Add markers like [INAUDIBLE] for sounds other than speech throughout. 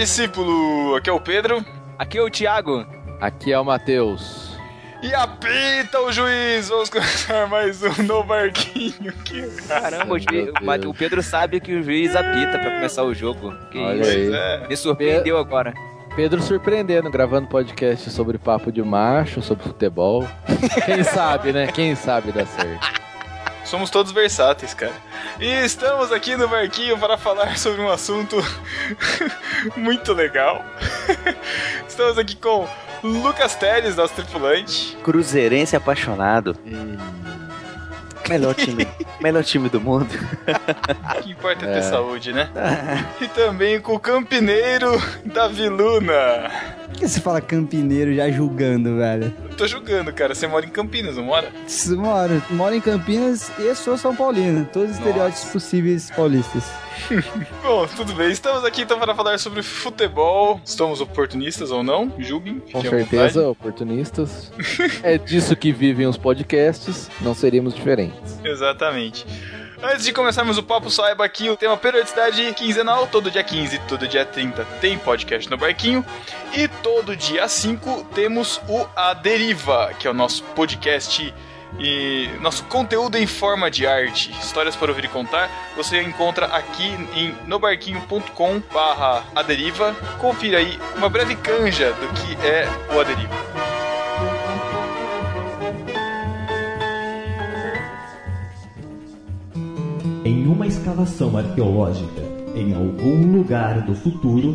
Discípulo! Aqui é o Pedro. Aqui é o Thiago. Aqui é o Matheus. E apita o juiz! Vamos começar mais um no barquinho aqui. Caramba, o, juiz, o, Pedro sabe que o juiz apita pra começar o jogo. Que Olha isso? aí. É. Me surpreendeu agora. Pedro surpreendendo, gravando podcast sobre papo de macho, sobre futebol. [LAUGHS] Quem sabe, né? Quem sabe dá certo. Somos todos versáteis, cara. E estamos aqui no barquinho para falar sobre um assunto [LAUGHS] muito legal. [LAUGHS] Estamos aqui com Lucas Teles, nosso tripulante. Cruzeirense apaixonado. Melhor time, [LAUGHS] melhor time do mundo. O que importa é ter É. saúde, né? E também com o campineiro Davi Luna. Por que você fala campineiro já julgando, velho? Tô julgando, cara. Você mora em Campinas, não mora? Moro, moro em Campinas e sou São Paulino. Todos os Nossa. estereótipos possíveis paulistas. [LAUGHS] Bom, tudo bem. Estamos aqui então para falar sobre futebol. Estamos oportunistas ou não? Julguem. Com certeza, vontade. oportunistas. [LAUGHS] É disso que vivem os podcasts, não seríamos diferentes. Exatamente. Antes de começarmos o papo, saiba que o tema periodicidade quinzenal, todo dia 15 e todo dia 30 tem podcast no barquinho. E todo dia 5 temos o A Deriva, que é o nosso podcast e nosso conteúdo em forma de arte. Histórias para ouvir e contar, você encontra aqui em nobarquinho.com barra Deriva. Confira aí uma breve canja do que é o A Em uma escavação arqueológica em algum lugar do futuro,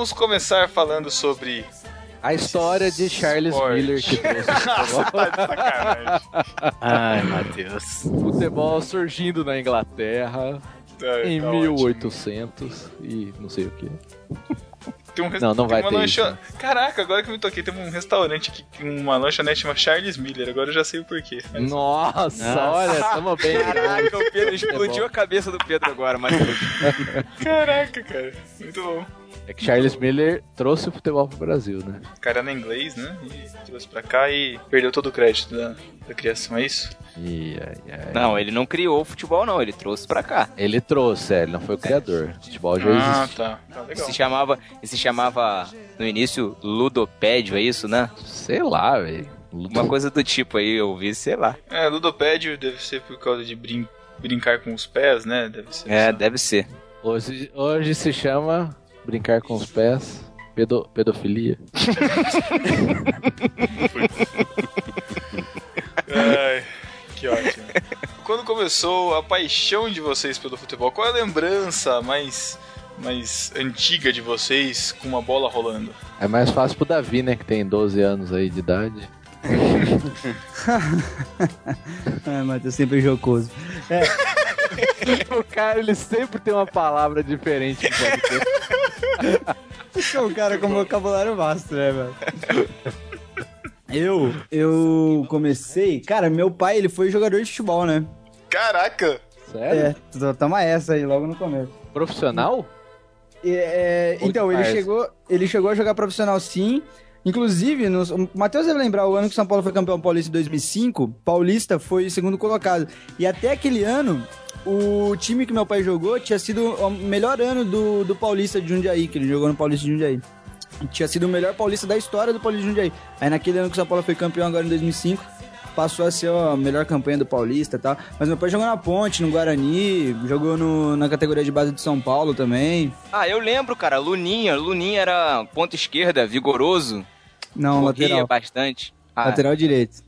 vamos começar falando sobre A história de Charles Esporte. Miller que [LAUGHS] trouxe o Nossa, futebol. tá. Ai, Matheus. futebol surgindo na Inglaterra Tá, em tá ótimo. 1800 e não sei o que. Tem um Não, não tem vai uma ter lancha- isso, né? Caraca, agora que eu me toquei, tem um restaurante aqui, uma lanchonete chama Charles Miller, agora eu já sei o porquê. Nossa, olha, tamo bem. Caraca, o Pedro explodiu a cabeça do Pedro agora, mas [LAUGHS] Caraca, cara, muito bom. É que Charles Miller trouxe o futebol pro Brasil, né? O cara era inglês, né? E trouxe pra cá e perdeu todo o crédito da, da criação, é isso? Ai, ai. não, ele não criou o futebol não, ele trouxe pra cá. Ele trouxe, é, ele não foi o criador. O futebol já Ah, existe. tá. Tá legal. Se chamava, se chamava no início ludopédio, é isso, né? Sei lá, velho. Uma coisa do tipo aí, eu vi, sei lá. É, ludopédio deve ser por causa de brin- brincar com os pés, né? Deve ser. É, deve ser. Hoje, hoje se chama brincar com os pés, pedo- pedofilia. Ai, que ótimo. Quando começou a paixão de vocês pelo futebol, qual é a lembrança mais, mais antiga de vocês com uma bola rolando? É mais fácil pro Davi, né, que tem 12 anos aí de idade. Ai, [LAUGHS] Matheus, sempre jocoso. É. [LAUGHS] O cara, ele sempre tem uma palavra diferente no podcast. Você é um cara com vocabulário vasto, né, velho? Eu, eu comecei... Cara, meu pai, ele foi jogador de futebol, né? Caraca! Sério? É, toma essa aí, logo no começo. Profissional? É, então, ele chegou, ele chegou a jogar profissional sim. Inclusive, nos- o Matheus deve lembrar, o ano que o São Paulo foi campeão paulista em 2005, Paulista foi segundo colocado. E até aquele ano, o time que meu pai jogou tinha sido o melhor ano do, do Paulista de Jundiaí, que ele jogou no Paulista de Jundiaí. Tinha sido o melhor paulista da história do Paulista de Jundiaí. Aí naquele ano que o São Paulo foi campeão agora em 2005, passou a ser a melhor campanha do Paulista e tal. Mas meu pai jogou na Ponte, no Guarani, jogou no- na categoria de base de São Paulo também. Ah, eu lembro, cara. Luninha. Luninha era ponta esquerda, vigoroso. Não, corria lateral. bastante. Ah, Lateral direito.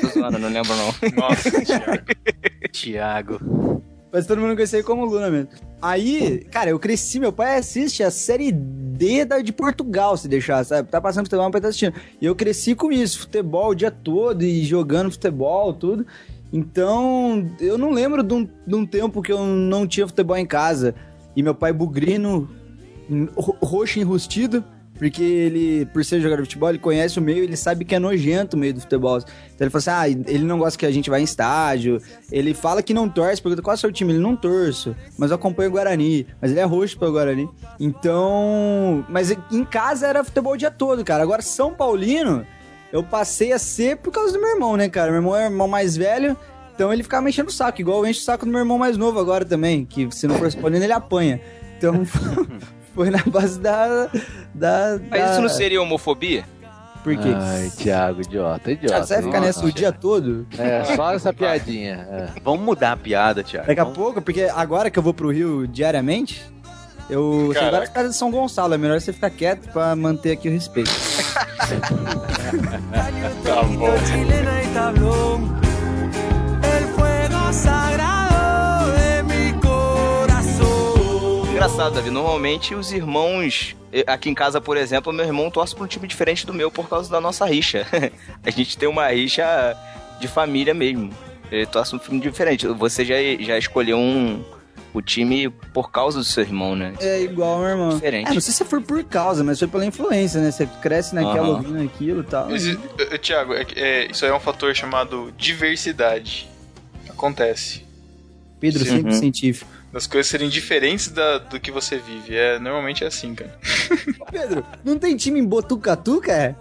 tô zoando, não lembro não. Nossa, Thiago. [LAUGHS] Thiago. Mas todo mundo conhecia como Luna mesmo. Aí, cara, eu cresci, meu pai assiste a série D da, de Portugal, se deixar, sabe? Tá passando futebol, meu pai tá assistindo. E eu cresci com isso, futebol o dia todo e jogando futebol, tudo. Então, eu não lembro de um, de um tempo que eu não tinha futebol em casa. E meu pai bugrino, ro- roxo enrustido, porque ele, por ser jogador de futebol, ele conhece o meio, ele sabe que é nojento o meio do futebol. Então ele fala assim: ah, ele não gosta que a gente vá em estádio. Ele fala que não torce, pergunta qual é o seu time? Ele não torço, mas eu acompanho o Guarani. Mas ele é roxo pelo Guarani. Então. Mas em casa era futebol o dia todo, cara. Agora, São Paulino, eu passei a ser por causa do meu irmão, né, cara? Meu irmão é o irmão mais velho. Então ele ficava me enchendo o saco, igual eu encho o saco do meu irmão mais novo agora também, que se não for Paulino, ele apanha. Então [LAUGHS] foi na base da. da, Mas da- isso não seria homofobia? Por quê? Ai, Thiago, idiota, idiota. Thiago, você vai ficar nessa o dia todo? É, só essa piadinha. é. Vamos mudar a piada, Thiago. Daqui a Vamos- pouco, porque agora que eu vou pro Rio diariamente, eu sei várias casas de São Gonçalo. É melhor você ficar quieto pra manter aqui o respeito. [LAUGHS] Tá bom. Engraçado, Davi. Normalmente os irmãos. eh, Aqui em casa, por exemplo, meu irmão torce pra um time diferente do meu por causa da nossa rixa. [LAUGHS] A gente tem uma rixa de família mesmo. Ele torce um time diferente. Você já, já escolheu um, o time por causa do seu irmão, né? É igual, meu irmão. Diferente. É, não sei se foi por causa, mas foi pela influência, né? Você cresce naquela Aham. ouvindo aquilo e tal. Mas, eh, eh, Thiago, é que, é, isso aí é um fator chamado diversidade. Acontece. Pedro, Sim. sempre Uhum. científico. Das coisas serem diferentes da- do que você vive. É, normalmente é assim, cara. Pedro, não tem time em Botucatu, cara?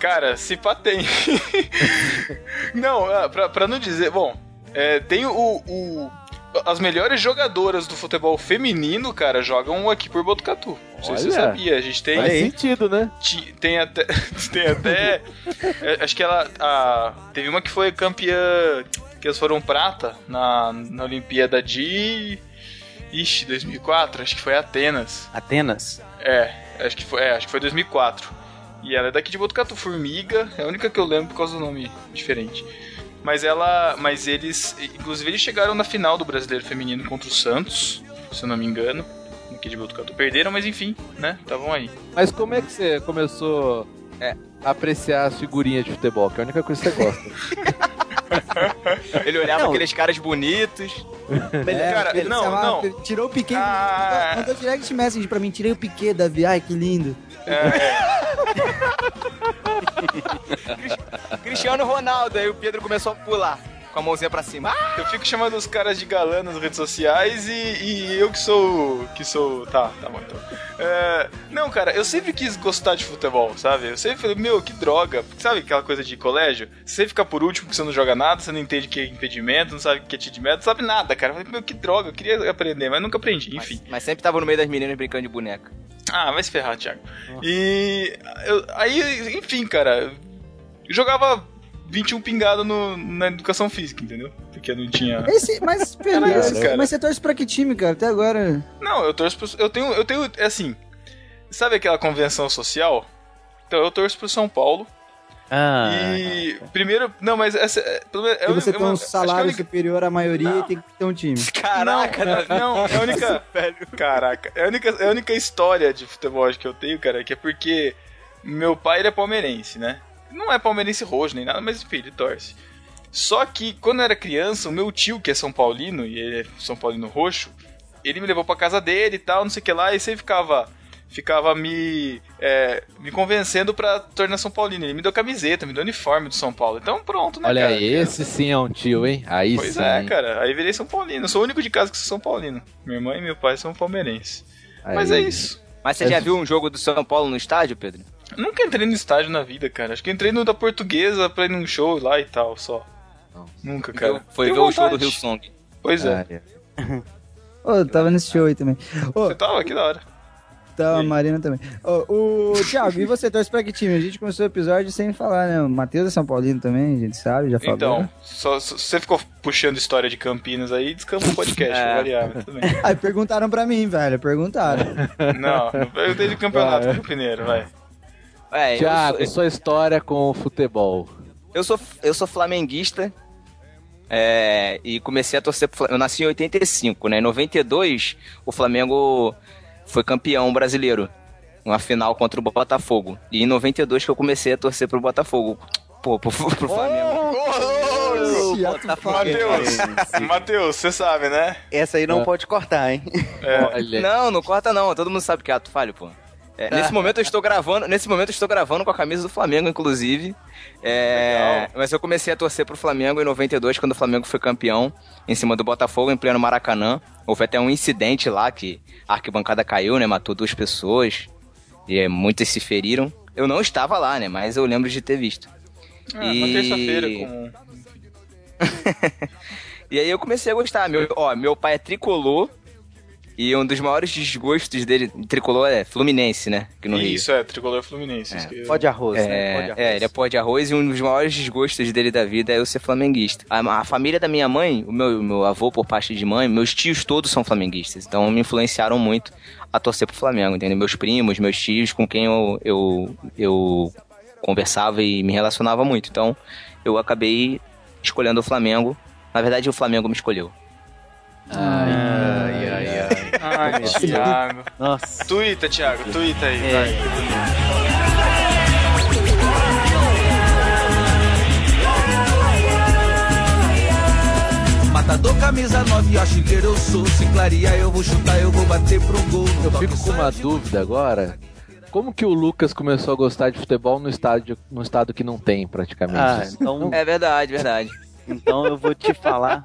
Cara, se pá tem. [LAUGHS] não, ah, pra, pra não dizer. Bom, é, tem o, o- As melhores jogadoras do futebol feminino, cara, jogam aqui por Botucatu. Não sei se você Olha. sabia. A gente tem. Faz sentido, né? Tem até. [LAUGHS] tem até. é, acho que ela. a- teve uma que foi campeã. Que elas foram prata na, na Olimpíada de. Ixi, 2004? Acho que foi Atenas. Atenas. É, acho que foi, é, acho que foi 2004. E ela é daqui de Botucatu, Formiga. É a única que eu lembro por causa do nome diferente. Mas ela. Mas eles. Inclusive, eles chegaram na final do brasileiro feminino contra o Santos, se eu não me engano. Aqui de Botucatu. Perderam, mas enfim, né? Estavam aí. Mas como é que você começou é, a apreciar as figurinhas de futebol? Que é a única coisa que você gosta. [LAUGHS] Ele olhava Não. aqueles caras bonitos. É, cara, ele não, chamava- não. ele Tirou o Piquet. Ah. Mandou direct message pra mim. Tirei o Piquet, Davi. Ai, que lindo. [LAUGHS] Cristiano Ronaldo. Aí o Pedro começou a pular com a mãozinha pra cima. Ah! Eu fico chamando os caras de galã nas redes sociais e, e eu que sou. que sou. Tá, tá bom então. É, não, cara, eu sempre quis gostar de futebol, sabe? Eu sempre falei, meu, que droga. Porque sabe aquela coisa de colégio? Você fica por último porque você não joga nada, você não entende o que é impedimento, não sabe o que é meta, não sabe nada, cara. Eu falei, meu, que droga, eu queria aprender, mas nunca aprendi, enfim. Mas, mas sempre tava no meio das meninas brincando de boneca. Ah, vai se ferrar, Thiago. E. eu- aí, enfim, cara. Eu jogava 21 pingado no, na educação física, entendeu? Porque eu não tinha. Esse, mas, [LAUGHS] Caralho, esse- cara. mas você torce pra que time, cara? Até agora. Não, eu torço pro. Eu tenho. Eu tenho. É assim. Sabe aquela convenção social? Então eu torço pro São Paulo. Ah. e. Primeiro. Não, mas essa. É, pelo menos- é você única- tem um a salário única- superior à maioria, tem que ter um time. [LAUGHS] Caraca, não, não, é a única. Caraca, é a única, é a única história de futebol que eu tenho, cara, que é porque meu pai ele é palmeirense, né? Não é palmeirense roxo nem nada, mas enfim, ele torce. Só que quando eu era criança, o meu tio, que é São Paulino, e ele é São Paulino roxo, ele me levou pra casa dele e tal, não sei o que lá, e você ficava. Ficava me, é, me convencendo pra tornar São Paulino. Ele me deu camiseta, me deu uniforme do São Paulo. Então pronto, né, Olha cara? aí, esse sim é um tio, hein? Aí Pois sim. é, cara. Aí virei São Paulino. Eu sou o único de casa que sou São Paulino. Minha mãe e meu pai são palmeirenses. Mas é isso. Mas você já viu um jogo do São Paulo no estádio, Pedro? Nunca entrei no estádio na vida, cara. Acho que entrei no da portuguesa pra ir num show lá e tal, só. Nunca, cara. Foi Tenho ver o show do vontade. Rio Song. Pois é. Ah, é. [LAUGHS] Ô, eu tava nesse show aí também. Ô, Você tava? Que da hora. Tá, a. Marina também. Ô, o Thiago, e você torce pra que time? A gente começou o episódio sem falar, né? O Matheus é São Paulino também, a gente sabe, já falou. Então, só, só- você ficou puxando história de Campinas aí, descamba o podcast, [LAUGHS] É. tudo bem. Aí perguntaram pra mim, velho, perguntaram. Não, não perguntei de campeonato campineiro, vai. É, eu Thiago, sou- sua história com o futebol. Eu sou, eu sou flamenguista. é, e comecei a torcer pro Flamengo. Eu nasci em 85, né? Em 92, o Flamengo foi campeão brasileiro. Uma final contra o Botafogo. E em 92 que eu comecei a torcer pro Botafogo. Pô, pro, [LAUGHS] pro Flamengo. Ixi, Matheus, Matheus, você sabe, né? Essa aí não É. pode cortar, hein? É. Não, não corta não. Todo mundo sabe que é ato falho, pô. É, nesse momento eu estou gravando, nesse momento estou gravando com a camisa do Flamengo, inclusive. É, mas eu comecei a torcer pro Flamengo em 92, quando o Flamengo foi campeão, em cima do Botafogo, em pleno Maracanã. Houve até um incidente lá que a arquibancada caiu, né? Matou duas pessoas. E é, muitas se feriram. Eu não estava lá, né? Mas eu lembro de ter visto. Ah, E- Uma terça-feira comum. [LAUGHS] E aí eu comecei a gostar. Meu, ó, meu pai é tricolor. E um dos maiores desgostos dele, tricolor é Fluminense, né? Aqui no Rio. Isso, é, tricolor fluminense. isso que eu- Pó de arroz, né? Pó de É, arroz. é, ele é pó de arroz e um dos maiores desgostos dele da vida é eu ser flamenguista. A, a família da minha mãe, o meu, meu avô por parte de mãe, meus tios todos são flamenguistas. Então me influenciaram muito a torcer pro Flamengo, entendeu? Meus primos, meus tios, com quem eu, eu, eu conversava e me relacionava muito. Então eu acabei escolhendo o Flamengo. Na verdade, o Flamengo me escolheu. Ai, Ai, ai, ai. Thiago. Nossa. Tuita, Thiago, tuita aí, É. vai. Matador, camisa 9, artilheiro eu sou. Se clarear eu vou chutar, eu vou bater pro gol. Eu fico com uma dúvida agora. Como que o Lucas começou a gostar de futebol no estádio, no estado que não tem, praticamente? Ah, então, É verdade, verdade. Então eu vou te falar.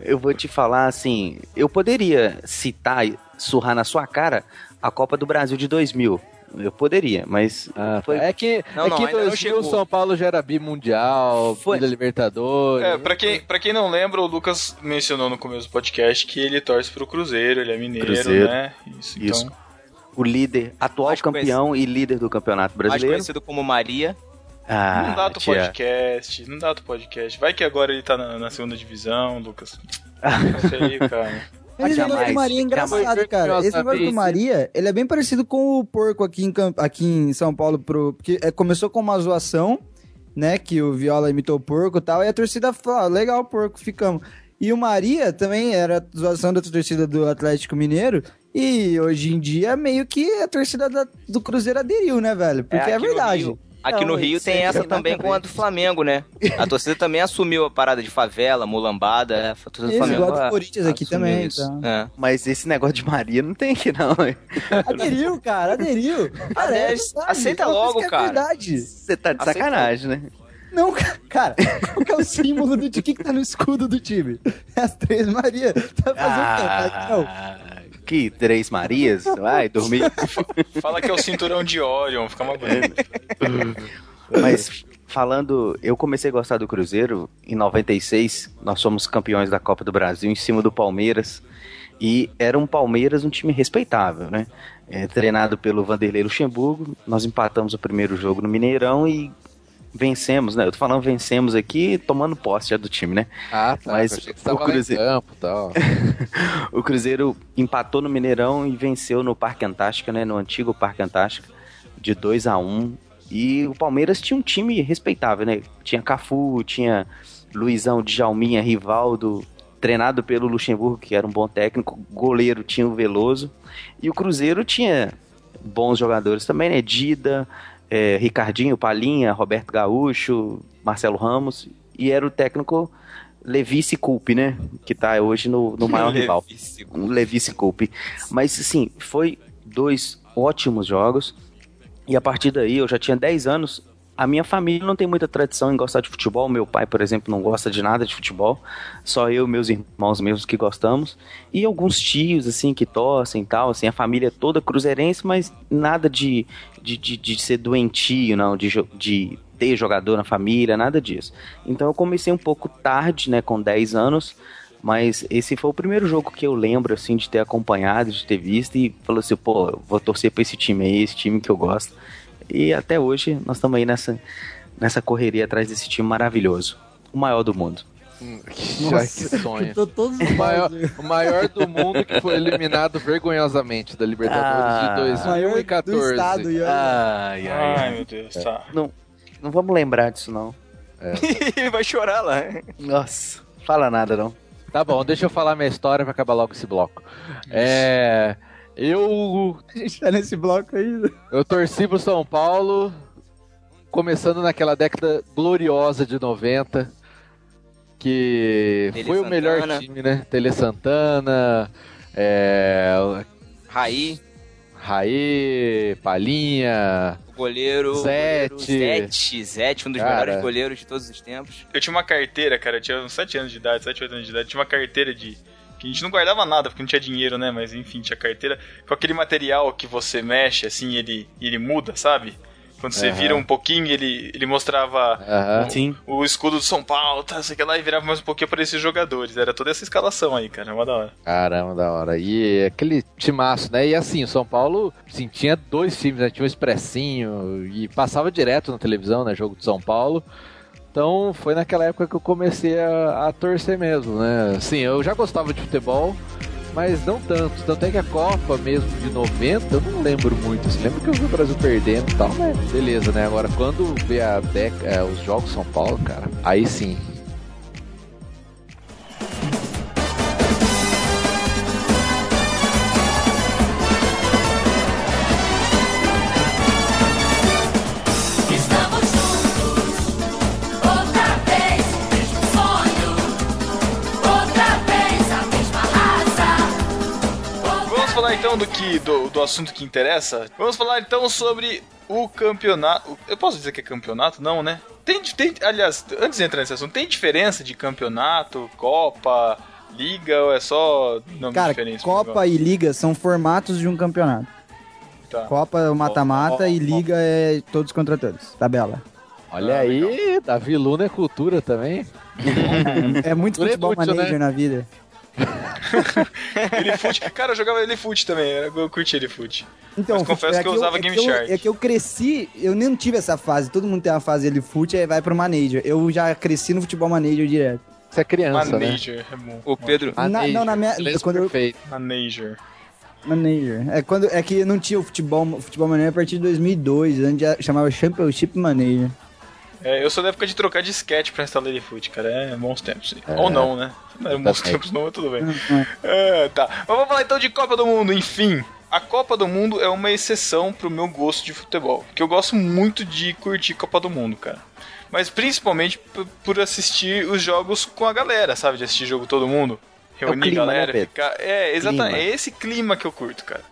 eu vou te falar assim. Eu poderia citar e surrar na sua cara a Copa do Brasil de 2000. Eu poderia, mas Ah, foi- É que, Não, é não, que ainda não 2000 chegou. São Paulo já era bimundial, Foi. da Libertadores. É, pra quem, pra quem não lembra, o Lucas mencionou no começo do podcast que ele torce pro Cruzeiro, ele é mineiro, Cruzeiro. né? Isso, Isso. então. o líder, atual Mais campeão e líder do Campeonato Mais Brasileiro. conhecido como Maria. Ah, não dá outro tia. podcast, não dá outro podcast. Vai que agora ele tá na, na segunda divisão, Lucas. Não sei, [LAUGHS] cara. Mas esse negócio Jamais, do Maria é engraçado, cara. Esse negócio do Esse- Maria, ele é bem parecido com o porco aqui em, Camp- aqui em São Paulo, pro... porque é, começou com uma zoação, né? Que o Viola imitou o porco e tal, e a torcida falou, ah, legal, porco, ficamos. E o Maria também era zoação da torcida do Atlético Mineiro, e hoje em dia meio que a torcida da- do Cruzeiro aderiu, né, velho? Porque é, no verdade. Aqui no Rio tem essa nada também com a do Flamengo, né? A torcida também assumiu a parada de favela, mulambada. É, a torcida do Flamengo. igual do ah, Corinthians aqui também, tá. É. Mas esse negócio de Maria não tem aqui, não. hein? Aderiu, cara, aderiu. Cara, é Adere- verdade, aceita logo, é cara. Você tá de Aceita. sacanagem, né? Não, cara, qual que é o símbolo do? O que, que tá no escudo do time? É as três Maria. Tá fazendo o quê? Não. Ah, que três Marias? Vai dormir. [LAUGHS] Fala que é o cinturão de Orion, fica mais bonito. [LAUGHS] Mas falando, eu comecei a gostar do Cruzeiro em 96. Nós somos campeões da Copa do Brasil em cima do Palmeiras. E era um Palmeiras, um time respeitável, né? É, treinado pelo Vanderlei Luxemburgo. Nós empatamos o primeiro jogo no Mineirão e vencemos, né? Eu tô falando vencemos aqui, tomando posse já do time, né? Ah, tá. Mas o Cruzeiro- campo tal. [LAUGHS] O Cruzeiro empatou no Mineirão e venceu no Parque Antártica, né? No antigo Parque Antártica, de 2 a 1 E o Palmeiras tinha um time respeitável, né? Tinha Cafu, tinha Luizão, Djalminha, Rivaldo, treinado pelo Luxemburgo, que era um bom técnico. Goleiro tinha o Veloso. E o Cruzeiro tinha bons jogadores também, né? Dida, é, Ricardinho, Palinha, Roberto Gaúcho, Marcelo Ramos, e era o técnico Levice Culpe, né? Que tá hoje no, no [LAUGHS] maior rival. Um Levice Culpe. Mas, assim, foi dois ótimos jogos. E a partir daí, eu já tinha 10 anos. A minha família não tem muita tradição em gostar de futebol. Meu pai, por exemplo, não gosta de nada de futebol. Só eu e meus irmãos mesmos que gostamos. E alguns tios, assim, que torcem e tal. Assim, a família toda cruzeirense, mas nada de, de, de, de ser doentio, não. De, de ter jogador na família, nada disso. Então eu comecei um pouco tarde, né, com 10 anos. Mas esse foi o primeiro jogo que eu lembro, assim, de ter acompanhado, de ter visto. E falou assim, pô, vou torcer pra esse time aí, esse time que eu gosto. E até hoje nós estamos aí nessa, nessa correria atrás desse time maravilhoso. O maior do mundo. [LAUGHS] Já que sonho. O maior, o maior do mundo que foi eliminado vergonhosamente da Libertadores Ah. de Maior 2014. do estado, e olha. Ai, Ai, meu Deus, tá. Não, não vamos lembrar disso, não. [LAUGHS] Ele vai chorar lá. Nossa, fala nada, não. Tá bom, deixa eu falar minha história pra acabar logo esse bloco. É. Eu. A gente tá nesse bloco ainda. Eu torci pro São Paulo, começando naquela década gloriosa de 90, que Tele foi o melhor Santana. time, né? Tele Santana, é, Raí, Raí, Palinha, o goleiro. Zete. Zete, Zete, um dos Cara. melhores goleiros de todos os tempos. Eu tinha uma carteira, cara, eu tinha uns 7 anos de idade, 7, 8 anos de idade, tinha uma carteira de. Que a gente não guardava nada, porque não tinha dinheiro, né? Mas enfim, tinha carteira com aquele material que você mexe, assim, ele, ele muda, sabe? Quando você Aham. vira um pouquinho, ele, ele mostrava Aham. Sim. o escudo do São Paulo, tá, sei que lá, e virava mais um pouquinho para esses jogadores. Era toda essa escalação aí, cara, uma da hora. Caramba, da hora. E aquele timaço, né? E assim, o São Paulo, assim, tinha dois times, né? Tinha o Expressinho e passava direto na televisão, né? Jogo de São Paulo. Então foi naquela época que eu comecei a, a torcer mesmo, né? Assim, eu já gostava de futebol, mas não tanto. Tanto é que a Copa mesmo de 90, eu não lembro muito. Assim, lembro que eu vi o Brasil perdendo e tal, mas beleza, né? Agora quando vê a dec- é, os jogos São Paulo, cara, aí sim. Então do que do, do assunto que interessa. Vamos falar então sobre o campeonato. Eu posso dizer que é campeonato? Não, né? Tem, tem, aliás, antes de entrar nesse assunto, tem diferença de campeonato, Copa, Liga ou é só nome Cara, diferente? Copa e Liga são formatos de um campeonato. Tá. Copa é o mata-mata e ó. Liga é todos contra todos. Tabela. Olha Ah, aí, Davi Luna é cultura também. [LAUGHS] É muito é futebol inútil, manager né? na vida. [LAUGHS] Ele fute. Cara, eu jogava ele fute também, eu curti ele fute. Então, Mas confesso é que eu eu- usava é Game que eu- Shark. É que eu cresci, eu nem tive essa fase. Todo mundo tem uma fase ele fute, aí vai pro manager. Eu já cresci no futebol manager direto. Você é criança, né? Manager, é bom. O Pedro. Na- não, na minha- quando eu- perfeito. Manager. Manager. É, quando, é que não tinha o futebol, futebol manager a partir de 2002, antes já chamava Championship Manager. É, eu sou da época de trocar disquete pra instalar ele fute, cara. É bons tempos. Ou não, né? Não é bons Também. tempos, não, mas tudo bem. É, tá. Mas vamos falar então de Copa do Mundo, enfim. A Copa do Mundo é uma exceção pro meu gosto de futebol. Que eu gosto muito de curtir Copa do Mundo, cara. Mas principalmente por assistir os jogos com a galera, sabe? De assistir jogo todo mundo. Reunir clima, a galera, né, ficar. É, exatamente. Clima. É esse clima que eu curto, cara.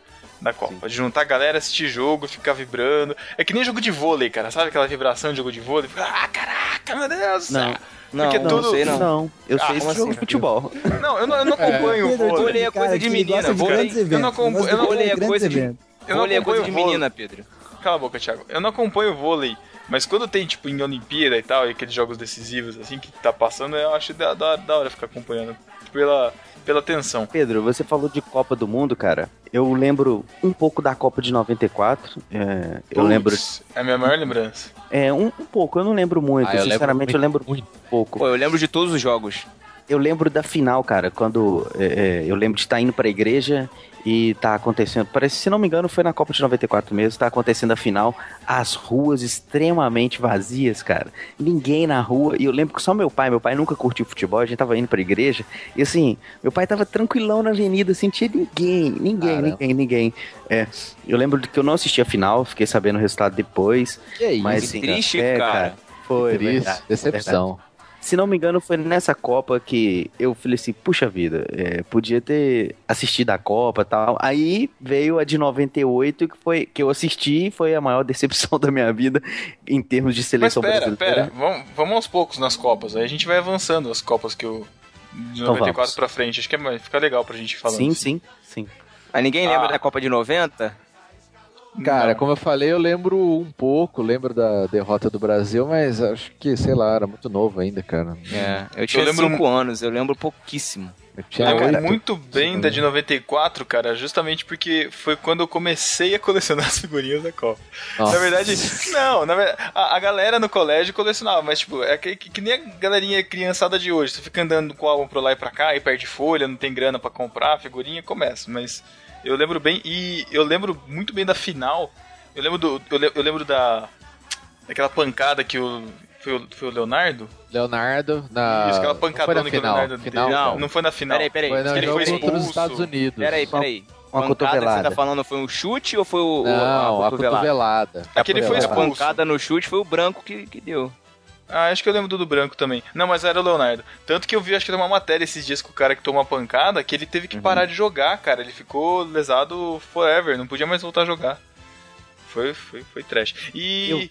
Da Copa. De juntar a galera, assistir jogo, ficar vibrando. É que nem jogo de vôlei, cara. Sabe aquela vibração de jogo de vôlei? Ah, caraca, meu Deus! Não. Não, Porque não tudo- sei não. Não, eu Ah, sei esse jogo assim? de futebol. Não, eu não, eu não acompanho o Pedro, vôlei. Vôlei é coisa de menina, vôlei- eu não acompanho- eu não- Vôlei é coisa de. Eu não vôlei é coisa de acompanho menina, Pedro. Cala a boca, Thiago. Eu não acompanho o vôlei, mas quando tem, tipo, em Olimpíada e tal, e aqueles jogos decisivos, assim, que tá passando, eu acho da, da, da hora ficar acompanhando. Pela, pela tensão. Pedro, você falou de Copa do Mundo, cara. Eu lembro um pouco da Copa de 94. É, eu Putz, lembro. É a minha maior lembrança. É, um, um pouco, eu não lembro muito. Ah, eu Sinceramente, eu lembro muito. pouco. Pô, eu lembro de todos os jogos. Eu lembro da final, cara, quando é, é, eu lembro de estar indo pra igreja e tá acontecendo, parece, se não me engano, foi na Copa de 94 mesmo, tá acontecendo a final, as ruas extremamente vazias, cara. Ninguém na rua, e eu lembro que só meu pai, meu pai nunca curtiu futebol, a gente tava indo pra igreja, e assim, meu pai tava tranquilão na avenida, assim, tinha ninguém, ninguém, Caramba. ninguém, ninguém. É, eu lembro que eu não assisti a final, fiquei sabendo o resultado depois, Que isso? mas Que assim, triste, é, cara. Foi, Triste, verdade, decepção. Se não me engano, foi nessa Copa que eu falei assim, puxa vida, é, podia ter assistido a Copa e tal. Aí veio a de 98, que foi que eu assisti, foi a maior [LAUGHS] decepção da minha vida em termos de Mas seleção pera, brasileira. pera, vamos, vamos aos poucos nas Copas. Aí a gente vai avançando as Copas que eu. De Então 94 vamos. pra frente. Acho que é, fica legal pra gente falando. Sim, assim. sim, sim. Mas ninguém lembra Ah. da Copa de 90? Cara, Não. como eu falei, eu lembro um pouco, lembro da derrota do Brasil, mas acho que, sei lá, era muito novo ainda, cara. É, eu tinha lembro 5 anos, eu lembro pouquíssimo. Eu tinha lembro oito. muito bem da de 94, cara, justamente porque foi quando eu comecei a colecionar [LAUGHS] as figurinhas da Copa. Nossa. Na verdade, não, na verdade, a, a galera no colégio colecionava, mas tipo, é que, que, que nem a galerinha criançada de hoje. Você fica andando com o álbum pra lá e pra cá e perde folha, não tem grana pra comprar, figurinha começa. Mas eu lembro bem, e eu lembro muito bem da final. Eu lembro do. Eu, le- eu lembro da. Daquela pancada que o. Foi o, foi o Leonardo? Leonardo na. Isso, aquela não pancadona na que o final. Leonardo final, deu. cara. Não foi na final. Peraí, peraí. Foi no ele foi contra os expulso. Estados Unidos. Peraí, peraí. Uma pancada que você cotovelada. tá falando foi um chute ou foi o, o- Não, a cotovelada? cotovelada. Aquele foi A expulso. pancada no chute foi o branco que, que deu. Ah, acho que eu lembro do do branco também. Não, mas era o Leonardo. Tanto que eu vi, acho que tem uma matéria esses dias com o cara que tomou uma pancada, que ele teve que parar de jogar, cara. Ele ficou lesado forever, não podia mais voltar a jogar. Foi, foi, foi trash. E eu, e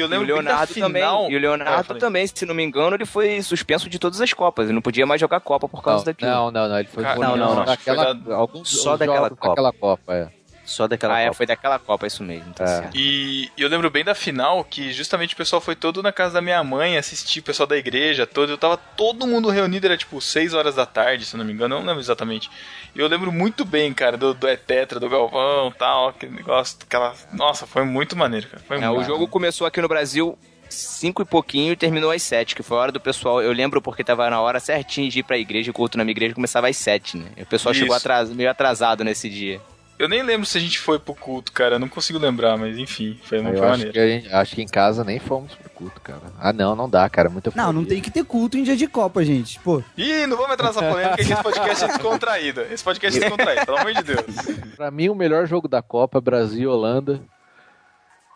eu E lembro o Leonardo da final... também. E o Ah, Leonardo falei. também, se não me engano, ele foi suspenso de todas as Copas. Ele não podia mais jogar Copa por causa Não, daquilo. não, não, não, ele foi Cara, punido não, não, daquela, alguns só daquela Copa. daquela Copa, é. Só daquela ah, é, Copa. foi daquela Copa, isso mesmo. Tá É. certo. E eu lembro bem da final, que justamente o pessoal foi todo na casa da minha mãe assistir, o pessoal da igreja todo. Eu tava todo mundo reunido, era tipo 6 horas da tarde, se eu não me engano, eu não lembro exatamente. E eu lembro muito bem, cara, do, do Etetra, do Galvão tal, aquele negócio, aquela. Nossa, foi muito maneiro, cara. Foi É, muito o jogo começou aqui no Brasil cinco e pouquinho e terminou às sete, que foi a hora do pessoal. Eu lembro porque tava na hora certinho de ir pra igreja, o culto na minha igreja começava às sete, né? E o pessoal chegou Isso. atras- meio atrasado nesse dia. Eu nem lembro se a gente foi pro culto, cara. Eu não consigo lembrar, mas enfim, foi, foi Eu acho que, a gente- acho que em casa nem fomos pro culto, cara. Ah, não, não dá, cara. Muita Não, não tem que ter culto em dia de Copa, gente. Pô, Ih, não vamos entrar nessa polêmica que esse podcast é descontraído. Esse podcast é descontraído, pelo amor de Deus. [LAUGHS] Pra mim, o melhor jogo da Copa, Brasil e Holanda.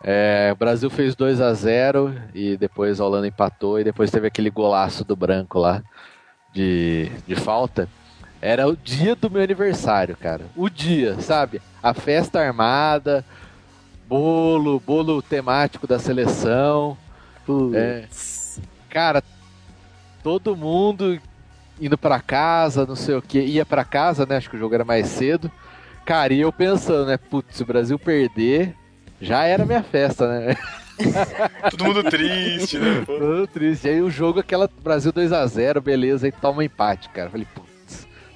É, o Brasil fez 2 a 0 e depois a Holanda empatou e depois teve aquele golaço do branco lá de, de falta. Era o dia do meu aniversário, cara. O dia, sabe? A festa armada, bolo, bolo temático da seleção. É, cara, todo mundo indo pra casa, não sei o que, ia pra casa, né? Acho que o jogo era mais cedo. Cara, e eu pensando, né? Putz, se o Brasil perder, já era minha festa, né? [LAUGHS] Todo mundo triste, né? pô? Todo triste. Aí o jogo, aquela Brasil 2 a 0 beleza, aí toma um empate, cara. Falei, putz,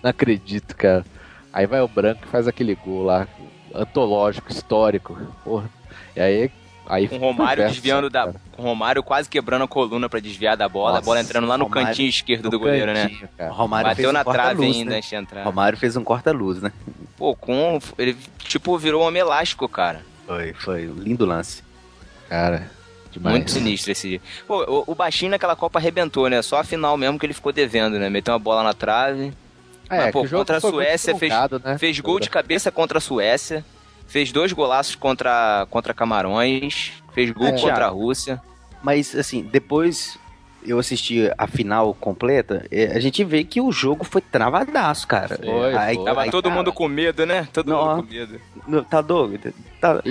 não acredito, cara. Aí vai o branco e faz aquele gol lá, antológico, histórico. Porra. E aí. aí Com o Romário festa, desviando da. cara. Com o Romário quase quebrando a coluna pra desviar da bola, a Nossa, bola entrando lá no Romário cantinho esquerdo do goleiro, né? cantinho, cara. Romário fez Bateu um na trave corta-luz, ainda né? antes de entrar. Romário fez um corta-luz, né? Pô, com. Ele, tipo, virou um homem elástico, cara. Foi, foi. um Lindo lance. Cara, demais. Muito sinistro esse dia. Pô, o, o baixinho naquela Copa arrebentou, né? Só a final mesmo que ele ficou devendo, né? Meteu uma bola na trave. É, Mas, que pô, contra a Suécia fez, né? fez gol de cabeça contra a Suécia. Fez dois golaços contra, contra Camarões. Fez gol É. contra a Rússia. Mas, assim, depois eu assisti a final completa, é, a gente vê que o jogo foi travadaço, cara. Foi, Aí, foi. Tava aí, todo cara, mundo com medo, né? Todo Não. mundo com medo. não, Tá doido? Tá...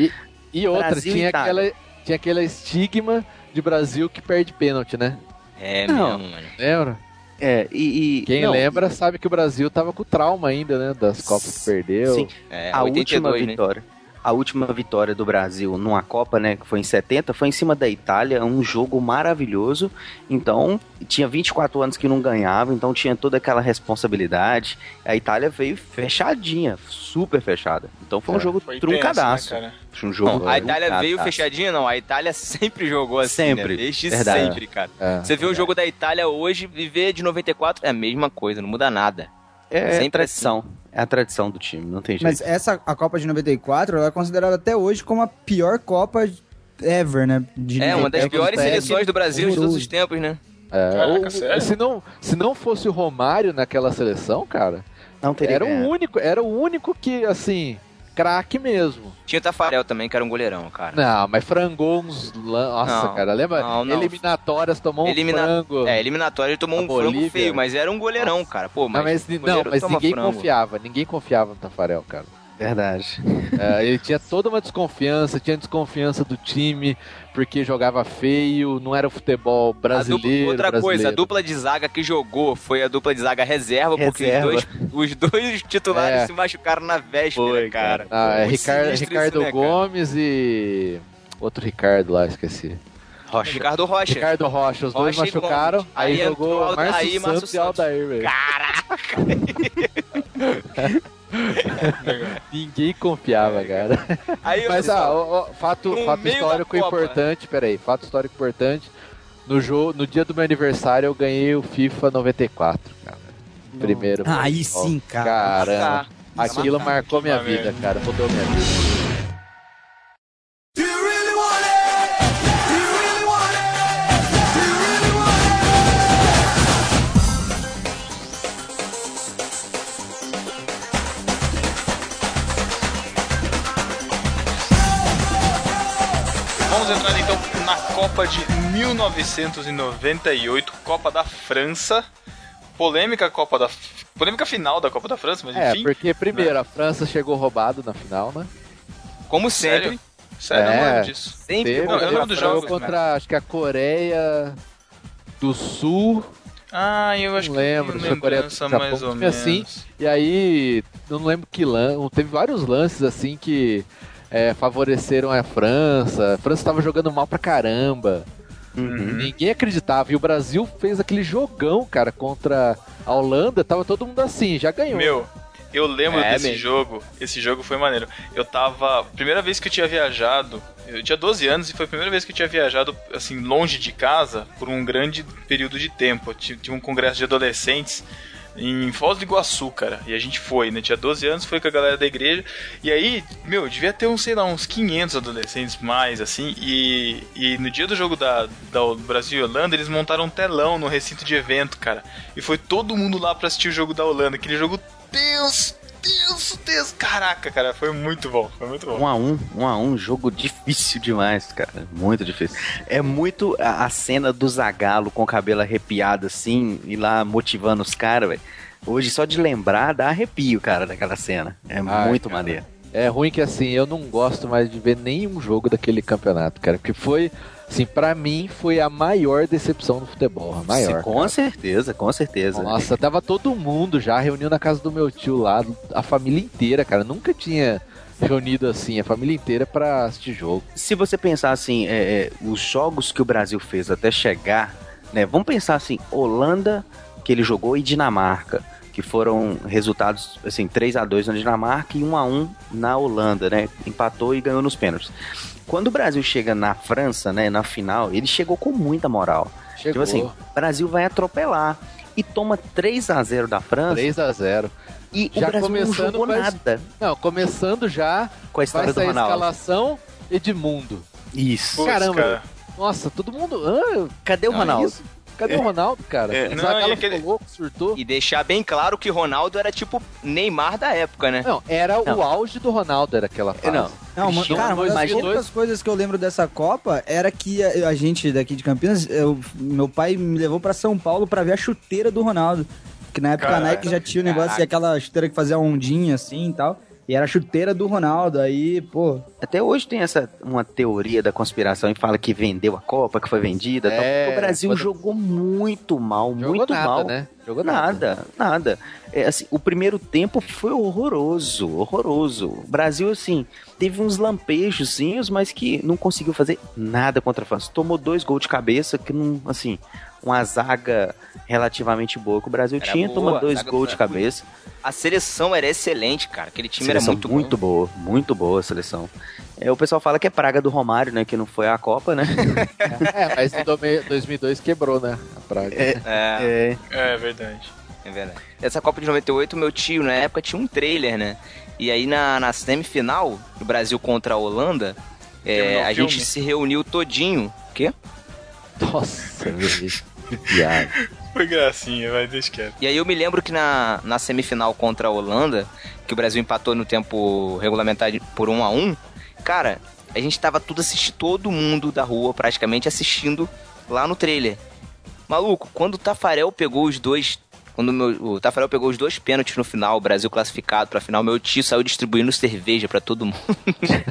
E outra, Brasil e tinha Itália. aquela, tinha aquele estigma de Brasil que perde pênalti, né? É Não. mesmo, mano. Lembra? É, e... e- Quem não, lembra sabe que o Brasil tava com trauma ainda, né? Das Copas que perdeu. Sim. É, a 82, última né? A última vitória do Brasil numa Copa, né, que foi em 70, foi em cima da Itália, um jogo maravilhoso. Então, tinha 24 anos que não ganhava, então tinha toda aquela responsabilidade. A Itália veio fechadinha, super fechada. Então foi um É, jogo Foi truncadaço. tenso, né, um jogo Não, a Itália truncadaço. veio fechadinha, não. A Itália sempre jogou assim, Sempre, né? Desde verdade. sempre, cara. É. Você vê um jogo da Itália hoje e vê de 94, é a mesma coisa, não muda nada. É, Sempre tradição. É a tradição do time, não tem jeito. Mas essa, a Copa de 94, ela é considerada até hoje como a pior Copa ever, né? De É, uma das piores seleções do Brasil de todos os tempos, né? É, Caraca, o- sério? se, não, se não fosse o Romário naquela seleção, cara, não teria era o único, era o único que, assim, craque mesmo. Tinha o Tafarel também, que era um goleirão, cara. Não, mas frangou uns. Nossa, Não, cara, lembra? não, não. Eliminatórias, tomou Elimina- um frango. É, eliminatório ele tomou A um frango Bolívia. feio, mas era um goleirão, cara. Pô, mas, não, mas, o não, mas ninguém frango. confiava, ninguém confiava no Tafarel, cara. Verdade. É, ele tinha toda uma desconfiança, tinha desconfiança do time, porque jogava feio, não era o futebol A dupla- brasileiro. outra coisa, a brasileiro. dupla de zaga que jogou foi a dupla de zaga reserva, porque Reserva. Os, dois, os dois [LAUGHS] titulares É. se machucaram na véspera, Foi, cara. Ah, é Ricardo, né, cara? Gomes e. Outro Ricardo lá, esqueci. Rocha. Ricardo Rocha. Ricardo Rocha, os dois Rocha e machucaram, aí, Aí jogou entrou Alda- Márcio aí Márcio Santos e Aldair, velho. [LAUGHS] Ninguém confiava, cara. Aí, Mas, ah, ó, ó, fato, fato histórico Copa. importante, peraí, fato histórico importante. No, jogo, no dia do meu aniversário eu ganhei o FIFA 94, cara. Primeiro. Ah, Aí sim, cara. Caramba. Tá. Aquilo Tá. marcou minha vida, mesmo. cara. Mudou minha vida. Copa de 1998, Copa da França. Polêmica Copa da polêmica final da Copa da França, mas É, enfim. porque primeiro a França chegou roubado na final, né? como Sério? sempre, Sério, eu não É. lembro disso. sempre Teve, Não, eu lembro dos jogou jogos, contra, acho que a Coreia do Sul, Ah, eu acho Não que lembro, eu se foi Coreia do Japão, mais ou menos. assim. e aí, eu não lembro que lance, teve vários lances assim que é, favoreceram a França, a França tava jogando mal pra caramba, Uhum. ninguém acreditava, e o Brasil fez aquele jogão, cara, contra a Holanda, tava todo mundo assim, já ganhou. Meu, eu lembro É desse mesmo. jogo. Esse jogo foi maneiro. Eu tava. Primeira vez que eu tinha viajado. Eu tinha 12 anos e foi a primeira vez que eu tinha viajado, assim, longe de casa por um grande período de tempo. Eu ti- Tinha um congresso de adolescentes em Foz do Iguaçu, cara. E a gente foi, né? Tinha 12 anos, foi com a galera da igreja. E aí, meu, devia ter uns, sei lá, uns 500 adolescentes mais, assim. E, e no dia do jogo da, da Brasil e Holanda, eles montaram um telão no recinto de evento, cara. E foi todo mundo lá pra assistir o jogo da Holanda. Aquele jogo Deus, Deus, Deus. Caraca, cara, foi muito bom. Foi muito bom. Um a um, um a um, jogo difícil demais, cara. Muito difícil. É muito a, a cena do Zagalo com o cabelo arrepiado assim, e lá motivando os caras, velho. Hoje, só de lembrar, dá arrepio, cara, daquela cena. É Ai, muito cara. maneiro. É ruim que assim, eu não gosto mais de ver nenhum jogo daquele campeonato, cara, porque foi, assim, pra mim foi a maior decepção no futebol, a maior. Se- com cara. certeza, com certeza. Nossa, tava todo mundo já reuniu na casa do meu tio lá, a família inteira, cara. Nunca tinha reunido assim, a família inteira pra assistir jogo. Se você pensar assim, é, é, os jogos que o Brasil fez até chegar, né? Vamos pensar assim, Holanda, que ele jogou, e Dinamarca, que foram resultados assim, 3 a 2 na Dinamarca e 1 a 1 na Holanda, né? Empatou e ganhou nos pênaltis. Quando o Brasil chega na França, né, na final, ele chegou com muita moral. Chegou Tipo assim, o Brasil vai atropelar e toma 3 a 0 da França 3 a 0 e já o Brasil não começando jogou com essa- nada Não, começando já, com a história do Ronaldo. escalação Edmundo. Isso. Caramba. cara. Nossa, todo mundo. Ah, Cadê o que Ronaldo? isso? Cadê o Ronaldo, cara? É, o não, Zagallo e aquele- ficou louco, surtou. e deixar bem claro que Ronaldo era tipo Neymar da época, né? Não, era o Não. auge do Ronaldo, era aquela fase. Não, Não, cara, uma das 2002. poucas coisas que eu lembro dessa Copa era que a, a gente daqui de Campinas, eu- meu pai me levou pra São Paulo pra ver a chuteira do Ronaldo. Que na época a Caraca. Nike já tinha o negócio, Caraca. aquela chuteira que fazia ondinha assim e tal. E era a chuteira do Ronaldo, aí, pô. Até hoje tem essa uma teoria da conspiração e fala que vendeu a Copa, que foi vendida. tal, É, o Brasil quando- jogou muito mal, Jogou muito nada, mal. né? Jogou nada. Nada, nada. É, assim, o primeiro tempo foi horroroso, horroroso. O Brasil, assim, teve uns lampejozinhos, mas que não conseguiu fazer nada contra a França. Tomou dois gols de cabeça, que não, assim, uma zaga relativamente boa que o Brasil Era tinha, boa, toma a dois gols de cabeça. A seleção era excelente, cara. Aquele time Seleção era muito, bom. boa, muito boa a seleção. É, o pessoal fala que é praga do Romário, né? Que não foi à Copa, né? [LAUGHS] É, mas em dome- 2002 quebrou, né? A praga. É, É, é, É verdade. é verdade. Essa Copa de 98, meu tio, na época, tinha um trailer, né? E aí, na, na semifinal, do Brasil contra a Holanda, é, a filme? gente se reuniu todinho. O quê? [LAUGHS] Nossa, meu Deus. Que piada. Foi gracinha, vai, deixa quieto. E aí eu me lembro que na, na semifinal contra a Holanda, que o Brasil empatou no tempo regulamentar por 1 a 1 cara, a gente tava tudo assistindo, todo mundo da rua praticamente assistindo lá no trailer. Maluco, quando o Tafarel pegou os dois. Quando o meu- o Tafarel pegou os dois pênaltis no final, o Brasil classificado pra final, meu tio saiu distribuindo cerveja pra todo mundo.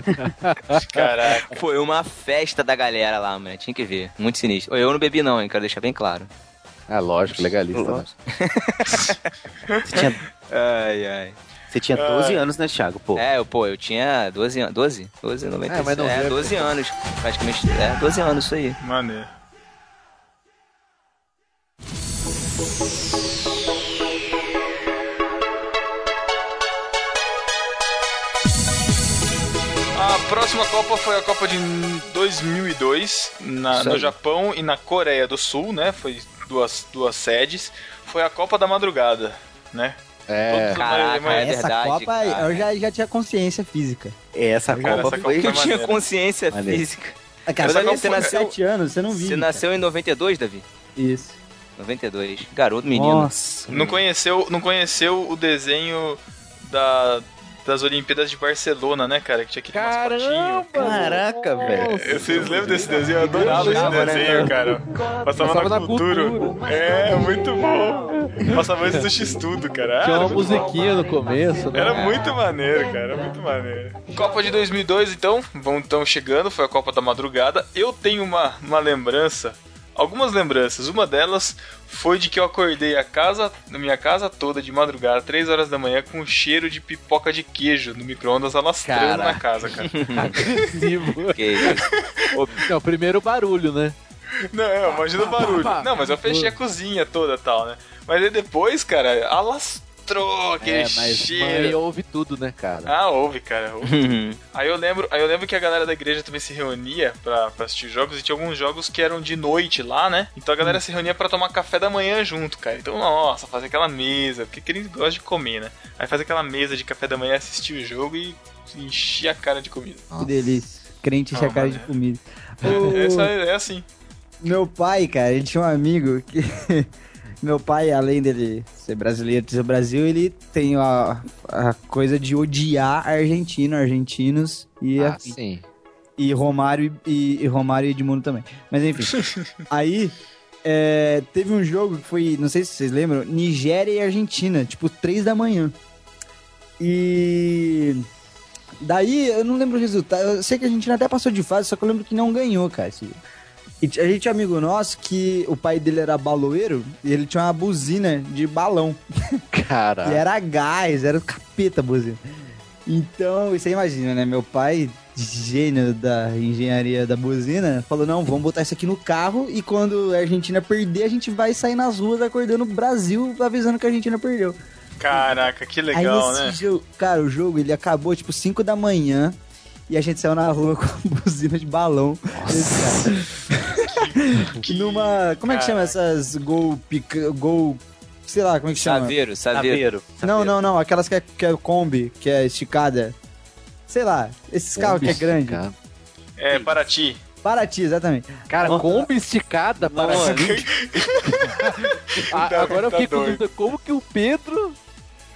[LAUGHS] Caraca. Foi uma festa da galera lá, mano. Tinha que ver. Muito sinistro. Eu não bebi, não, hein? Quero deixar bem claro. É lógico, legalista. Né? [LAUGHS] Você tinha, Ai, ai. você tinha 12 anos, né, Thiago? Pô, É, eu, pô, eu tinha 12 anos. 12? 12, 96. É, mas não é, veio 12 anos. Praticamente. É, 12 anos, isso aí. Maneiro. Próxima Copa foi a Copa de 2002 na- no. Japão e na Coreia do Sul, né? Foi duas, duas sedes. Foi a Copa da Madrugada, né? É. Caraca, mais- é Essa verdade, Copa, cara. eu já, já tinha consciência física. essa Cara, Copa essa foi. Copa Eu tinha consciência física. Ah, Cara, Mas você, nasceu nasceu- 7 anos, você não viu. Você nasceu em 92, Davi? Isso. 92. Garoto, menino. Nossa. Não conheceu, não conheceu o desenho da, das Olimpíadas de Barcelona, né, cara? Que tinha aquele mascotinho. Caraca, velho. Vocês lembram desse desenho? Eu adorava esse Adorava, né? desenho, cara. Passava, Passava na, na cultura. cultura. É, muito bom. Passava antes do X-Tudo, cara. Tinha Era uma musiquinha no começo, né? Era muito maneiro, cara, era muito maneiro. Copa de 2002, então, vão então chegando, foi a Copa da Madrugada. Eu tenho uma, uma lembrança, algumas lembranças. Uma delas foi de que eu acordei a casa, na minha casa toda de madrugada, 3 horas da manhã, com cheiro de pipoca de queijo no micro-ondas alastrando Caraca. na casa, cara. [LAUGHS] Agressivo. [LAUGHS] Isso. Não, primeiro o barulho, né? Não, é, imagina o barulho. [LAUGHS] Não, mas eu fechei a cozinha toda e tal, né? Mas aí depois, cara, alastrou aquele é, mas mãe cheiro. ouve tudo, né, cara? Ah, ouve, cara. ouve. [LAUGHS] Aí eu lembro, aí eu lembro que a galera da igreja também se reunia pra, pra assistir jogos e tinha alguns jogos que eram de noite lá, né? Então a galera se reunia pra tomar café da manhã junto, cara. Então, nossa, fazer aquela mesa, porque que eles gostam de comer, né? Aí fazer aquela mesa de café da manhã, assistir o jogo e encher a cara de comida. Que delícia. Crente enche Ah, a cara de maneiro. comida. O- é, é assim. Meu pai, cara, ele tinha um amigo que. [LAUGHS] Meu pai, além dele ser brasileiro, ser Brasil, ele tem a, a coisa de odiar argentino, argentinos e, Ah, afim. sim. e Romário e, e Romário e Edmundo também. Mas enfim. [LAUGHS] aí é, teve um jogo que foi, não sei se vocês lembram, Nigéria e Argentina, tipo, três da manhã. E daí eu não lembro o resultado. Eu sei que a Argentina até passou de fase, só que eu lembro que não ganhou, cara. esse jogo. E a gente tinha um amigo nosso que o pai dele era baloeiro e ele tinha uma buzina de balão. [LAUGHS] Cara. E era gás, era capeta a buzina. Então, você imagina, né? Meu pai, gênio da engenharia da buzina, falou: não, vamos botar isso aqui no carro e quando a Argentina perder, a gente vai sair nas ruas acordando o Brasil avisando que a Argentina perdeu. Caraca, que legal, Aí né? jogo, cara, o jogo ele acabou tipo 5 da manhã e a gente saiu na rua [LAUGHS] com buzina de balão. Esse [LAUGHS] cara. Numa. Como é que chama essas gol pica, gol. Sei lá, como é que chama? Saveiro, saveiro. Não, não, não. Aquelas que é, que é Kombi, que é esticada. Sei lá, esses carros que é grande. É, Paraty. Paraty, exatamente. Cara, Kombi esticada para Nossa. mim. [LAUGHS] Ah, Tá- agora eu tá fiquei com dúvida, como que o Pedro...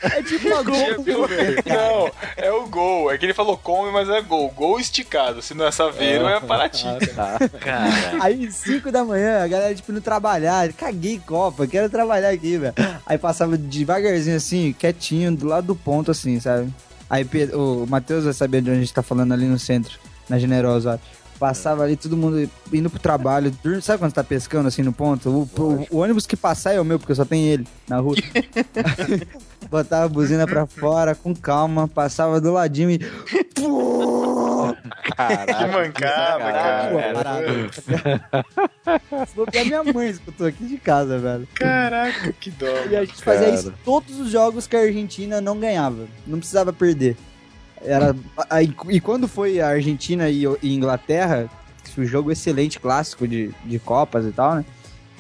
É tipo uma Gol. Não, é o gol. É que ele falou come, mas é gol. Gol esticado. Se não é Saveiro, é Paraty. [LAUGHS] Ah, tá. Cara. Aí, 5 da manhã, a galera, tipo, indo trabalhar. Caguei Copa, quero trabalhar aqui, velho. Aí passava devagarzinho, assim, quietinho, do lado do ponto, assim, sabe? Aí o Matheus vai saber de onde a gente tá falando ali no centro, na Generosa. ó. Passava ali todo mundo indo pro trabalho. Sabe quando você tá pescando assim no ponto? O, o- o ônibus que passar é o meu, porque só tem ele na rua. [LAUGHS] Botava a buzina pra fora, com calma, passava do ladinho e. Que mancada, cara. Se bobear, minha mãe escutou aqui de casa, velho. Caraca, que dó. E a gente fazia Cara. isso em todos os jogos que a Argentina não ganhava. Não precisava perder. Era, e quando foi a Argentina e, e Inglaterra, um jogo excelente, clássico de, de Copas e tal, né?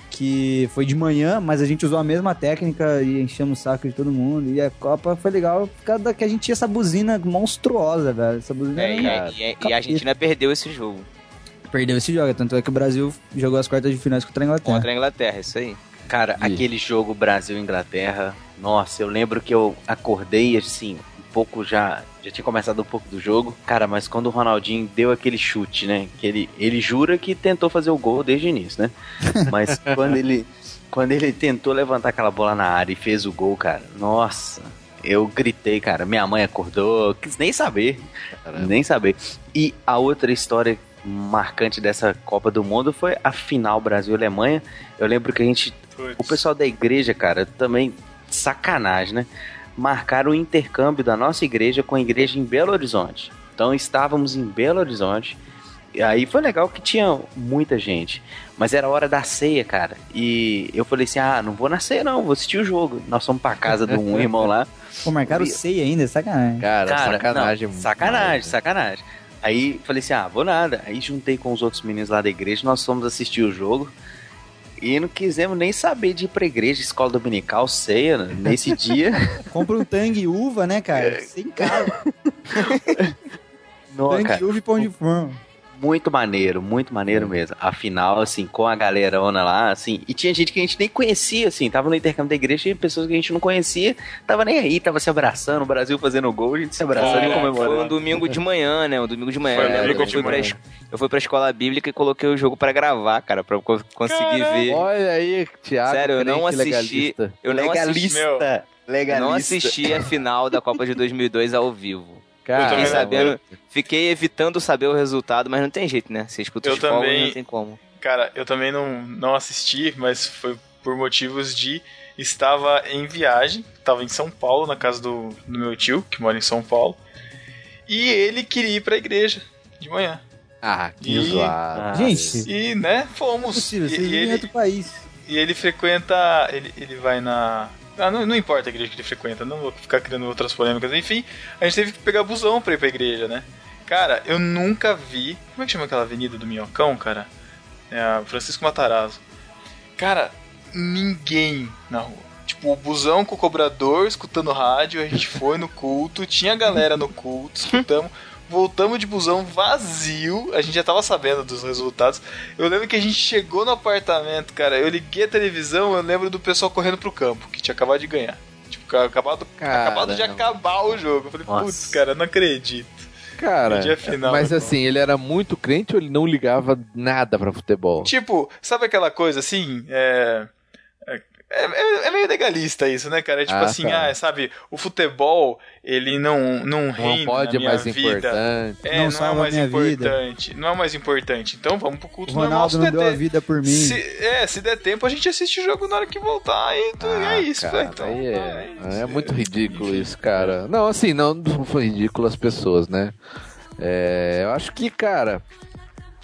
Que foi de manhã, mas a gente usou a mesma técnica e enchemos o saco de todo mundo. E a Copa foi legal por causa que a gente tinha essa buzina monstruosa, velho. Essa buzina É, e, era- a- e a- e a Argentina perdeu esse jogo perdeu esse jogo. Tanto é que o Brasil jogou as quartas de finais contra a Inglaterra. contra a Inglaterra, isso aí. Cara, Ih. aquele jogo Brasil-Inglaterra, nossa, eu lembro que eu acordei assim, um pouco já. Já tinha começado um pouco do jogo. Cara, mas quando o Ronaldinho deu aquele chute, né? Que ele, ele jura que tentou fazer o gol desde o início, né? Mas [LAUGHS] quando ele. Quando ele tentou levantar aquela bola na área e fez o gol, cara, nossa, eu gritei, cara. Minha mãe acordou, quis nem saber. Nem saber. E a outra história marcante dessa Copa do Mundo foi a final Brasil-Alemanha. Eu lembro que a gente Putz. o pessoal da igreja, cara, também sacanagem, né? Marcaram o intercâmbio da nossa igreja com a igreja em Belo Horizonte. Então estávamos em Belo Horizonte. E aí foi legal que tinha muita gente. Mas era hora da ceia, cara. E eu falei assim: ah, não vou na ceia, não, vou assistir o jogo. Nós fomos pra casa de um [LAUGHS] irmão lá. Pô, marcaram o SEI ainda, sacanagem. Cara, Cara, sacanagem. não, sacanagem, sacanagem. Aí falei assim: ah, vou nada. Aí juntei com os outros meninos lá da igreja, nós fomos assistir o jogo. E não quisemos nem saber de ir pra igreja, escola dominical, ceia, né, nesse dia. [LAUGHS] Compra um tangue uva, né, cara? Sem casa. [LAUGHS] Não, Tangue cara, uva e pão de forma. Muito maneiro, muito maneiro mesmo. Afinal, assim, com a galerona lá, assim, e tinha gente que a gente nem conhecia, assim, tava no intercâmbio da igreja, tinha pessoas que a gente não conhecia, tava nem aí, tava se abraçando, o Brasil fazendo gol, a gente se abraçando Cara, e Foi comemorando. um domingo de manhã, né? Um domingo de manhã. Foi um Eu lembro domingo que eu de fui, pra, eu fui pra escola bíblica e coloquei o jogo pra gravar, cara, pra eu co- conseguir Caralho. ver. Olha aí, Thiago. Sério, eu não assisti. legalista. Eu não assisti, Meu. eu legalista. não assisti a final da Copa de 2002 ao vivo. Cara, Fiquei sabendo, fiquei evitando saber o resultado, mas não tem jeito, né? Você escuta Eu os fogos, também- não tem como. Cara, eu também não, não assisti, mas foi por motivos de. Estava em viagem, estava em São Paulo, na casa do, do meu tio, que mora em São Paulo. E ele queria ir pra igreja de manhã. Ah, que E- zoado. Ah, Gente, E, né, é fomos. possível, E, e ele, outro país. e ele frequenta. Ele, ele vai na. Ah, não, não importa a igreja que ele frequenta, não vou ficar criando outras polêmicas. Enfim, a gente teve que pegar busão pra ir pra igreja, né? Cara, eu nunca vi. Como é que chama aquela avenida do Minhocão, cara? É Francisco Matarazzo. Cara, ninguém na rua. Tipo, o busão com o cobrador escutando rádio, a gente foi no culto, tinha galera no culto, escutamos. Voltamos de busão vazio, a gente já tava sabendo dos resultados. Eu lembro que a gente chegou no apartamento, cara. Eu liguei a televisão, eu lembro do pessoal correndo pro campo, que tinha acabado de ganhar. Tipo, acabado, acabado de acabar o jogo. Eu falei, putz, cara, não acredito. Cara, final, mas assim, ele era muito crente ou ele não ligava nada pra futebol? Tipo, sabe aquela coisa assim? É. É, é- é meio legalista isso, né, cara? Tipo Ah, assim, tá. ah, sabe, o futebol, ele não, não Não reina pode na minha mais vida. importante. É, Não não, é mais minha vida. importante. Não é o mais importante. Então vamos pro O culto normal. Ronaldo não deu a vida por mim. se, é, se der tempo, a gente assiste o jogo na hora que voltar e, tu- Ah, é isso, cara. Então, é, isso, é muito ridículo isso, cara. Não, assim, não, não foi ridículo as pessoas, né? É, eu acho que, cara,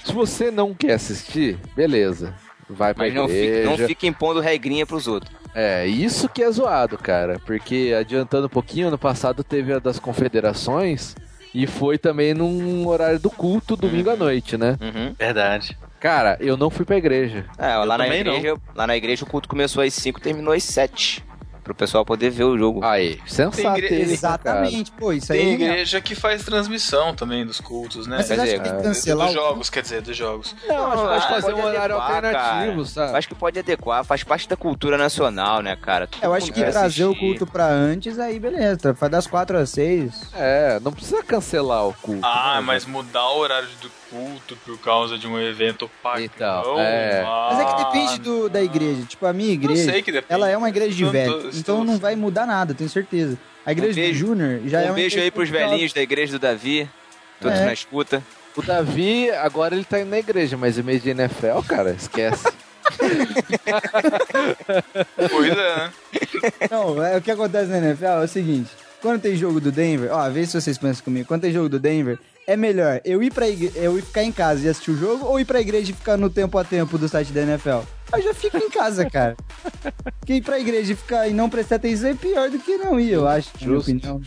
se você não quer assistir, beleza. Vai pra Mas não fica, igreja. não fica impondo regrinha pros outros. É, isso que é zoado, cara. Porque adiantando um pouquinho, ano passado teve a das confederações e foi também num horário do culto, domingo à noite, né? Uhum. Verdade. Cara, eu não fui pra igreja. É, lá na, também não. igreja, lá na igreja o culto começou às 5 terminou às 7. Pro pessoal poder ver o jogo. Aí, sensato igre-. Exatamente, pô, isso aí Tem é igreja que faz transmissão também dos cultos, né? Mas vocês Quer acham que dizer, tem que cancelar dos o jogos, quer dizer, dos jogos. Não, acho que pode fazer um horário adequar, alternativo, cara. sabe? Acho que pode adequar, faz parte da cultura nacional, né, cara? Todo Eu acho que trazer o assistir. culto pra antes, aí beleza. Faz das 4 às 6. É, não precisa cancelar o culto. Ah, né? mas mudar o horário do puto por causa de um evento pagão. Então, é. Mas é que depende do, da igreja. Tipo, a minha igreja, sei que depende. ela é uma igreja de velho. Então não vai mudar nada, tenho certeza. A igreja Um de beijo- Júnior já é um uma beijo aí pros velhinhos da igreja do Davi, todos É. na escuta. O Davi, agora ele tá indo na igreja, mas em mês de NFL, cara, esquece. [LAUGHS] Pois é, né? Não, é, o que acontece na NFL é o seguinte: quando tem jogo do Denver, ó, vê se vocês pensam comigo. Quando tem jogo do Denver, é melhor eu ir pra igre... eu ir ficar em casa e assistir o jogo ou ir pra igreja e ficar no tempo a tempo do site da NFL? Eu já fico em casa, cara. [LAUGHS] Porque ir pra igreja e ficar e não prestar atenção é pior do que não ir, eu acho, na minha Justo.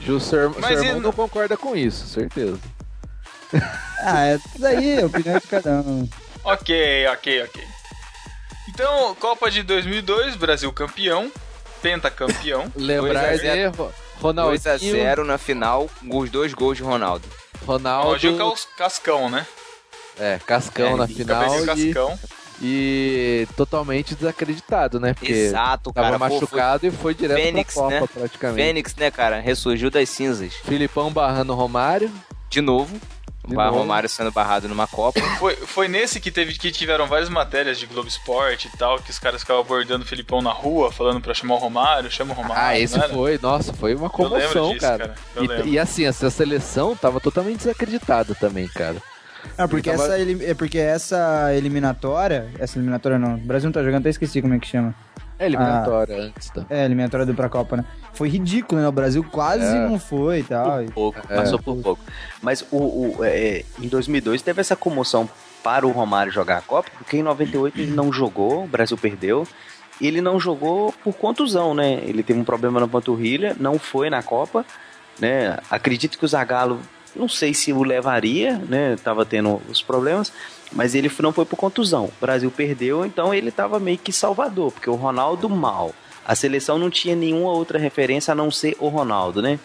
Justo, seu, Mas seu irmão no- não concorda com isso, certeza. Ah, é tudo aí, a opinião de cada um. [LAUGHS] Ok, ok, ok. Então, Copa de 2002, Brasil campeão, pentacampeão. [LAUGHS] Lembrar 2 a de Ro- Ronaldinho, 2x0 na final, com os dois gols de Ronaldo. Ronaldo, Ronaldinho Cas- Cascão, né? é, Cascão É, na final Cabelinho e, Cascão. e totalmente desacreditado, né? Porque Exato, tava cara. Pô, foi- machucado e foi direto Fênix, pra Copa, né? praticamente. Fênix, né, cara? Ressurgiu das cinzas. Filipão barrando o Romário. De novo. Novo. Romário sendo barrado numa Copa. [LAUGHS] Foi, foi nesse que, teve, que tiveram várias matérias de Globo Esporte e tal, que os caras ficavam abordando o Filipão na rua, falando pra chamar o Romário, chama o Romário. Ah, esse foi, nossa, foi uma Eu lembro comoção, disso, cara. cara. Eu E-. E, assim, essa seleção tava totalmente desacreditada também, cara. Ah, porque Tava- essa, é porque essa eliminatória. Essa eliminatória não. O Brasil não tá jogando, até esqueci como é que chama. É eliminatória antes da. É, eliminatória do pra Copa, né? Foi ridículo, né? O Brasil quase É. não foi e tal. pouco, É. passou por pouco. Mas o, o- é, em 2002 teve essa comoção para o Romário jogar a Copa, porque em 98 ele não jogou, o Brasil perdeu. E ele não jogou por contusão, né? Ele teve um problema na panturrilha, não foi na Copa, né? Acredito que o Zagallo, não sei se o levaria, né? Tava tendo os problemas, mas ele não foi por contusão. O Brasil perdeu, então ele tava meio que salvador, porque o Ronaldo mal. A seleção não tinha nenhuma outra referência a não ser o Ronaldo, né?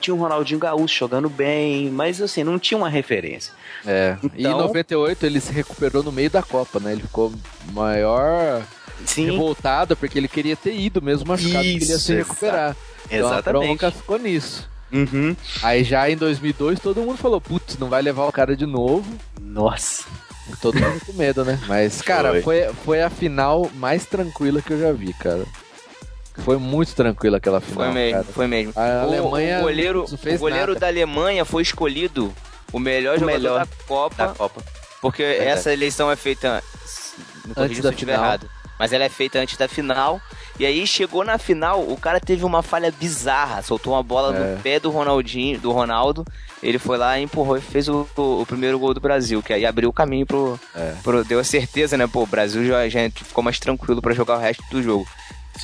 Tinha o Ronaldinho Gaúcho jogando bem, mas assim, não tinha uma referência. É. E em Então- 98 ele se recuperou no meio da Copa, né? Ele ficou maior Sim, revoltado porque ele queria ter ido mesmo machucado, porque ele ia se Isso, recuperar. Então a exatamente. bronca ficou nisso. Uhum. Aí já em 2002 todo mundo falou, putz, não vai levar o cara de novo. Nossa. Todo mundo com medo, né? Mas, cara, Foi. foi, foi a final mais tranquila que eu já vi, cara. Foi muito tranquila aquela final, Foi mesmo, cara. foi mesmo. A O- Alemanha o goleiro, o goleiro nada. da Alemanha foi escolhido o melhor O jogador melhor da Copa, Da Copa. porque Verdade. essa eleição é feita me corrija Antes se da eu estiver final. errado. Mas ela é feita antes da final. E aí chegou na final, o cara teve uma falha bizarra, soltou uma bola É. no pé do Ronaldinho, do Ronaldo. Ele foi lá, empurrou e fez o, o- o primeiro gol do Brasil, que aí abriu o caminho pro, É. pro- deu a certeza, né, pô, o Brasil já, já ficou mais tranquilo pra jogar o resto do jogo.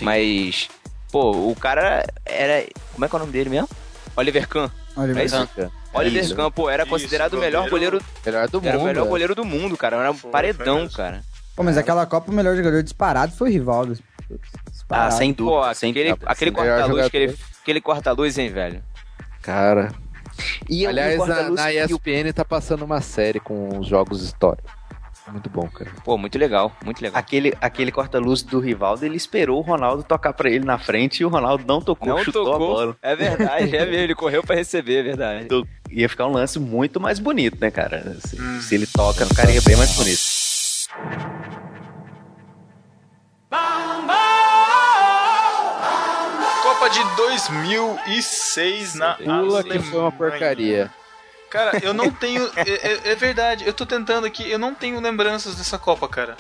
Mas pô, o cara era, como é que é o nome dele mesmo? Oliver Kahn. Olha, É isso? Cara, Oliver isso. Kahn, pô, era Isso, considerado o melhor goleiro- goleiro, Melhor do era o mundo. melhor é. goleiro do mundo, cara. Era um paredão, cara. Pô, mas aquela Copa, o melhor jogador disparado foi o Rivaldo. Ah, Disparado. sem Pô, dúvida. sem aquele, dúvida. aquele corta-luz, aquele, aquele corta-luz, hein, velho? Cara. E Aliás, na, na ESPN tá passando uma série com os jogos históricos. Muito bom, cara. Pô, muito legal, muito legal. Aquele, aquele corta-luz do Rivaldo, ele esperou o Ronaldo tocar pra ele na frente e o Ronaldo não tocou, Não chutou tocou. a bola. É verdade, é mesmo. Ele correu pra receber, é verdade. Ia ficar um lance muito mais bonito, né, cara? Se, se ele toca, ficaria bem mais bonito. Copa de 2006 na Pula que Alemanha. foi uma porcaria. Cara, eu não tenho. é, é- é verdade, eu tô tentando aqui, eu não tenho lembranças dessa Copa, cara.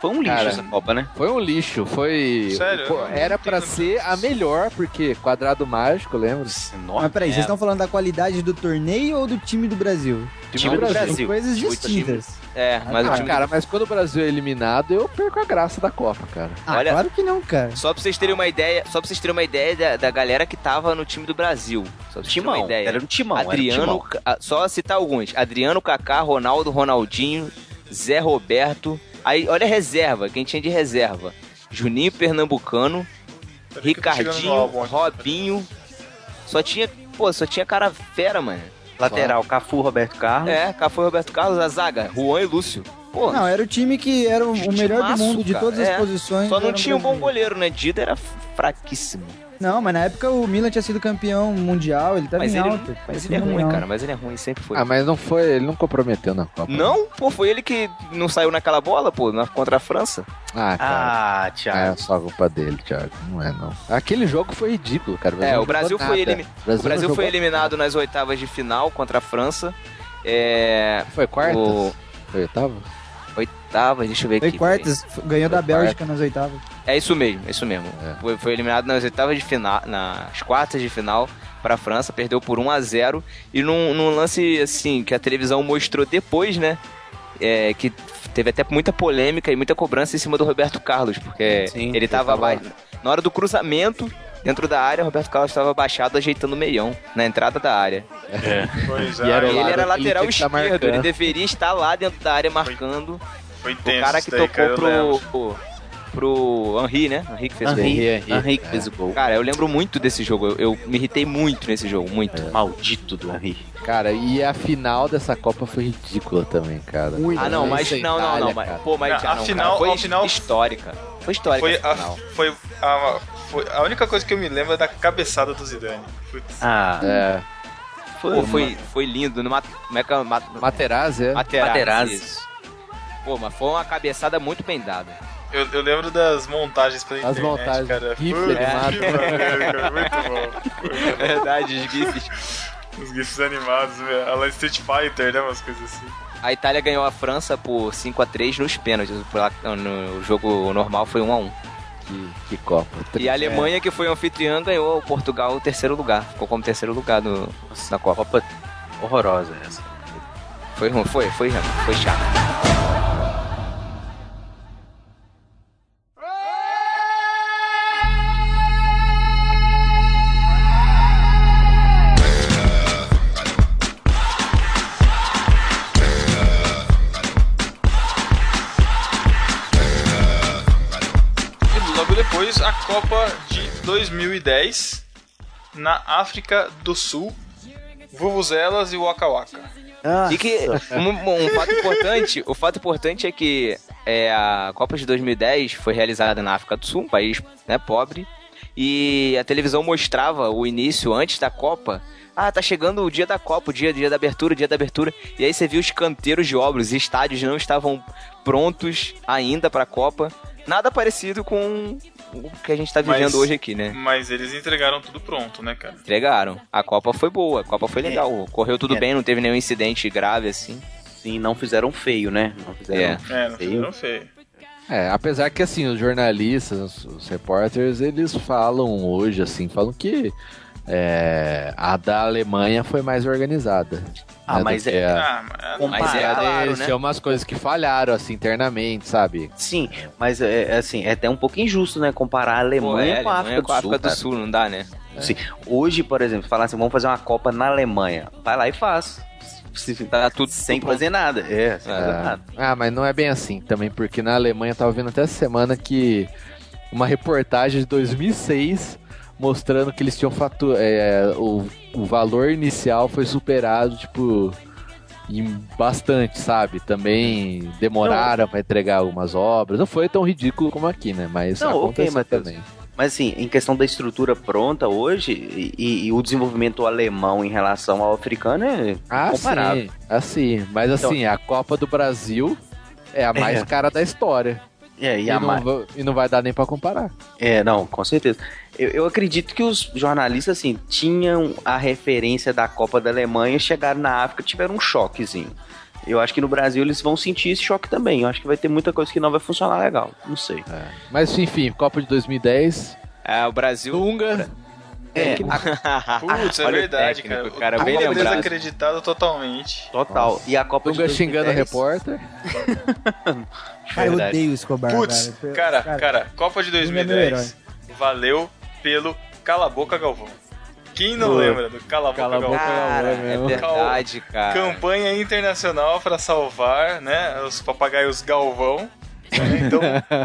Foi um lixo Cara, essa Copa, né? Foi um lixo, foi. Sério? Pô, era lembrança. ser a melhor, porque quadrado mágico, lembra? Mas peraí, vocês estão falando da qualidade do torneio ou do time do Brasil? Time do Brasil. São coisas distintas. É, mas o Ah, time. cara, mas quando o Brasil é eliminado, eu perco a graça da Copa, cara. Ah, Olha- claro que não, cara. Só pra vocês terem uma ideia, só pra vocês terem uma ideia da, da galera que tava no time do Brasil. Só pra vocês terem uma Timão. ideia. Era um timão. era um Adriano, timão. Ah, só citar alguns. Adriano, Kaká, Ronaldo, Ronaldinho, Zé Roberto. Aí, olha a reserva, quem tinha de reserva. Juninho Pernambucano, Peraí no Ricardinho, álbum aqui. Robinho. Só tinha, pô, só tinha cara fera, mano. Lateral, Cafu, Roberto Carlos. É, Cafu e Roberto Carlos, a zaga, Juan e Lúcio. Pô, Não, era o time que era o, o melhor do mundo de cara. todas as É. posições. Só não tinha um bom goleiro, né? Dida era fraquíssimo. Não, mas na época o Milan tinha sido campeão mundial, ele tava Mas em ele, alta. mas ele é ruim, alta. cara. Mas ele é ruim, sempre foi. Ah, mas não foi, ele não comprometeu na Copa. Não? Pô, foi ele que não saiu naquela bola, pô, na, contra a França. Ah, cara. Ah, Não é Thiago. só culpa dele, Thiago. Não é, não. Aquele jogo foi ridículo, cara. É, não o Brasil foi, nada. elimi- O o Brasil, Brasil não foi eliminado nas oitavas de final contra a França. É. nada. Foi quartas? O... Foi oitava? Oitavas, deixa eu ver Foi aqui. quartas, f- ganhou da Foi Bélgica nas oitavas. É isso mesmo, é isso mesmo. É. Foi, foi eliminado nas oitavas de final, nas quartas de final para a França, perdeu por 1 a 0 e num, num lance assim que a televisão mostrou depois, né? É, que teve até muita polêmica e muita cobrança em cima do Roberto Carlos, porque Sim, ele tava tava- aba- na hora do cruzamento dentro da área, o Roberto Carlos estava abaixado ajeitando o meião na entrada da área. Pois E era é, ele era ele lateral que tá esquerdo, ele deveria estar lá dentro da área marcando. foi O tenso. cara que daí, cara, tocou lembro. pro, pro Henri, né? Henri que fez o gol. Henri, Henri que fez o gol. Cara, eu lembro muito desse jogo. Eu, eu me irritei muito nesse jogo, muito. Maldito do Henri. Cara, e a final dessa Copa foi ridícula também, cara. Ah, não, mas não, não, não, Itália, mas cara. pô, mas Não, a não, final- cara, foi a final- histórica. Foi histórica Foi essa a, final. foi, a, foi a única coisa que eu me lembro é da cabeçada do Zidane. Putz. Ah, É. Pô, foi, foi lindo. Numa, como é que é? Ma- Materazzi, é? Materazzi, Materazzi. Pô, mas foi uma cabeçada muito bem dada. Eu, eu lembro das montagens pela As internet, montagens, cara. gif animado. cara. Muito bom. É verdade, os gifs. Os gifs animados, velho. A Street Fighter, né? Umas coisas assim. A Itália ganhou a França por 5x3 nos pênaltis. No jogo normal foi 1x1. Que, que Copa. E a Alemanha, que foi anfitriã, ganhou o Portugal o terceiro lugar. Ficou como terceiro lugar no, na Copa. Copa horrorosa essa. Foi ruim, foi, foi, foi chato. Copa de 2010 na África do Sul. Vuvuzelas e Waka Waka. Ah, E que um, um fato importante, o fato importante é que é, a Copa de 2010 foi realizada na África do Sul, um país né, pobre, e a televisão mostrava o início antes da Copa. Ah, tá chegando o dia da Copa, o dia, dia da abertura, o dia da abertura. E aí você viu os canteiros de obras, os estádios não estavam prontos ainda para a Copa. Nada parecido com o que a gente tá vivendo Mas- hoje aqui, né? Mas eles entregaram tudo pronto, né, cara? Entregaram. A Copa foi boa, a Copa foi legal. Correu tudo É. bem, não teve nenhum incidente grave assim. Sim, não fizeram feio, né? Não fizeram É, não feio. fizeram feio. É, apesar que assim, os jornalistas, os, os repórteres, eles falam hoje, assim, falam que é, a da Alemanha foi mais organizada. Ah, né, mas é- a- Ah, mas é claro, Eles né? tinham umas coisas que falharam, assim, internamente, sabe? Sim, mas é, é assim, é até um pouco injusto, né? Comparar a Pô, Alemanha é, com a Alemanha África com a do Sul. África do. Sul, não dá, né? Assim, hoje, por exemplo, falar assim, vamos fazer uma Copa na Alemanha. Vai lá e faz. Se- Tá tudo sem fazer nada. É, sem fazer É. nada. Ah, mas não é bem assim também, porque na Alemanha eu tava vendo até essa semana que uma reportagem de 2006 mostrando que eles tinham fatu é, o, o valor inicial foi superado, tipo, em bastante, sabe? Também demoraram pra entregar algumas obras. Não foi tão ridículo como aqui, né? Mas Não, aconteceu Matheus. também. Mas assim, em questão da estrutura pronta hoje e, e- o desenvolvimento alemão em relação ao africano é Ah, comparável. sim, assim, mas assim, a Copa do Brasil é a mais [LAUGHS] É. cara da história. É, e E, a não, ma- va- e não vai dar nem pra comparar. É, não, com certeza. Eu, eu acredito que os jornalistas, assim, tinham a referência da Copa da Alemanha, chegaram na África tiveram um choquezinho. Eu acho que no Brasil eles vão sentir esse choque também. Eu acho que vai ter muita coisa que não vai funcionar legal. Não sei. Mas enfim, Copa de 2010. É, o Brasil. Dunga. É, [LAUGHS] Putz, é verdade, técnico, cara. cara, bem lembrado. desacreditado totalmente. total. E a Copa Dunga de xingando o 2010, repórter. [LAUGHS] Cara, eu odeio o Escobar, Putz, cara. cara, cara, Copa de Dunga é meu 2010 valeu pelo Cala a Boca Galvão. Quem não Pô. lembra do Cala a Boca Cala Galvão? boca. Cara, Galvão, é verdade, cara. Campanha internacional para salvar, né, os papagaios Galvão. Né? [LAUGHS] Então,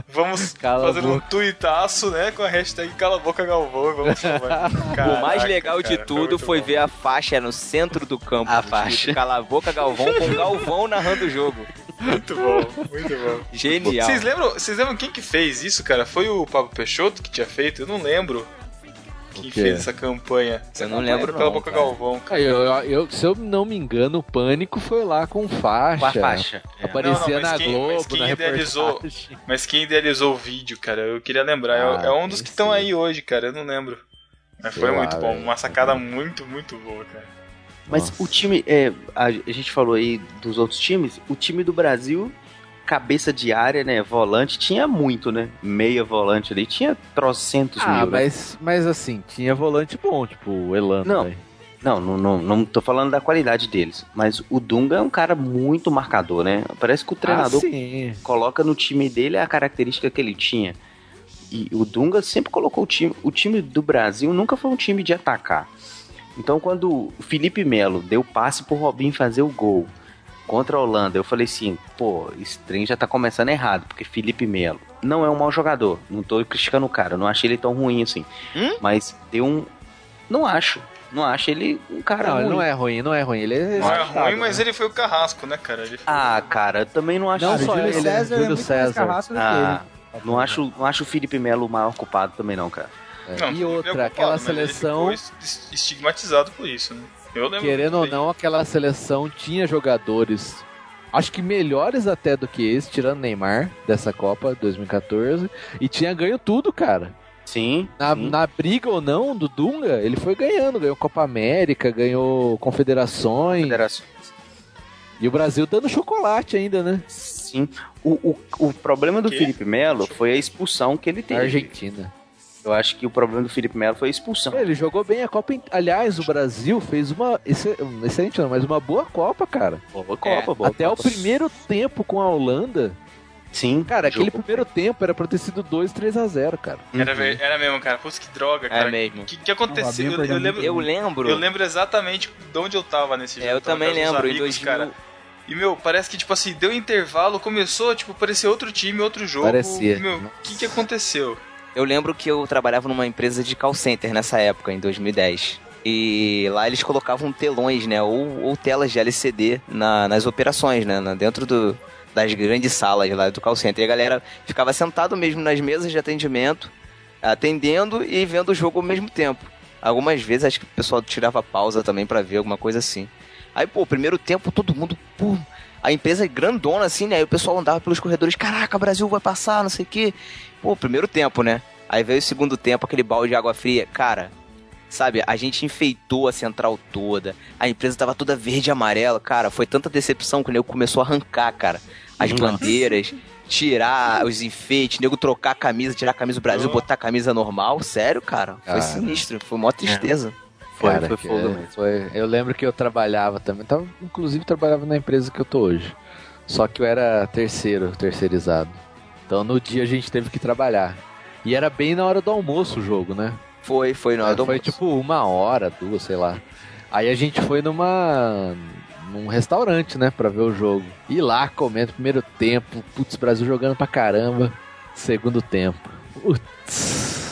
vamos [LAUGHS] Cala fazer um tuitaço, né, com a hashtag Cala a Boca Galvão e vamos salvar. [LAUGHS] o mais Caraca, legal de cara, tudo muito foi bom. ver a faixa no centro do campo. A faixa. Cala a boca, Galvão, com o Galvão narrando o jogo. Muito bom, muito bom. Genial. Vocês lembram, vocês lembram quem que fez isso, cara? Foi o Pablo Peixoto que tinha feito? Eu não lembro. Quem quê? fez essa campanha? Essa Eu não campanha lembro Pela não, Boca cara. Galvão. cara. Eu, eu- se eu não me engano, o Pânico foi lá com faixa. Com a faixa. É. Aparecia Não, não, na quem- Globo, mas quem na idealizou- reportagem. Mas quem idealizou o vídeo, cara? Eu queria lembrar. É- Ah, é um dos que estão aí hoje, cara. Eu não lembro. Mas foi lá, muito bom. Uma sacada muito, muito boa, cara. Mas Nossa. o time, é, a, a gente falou aí dos outros times, o time do Brasil, cabeça de área, né, volante, tinha muito, né? Meia volante ali, tinha trocentos Ah, mil, né? mas, mas assim, tinha volante bom, tipo o Elano. Não. Não, não, não, não tô falando da qualidade deles, mas o Dunga é um cara muito marcador, né? Parece que o treinador Ah, coloca no time dele a característica que ele tinha. E o Dunga sempre colocou o time. O time do Brasil nunca foi um time de atacar. Então, quando o Felipe Melo deu passe pro Robinho fazer o gol contra a Holanda, eu falei assim: pô, esse trem já tá começando errado, porque Felipe Melo não é um mau jogador. Não tô criticando o cara, eu não achei ele tão ruim assim. Hum? Mas deu um. Não acho. Não acho ele um cara Não, ruim. ele não é ruim, não é ruim. Ele é Não é ruim, mas né? ele foi o carrasco, né, cara? Ele foi- Ah, cara, eu também não acho Não só o Júlio ele, César Júlio é muito César. mais carrasco do que Ah, ele. não acho, não acho o Felipe Melo o maior culpado também, não, cara. É. Não, e é outra, culpado, aquela mas ele seleção, ficou es- estigmatizado por isso, né? Eu lembro. querendo ou não, aquela seleção tinha jogadores, acho que melhores até do que esse, tirando Neymar, dessa Copa 2014, e tinha ganho tudo, cara. Sim. Na, sim. na briga ou não do Dunga, ele foi ganhando. Ganhou Copa América, ganhou Confederações. Federação. E o Brasil dando chocolate ainda, né? Sim. O, o, o problema do? Felipe Melo foi a expulsão que ele Na teve. Argentina. Eu acho que o problema do Felipe Melo foi a expulsão. Ele jogou bem a Copa. in- Aliás, o Brasil fez uma. exce- Excelente, não, mas uma boa Copa, cara. Boa Copa, boa Até o Copa. primeiro tempo com a Holanda. Sim. Cara, aquele jogou. primeiro tempo era pra ter sido 2, 3 a 0 cara. Era, Uhum. era mesmo, cara. Putz, que droga, cara. É mesmo. O que, que aconteceu? Robinho Eu, eu lembro, Eu lembro. eu lembro exatamente de onde eu tava nesse jogo. É, eu Tava também lembro. Em amigos, 2000, cara. E, meu, parece que, tipo assim, deu intervalo, começou, tipo, parecer outro time, outro jogo. Parecia. Meu, o que que aconteceu? Eu lembro que eu trabalhava numa empresa de call center nessa época, em 2010. E lá eles colocavam telões, né? Ou, ou telas de LCD na- nas operações, né? na- Dentro do- das grandes salas lá do call center. E a galera ficava sentado mesmo nas mesas de atendimento, atendendo e vendo o jogo ao mesmo tempo. Algumas vezes acho que o pessoal tirava pausa também pra ver alguma coisa assim. Aí, pô, primeiro tempo todo mundo, pô, a empresa é grandona assim, né? Aí o pessoal andava pelos corredores, caraca, Brasil vai passar, não sei o quê. Pô, primeiro tempo, né? Aí veio o segundo tempo, aquele balde de água fria. Cara, sabe, a gente enfeitou a central toda. A empresa tava toda verde e amarela. Cara, foi tanta decepção que o nego começou a arrancar, cara, as Nossa. bandeiras, tirar os enfeites, nego trocar a camisa, tirar a camisa do Brasil, botar a camisa normal. Sério, cara. Foi Cara. sinistro, foi mó tristeza. Foi, Cara, foi fogo é- mesmo. foi- eu lembro que eu trabalhava também. Tava, inclusive trabalhava na empresa que eu tô hoje. Só que eu era terceiro, terceirizado. Então no dia a gente teve que trabalhar. E era bem na hora do almoço o jogo, né? Foi, foi, não. foi tipo uma hora, duas, sei lá. Aí a gente foi numa. num restaurante, né, pra ver o jogo. E lá comendo primeiro tempo. Putz, Brasil jogando pra caramba. Segundo tempo. Putz.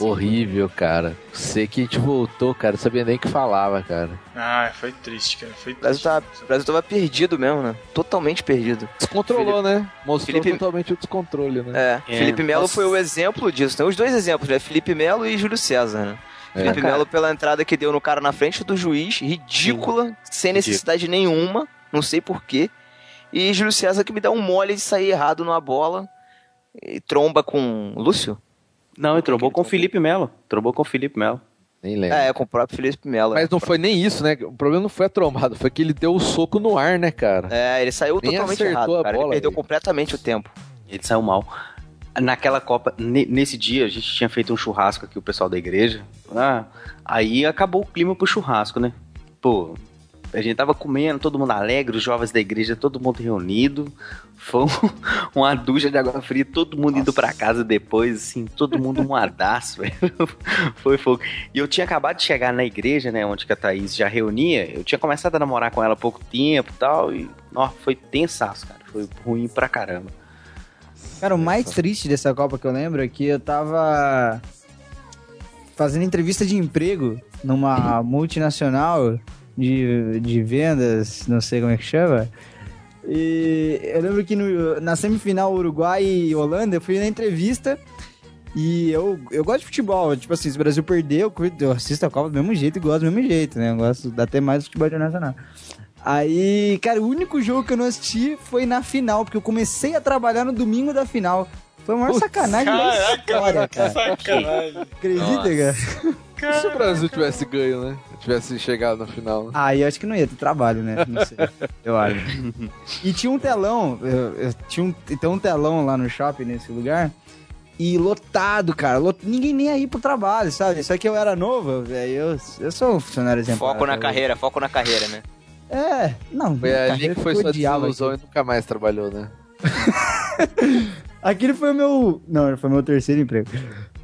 Horrível, cara. Você que a gente voltou, cara, não sabia nem o que falava, cara. Ah, foi triste, cara. Foi O Brasil, triste. tava, o Brasil tava perdido mesmo, né? Totalmente perdido. Descontrolou, né? Mostrou Felipe- totalmente o descontrole, né? É, É, Felipe Melo nossa. foi o exemplo disso. Tem os dois exemplos, né? Felipe Melo e Júlio César, né? É. Felipe Cara. Melo pela entrada que deu no cara na frente do juiz, ridícula, sem necessidade nenhuma, não sei porquê. E Júlio César que me dá um mole de sair errado numa bola e tromba com Lúcio? Não, ele trombou com o Felipe Melo. Trombou com o Felipe Melo. Nem lembro. É, com o próprio Felipe Melo. Mas não foi nem isso, né? O problema não foi a trombada, foi que ele deu o soco no ar, né, cara? É, ele saiu Nem totalmente errado, a cara. bola, ele perdeu completamente o tempo. Ele saiu mal. Naquela Copa, ne- nesse dia, a gente tinha feito um churrasco aqui, o pessoal da igreja. Ah, aí acabou o clima pro churrasco, né? Pô, a gente tava comendo, todo mundo alegre, os jovens da igreja, todo mundo reunido. Foi um- [LAUGHS] uma ducha de água fria, todo mundo indo pra casa depois, assim, todo mundo moadaço, [LAUGHS] velho. Foi fogo. E eu tinha acabado de chegar na igreja, né, onde que a Thaís já reunia. Eu tinha começado a namorar com ela há pouco tempo e tal. E, ó, foi tensaço, cara. Foi ruim pra caramba. Cara, o mais triste dessa Copa que eu lembro é que eu tava fazendo entrevista de emprego numa multinacional de, de vendas, não sei como é que chama. E eu lembro que no- na semifinal Uruguai e Holanda, eu fui na entrevista e eu, eu gosto de futebol. Tipo assim, se o Brasil perder, eu, curto- eu assisto a Copa do mesmo jeito e gosto do mesmo jeito, né? Eu gosto até mais do futebol internacional. Aí, cara, o único jogo que eu não assisti foi na final, porque eu comecei a trabalhar no domingo da final. Foi a maior Putz, sacanagem da história, cara. Sacanagem. Acredita, cara? E se o Brasil tivesse ganho, né? Tivesse chegado na final. né? Ah, eu acho que não ia ter trabalho, né? Não sei. eu acho. E tinha um telão, eu, eu tinha um, tem um telão lá no shopping, nesse lugar, e lotado, cara. lot- ninguém nem aí pro trabalho, sabe? Só que eu era novo, velho. Eu, eu sou um funcionário exemplar. Foco na cara. carreira, foco na carreira, né? É, não. Foi ali que foi sua desilusão e nunca mais trabalhou, né? [LAUGHS] Aquele foi o meu. Não, foi meu terceiro emprego.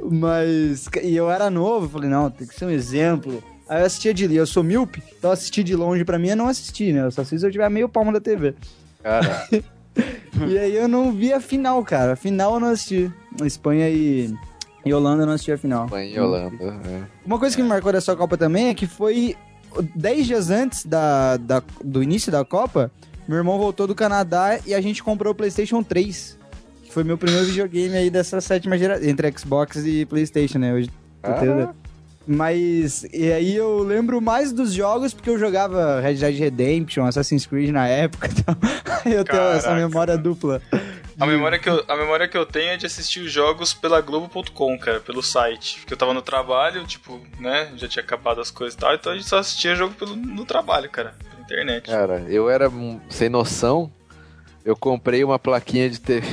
Mas. E eu era novo, falei, não, tem que ser um exemplo. Aí eu assistia de. Eu sou míope, então assistir de longe pra mim é não assistir, né? Eu só assisto se eu tiver meio palmo da TV. Cara, [LAUGHS] E aí eu não vi a final, cara. A final eu não assisti. Espanha e. E Holanda eu não assisti a final. mãe em Holanda. é. Uma coisa que me marcou dessa Copa também é que foi 10 dias antes da, da- do início da Copa, meu irmão voltou do Canadá e a gente comprou o PlayStation 3. Foi meu primeiro videogame aí dessa sétima geração, entre Xbox e PlayStation, né? Hoje, Caraca. Mas, e aí eu lembro mais dos jogos porque eu jogava Red Dead Redemption, Assassin's Creed na época, [LAUGHS] então eu tenho essa Caraca. memória dupla. A memória, que eu, a memória que eu tenho é de assistir os jogos pela Globo.com, cara, pelo site. Porque eu tava no trabalho, tipo, né? Já tinha acabado as coisas e tal, então a gente só assistia jogo pelo, no trabalho, cara, pela internet. Cara, eu era sem noção. Eu comprei uma plaquinha de TV.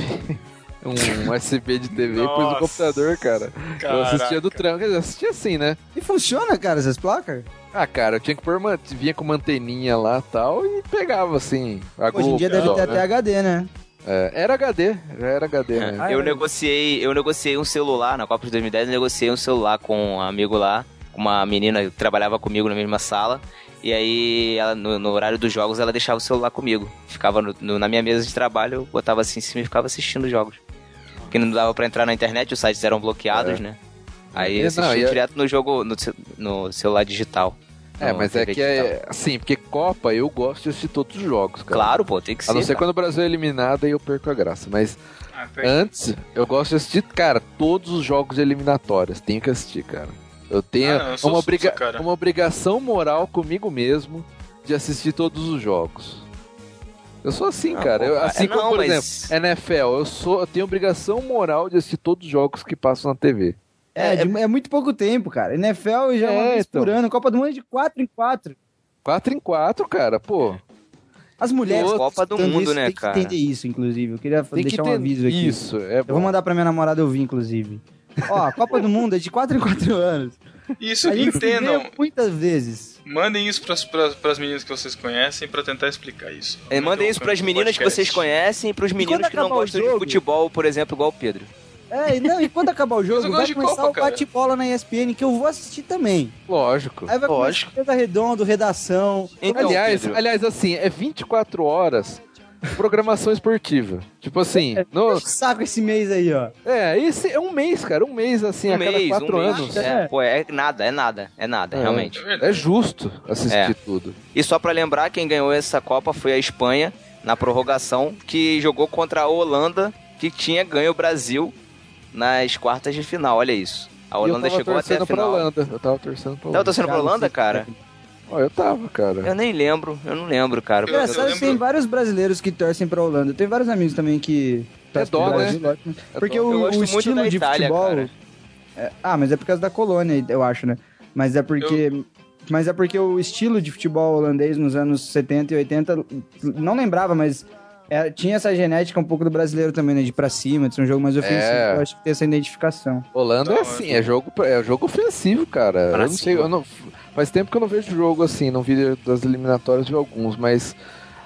Um USB de TV e pus no computador, cara. Eu assistia do dizer, eu assistia assim, né? E funciona, cara, essas placas? Ah, cara, eu tinha que pôr uma. Vinha com uma anteninha lá e tal e pegava assim. A Hoje em dia deve ter né? até HD, né? É, era HD, já era HD, né? Ah, eu é? negociei, eu negociei um celular na Copa de 2010, eu negociei um celular com um amigo lá, com uma menina que trabalhava comigo na mesma sala. E aí, ela, no, no horário dos jogos, ela deixava o celular comigo. Ficava no- no- na minha mesa de trabalho, eu botava assim em cima e ficava assistindo os jogos. Porque não dava pra entrar na internet, os sites eram bloqueados, É. né? Aí eu não, assistia e é- direto no jogo, no, no celular digital. É, mas é que digital. é assim, porque Copa eu gosto de assistir todos os jogos, cara. Claro, pô, tem que ser. A não ser cara. quando o Brasil é eliminado, aí eu perco a graça. Mas Ah, antes, eu gosto de assistir, cara, todos os jogos eliminatórios. Tenho que assistir, cara. Eu tenho Ah, não, eu uma, obriga cara. uma obrigação moral comigo mesmo de assistir todos os jogos. Eu sou assim, Ah, cara. Eu- assim é, como, não, por mas- exemplo, NFL, eu, sou, eu tenho obrigação moral de assistir todos os jogos que passam na TV. É, de- é, muito pouco tempo, cara. NFL já é uma É, por então. ano. Copa do Mundo é de 4 em 4. 4 em 4, cara, pô. As mulheres. Pô, Copa do Mundo, isso, né, tem que cara? entender isso, inclusive. Eu queria Tem que deixar um ter aviso aqui. isso. É Eu vou mandar pra minha namorada ouvir, inclusive. Ó, a Copa do Mundo é de 4 em 4 anos. Isso, A gente entendam. vê muitas vezes. Mandem isso pras, pras, pras meninas que vocês conhecem pra tentar explicar isso. É, mandem isso pras meninas que vocês conhecem e pros meninos que não gostam de jogo? futebol, por exemplo, igual o Pedro. É, e não, e quando acabar o jogo, vai de começar Copa, o bate-bola na ESPN, que eu vou assistir também. Lógico. Aí vai Lógico. começar Redondo, Redação. Então, aliás, Pedro, aliás, assim, é 24 horas programação esportiva. Tipo assim, no, Que saco esse mês aí, ó. é, esse é um mês, cara, um mês assim um a cada mês, quatro um mês. anos. É, pô, é nada, é nada, é nada, É. realmente. É justo assistir É. tudo. E só pra lembrar, quem ganhou essa Copa foi a Espanha, na prorrogação, que jogou contra a Holanda, que tinha ganho o Brasil nas quartas de final, olha isso. A Holanda tava chegou até a pra final. Holanda. Eu tava torcendo pra Tava Holanda. torcendo pra Cara, Holanda, você- cara? Ó, eu tava, cara. Eu nem lembro, eu não lembro, cara. Eu- Engraçado, tem vários brasileiros que torcem pra Holanda. Tem vários amigos também que torcem dó, pro né? Brasil, lógico. É Porque dó. o, Eu o estilo de Itália, futebol. É- ah, mas é por causa da colônia, eu acho, né? Mas é porque. Mas é porque o estilo de futebol holandês nos anos 70 e 80, não lembrava, mas é, tinha essa genética um pouco do brasileiro também, né? De ir pra cima, de ser um jogo mais ofensivo. É. Eu acho que tem essa identificação. Holanda é Não, assim, é- é jogo, é jogo ofensivo, cara. Eu não sei, eu não, faz tempo que eu não vejo jogo assim, não vi das eliminatórias de alguns, mas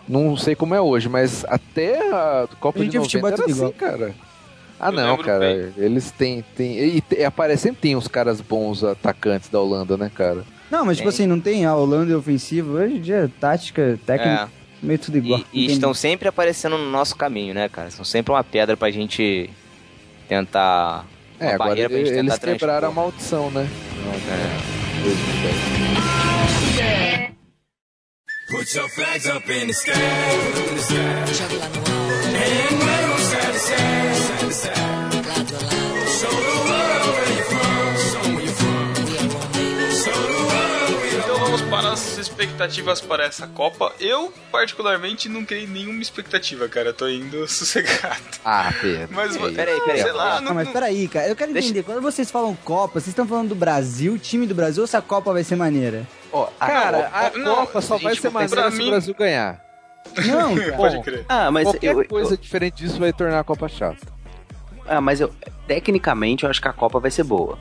não sei como é hoje, mas até a Copa A de gente 90 futebol é era assim, cara. Ah, Eu não, cara, bem. eles têm, têm e, te- aparece sempre tem uns caras bons atacantes da Holanda, né, cara? Não, mas tipo assim, não tem a Holanda ofensivo. Hoje em dia, tática, técnica, É. meio tudo igual. E, e estão sempre aparecendo no nosso caminho, né, cara? São sempre uma pedra pra gente tentar. É, Uma agora barreira pra gente eles tentar quebraram a maldição, né? É. 2010. Put your flags up in the sky. Lá no alto. As expectativas para essa Copa. Eu, particularmente, não criei nenhuma expectativa, cara. Tô indo [LAUGHS] sossegado. Ah, Pedro. Mas, isso. Peraí, peraí. sei lá, Não, não, mas peraí, cara. Eu quero Deixa- entender. Quando vocês falam Copa, vocês estão falando do Brasil, time do Brasil, ou se a Copa vai ser maneira? Ó, a- Cara, a não, Copa só vai ser maneira se mim- o Brasil ganhar. Não, [LAUGHS] cara. Pode crer. ah, mas Qualquer eu, coisa eu- diferente disso vai tornar a Copa chata. ah, mas eu tecnicamente eu acho que a Copa vai ser boa.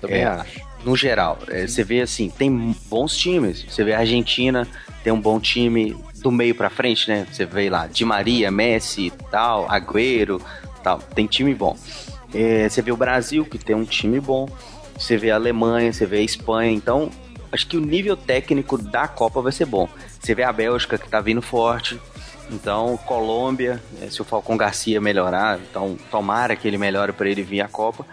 Também É, acho. No geral, É, você vê assim, tem bons times. Você vê a Argentina tem um bom time do meio pra frente, né? Você vê lá Di Maria, Messi, tal, Agüero, tal. Tem time bom. É, você vê o Brasil que tem um time bom. Você vê a Alemanha, você vê a Espanha. Então, acho que o nível técnico da Copa vai ser bom. Você vê a Bélgica que tá vindo forte. Então, Colômbia, eh, se o Falcão Garcia melhorar, então tomara que ele melhore para ele vir à Copa.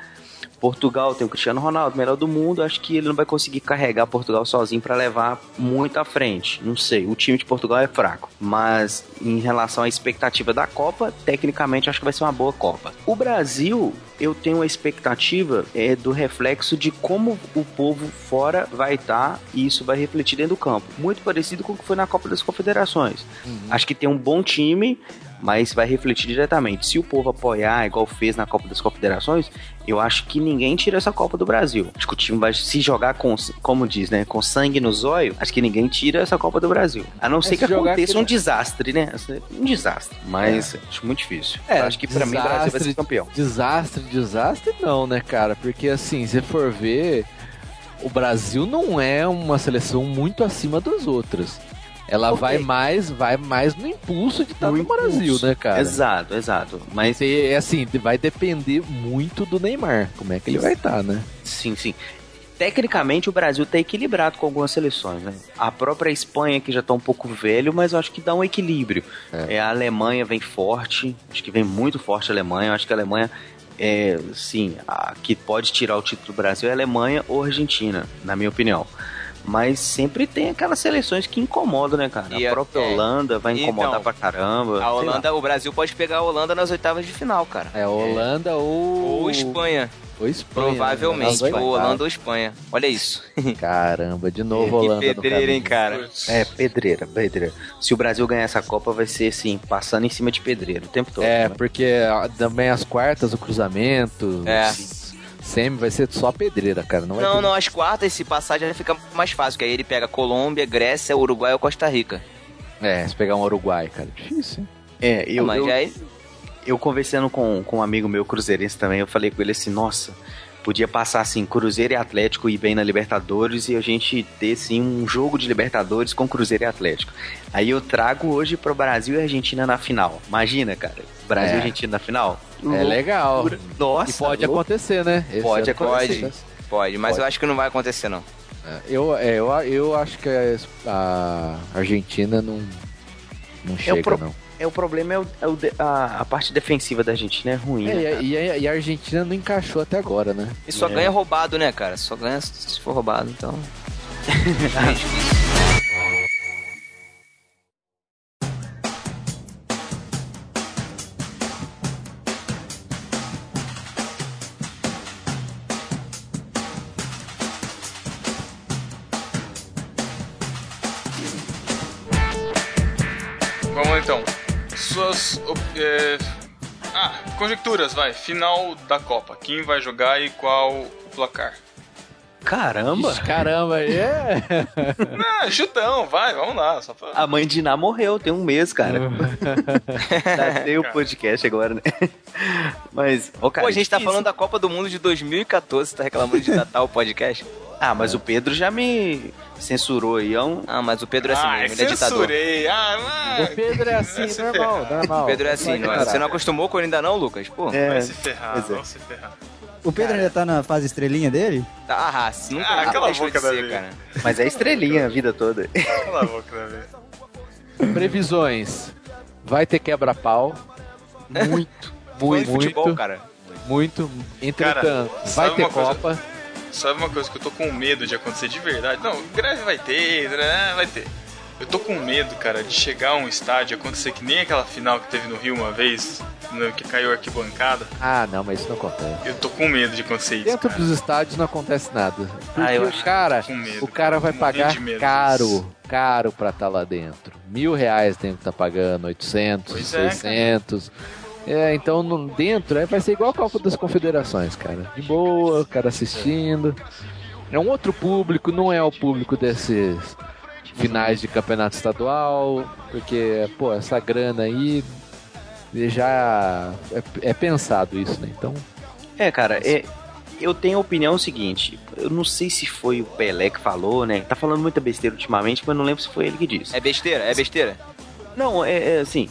Portugal tem o Cristiano Ronaldo, melhor do mundo. Acho que ele não vai conseguir carregar Portugal sozinho para levar muito à frente. Não sei, o time de Portugal é fraco. Mas em relação à expectativa da Copa, tecnicamente acho que vai ser uma boa Copa. O Brasil, eu tenho uma expectativa é, do reflexo de como o povo fora vai estar e isso vai refletir dentro do campo. Muito parecido com o que foi na Copa das Confederações. Acho que tem um bom time, mas vai refletir diretamente. Se o povo apoiar, igual fez na Copa das Confederações, eu acho que ninguém tira essa Copa do Brasil. Acho que o time vai se jogar com, como diz, né, com sangue nos olhos. Acho que ninguém tira essa Copa do Brasil. A não ser se que aconteça um desastre, né? Um desastre. Mas acho muito difícil. É, acho que pra mim o Brasil vai ser campeão. Desastre, desastre não, né, cara? Porque assim, se for ver, o Brasil não é uma seleção muito acima das outras. Ela Ok. vai mais, vai mais no impulso de estar No no, Brasil, né, cara? Exato, exato. Mas E, assim, vai depender muito do Neymar, como é que ele vai estar, né? Sim, sim. Tecnicamente o Brasil tá equilibrado com algumas seleções, né? A própria Espanha que já tá um pouco velho, mas eu acho que dá um equilíbrio. É. a Alemanha vem forte, acho que vem muito forte a Alemanha. Eu acho que a Alemanha é, sim, a que pode tirar o título do Brasil é a Alemanha ou a Argentina, na minha opinião. Mas sempre tem aquelas seleções que incomodam, né, cara? E a a- própria é. Holanda vai incomodar Então, pra caramba. A. Holanda, o Brasil pode pegar a Holanda nas oitavas de final, cara. É Holanda ou. Ou Espanha. Ou Espanha. Provavelmente. né? Ou. Holanda ou Espanha. Olha isso. [LAUGHS] Caramba, de novo [LAUGHS] que Holanda. no pedreira, hein, cara. É, pedreira, pedreira. Se o Brasil ganhar essa Copa, vai ser assim, passando em cima de pedreira o tempo todo. É, né? porque ah, também as quartas, o cruzamento. É. Semi vai ser só pedreira, cara. Não, Não, não, as quartas, se passar, já fica mais fácil. Que aí ele pega Colômbia, Grécia, Uruguai ou Costa Rica. É, se pegar um Uruguai, cara, difícil. hein? É, eu, Mas eu, já é- eu conversando com, com um amigo meu cruzeirense também, eu falei com ele assim, nossa, podia passar assim, Cruzeiro e Atlético ir bem na Libertadores e a gente ter assim um jogo de Libertadores com Cruzeiro e Atlético. Aí eu trago hoje pro Brasil e Argentina na final. Imagina, cara, Brasil É. e Argentina na final. É legal. Loucura. Nossa, e pode louco. acontecer, né? Esse Pode é acontecer. acontece. Pode, mas Pode. eu acho que não vai acontecer, não. É, Eu, é, eu, eu acho que a, Argentina não, não chega, pro- não. É, o problema é, o- é o a, a parte defensiva da Argentina é ruim, É, né, e, a- e, a, e a Argentina não encaixou até agora, né? E só É. ganha roubado, né, cara? Só ganha se for roubado, então. [LAUGHS] Suas. é, Ah, conjecturas, vai. Final da Copa. Quem vai jogar e qual o placar? Caramba! Ixi, caramba, é. [LAUGHS] Ah, chutão, vai, vamos lá. Só pra... A mãe de Iná morreu, tem um mês, cara. [LAUGHS] Tá, tem o podcast agora, né? Mas, ô, cara, Pô, a gente tá falando da Copa do Mundo de 2014, tá reclamando de datar o podcast? Ah, mas o Pedro já me censurou aí. É um... Ah, mas o Pedro é assim ah, mesmo, ele é ditador. censurei. Ah, O mas... Pedro é assim, se normal, ferrar. normal. O Pedro é assim, não, parar. você não acostumou com ele ainda não, Lucas? Pô, É, Vai se ferrar, é. se ferrar. O Pedro ainda tá na fase estrelinha dele? tá, ah, se nunca Ah, cala a boca, ser, Davi. cara. Mas é estrelinha a vida toda. [LAUGHS] Cala a boca, Davi. Previsões. Vai ter quebra-pau. Muito, muito, de futebol, muito, cara. muito. Entretanto, Cara, vai ter uma coisa? Sabe uma coisa que eu tô com medo de acontecer de verdade? Não, greve vai ter, né? Vai ter. Eu tô com medo, cara, de chegar a um estádio e acontecer que nem aquela final que teve no Rio uma vez, no- que caiu a arquibancada. Ah, não, mas isso não acontece. Eu tô com medo de acontecer isso. Dentro cara. dos estádios não acontece nada. Porque Ah, eu o cara, com medo, o cara vai pagar caro, caro pra estar lá dentro. Mil reais tem que estar pagando, 800, Pois é, cara. 600. É, então no- dentro é, vai ser igual a Copa das Confederações, cara. De boa, o cara assistindo. É um outro público, não é o público desses finais de campeonato estadual, porque, pô, essa grana aí já é, é pensado isso, né? Então, É, cara, é, eu tenho a opinião seguinte. Eu não sei se foi o Pelé que falou, né? Tá falando muita besteira ultimamente, mas não lembro se foi ele que disse. É besteira? É besteira? Não, é, é assim.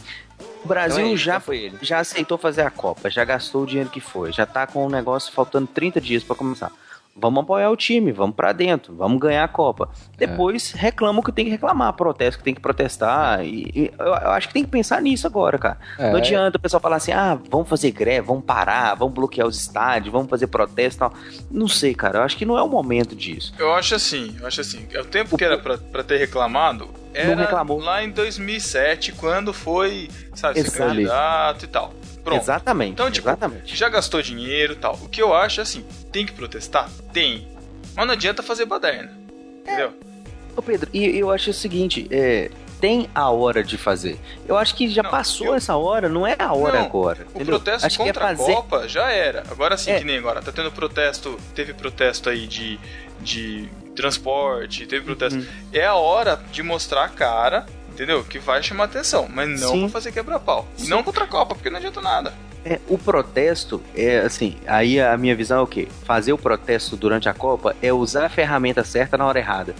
O Brasil Então é- já, foi ele. já aceitou fazer a Copa, já gastou o dinheiro que foi, já tá com o negócio faltando 30 dias pra começar. Vamos apoiar o time, vamos pra dentro, vamos ganhar a Copa. Depois reclama o que tem que reclamar, protesta o que tem que protestar. E, e eu, eu acho que tem que pensar nisso agora, cara. É. Não adianta o pessoal falar assim: ah, vamos fazer greve, vamos parar, vamos bloquear os estádios, vamos fazer protesto e tal. Não sei, cara. Eu acho que não é o momento disso. Eu acho assim, eu acho assim. O tempo que era pra, pra ter reclamado era reclamou. lá em 2007, quando foi, sabe, Exato. candidato e tal. Pronto. Exatamente. Então, tipo, exatamente. já gastou dinheiro e tal. O que eu acho é assim, tem que protestar? Tem. Mas não adianta fazer baderna. Entendeu? Ô Pedro, e eu acho o seguinte, é, tem a hora de fazer. Eu acho que já Não, passou eu- essa hora, não é a hora Não, agora. O entendeu? protesto acho que é contra fazer... a Copa já era. Agora sim, É. que nem agora. Tá tendo protesto. Teve protesto aí de, de transporte, teve protesto. Uhum. É a hora de mostrar a cara, entendeu? Que vai chamar atenção. Mas não Sim. pra fazer quebra-pau. E não contra a Copa, porque não adianta nada. É, o protesto é assim, aí a minha visão é o quê? Fazer o protesto durante a Copa é usar a ferramenta certa na hora errada.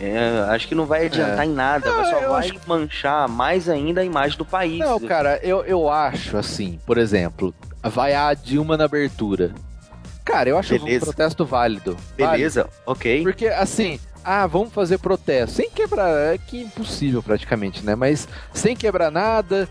É, acho que não vai adiantar em nada, Não, só vai acho manchar mais ainda a imagem do país. Não, cara, eu, eu acho assim, por exemplo, vai a Dilma na abertura. Cara, eu acho Beleza. um protesto válido. Beleza, ok. Válido. Porque, assim, ah, vamos fazer protesto. Sem quebrar, é que impossível praticamente, né? Mas sem quebrar nada,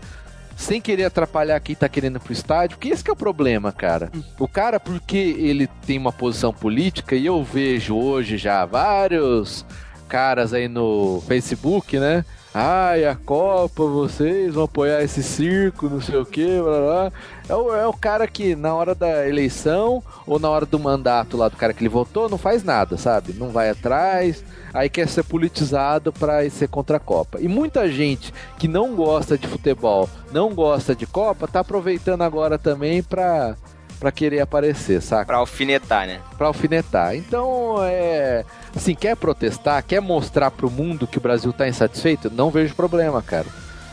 sem querer atrapalhar quem tá querendo ir pro estádio. Porque esse que é o problema, cara. O cara, porque ele tem uma posição política, e eu vejo hoje já vários caras aí no Facebook, né? Ai, a Copa, vocês vão apoiar esse circo, não sei o que, blá, blá. É o, é o cara que na hora da eleição ou na hora do mandato lá do cara que ele votou não faz nada, sabe? Não vai atrás, aí quer ser politizado pra ser contra a Copa. E muita gente que não gosta de futebol, não gosta de Copa, tá aproveitando agora também pra, pra querer aparecer, saca? Pra alfinetar, né? Pra alfinetar. Então, é. Assim, quer protestar, quer mostrar pro mundo que o Brasil tá insatisfeito? Não vejo problema, cara.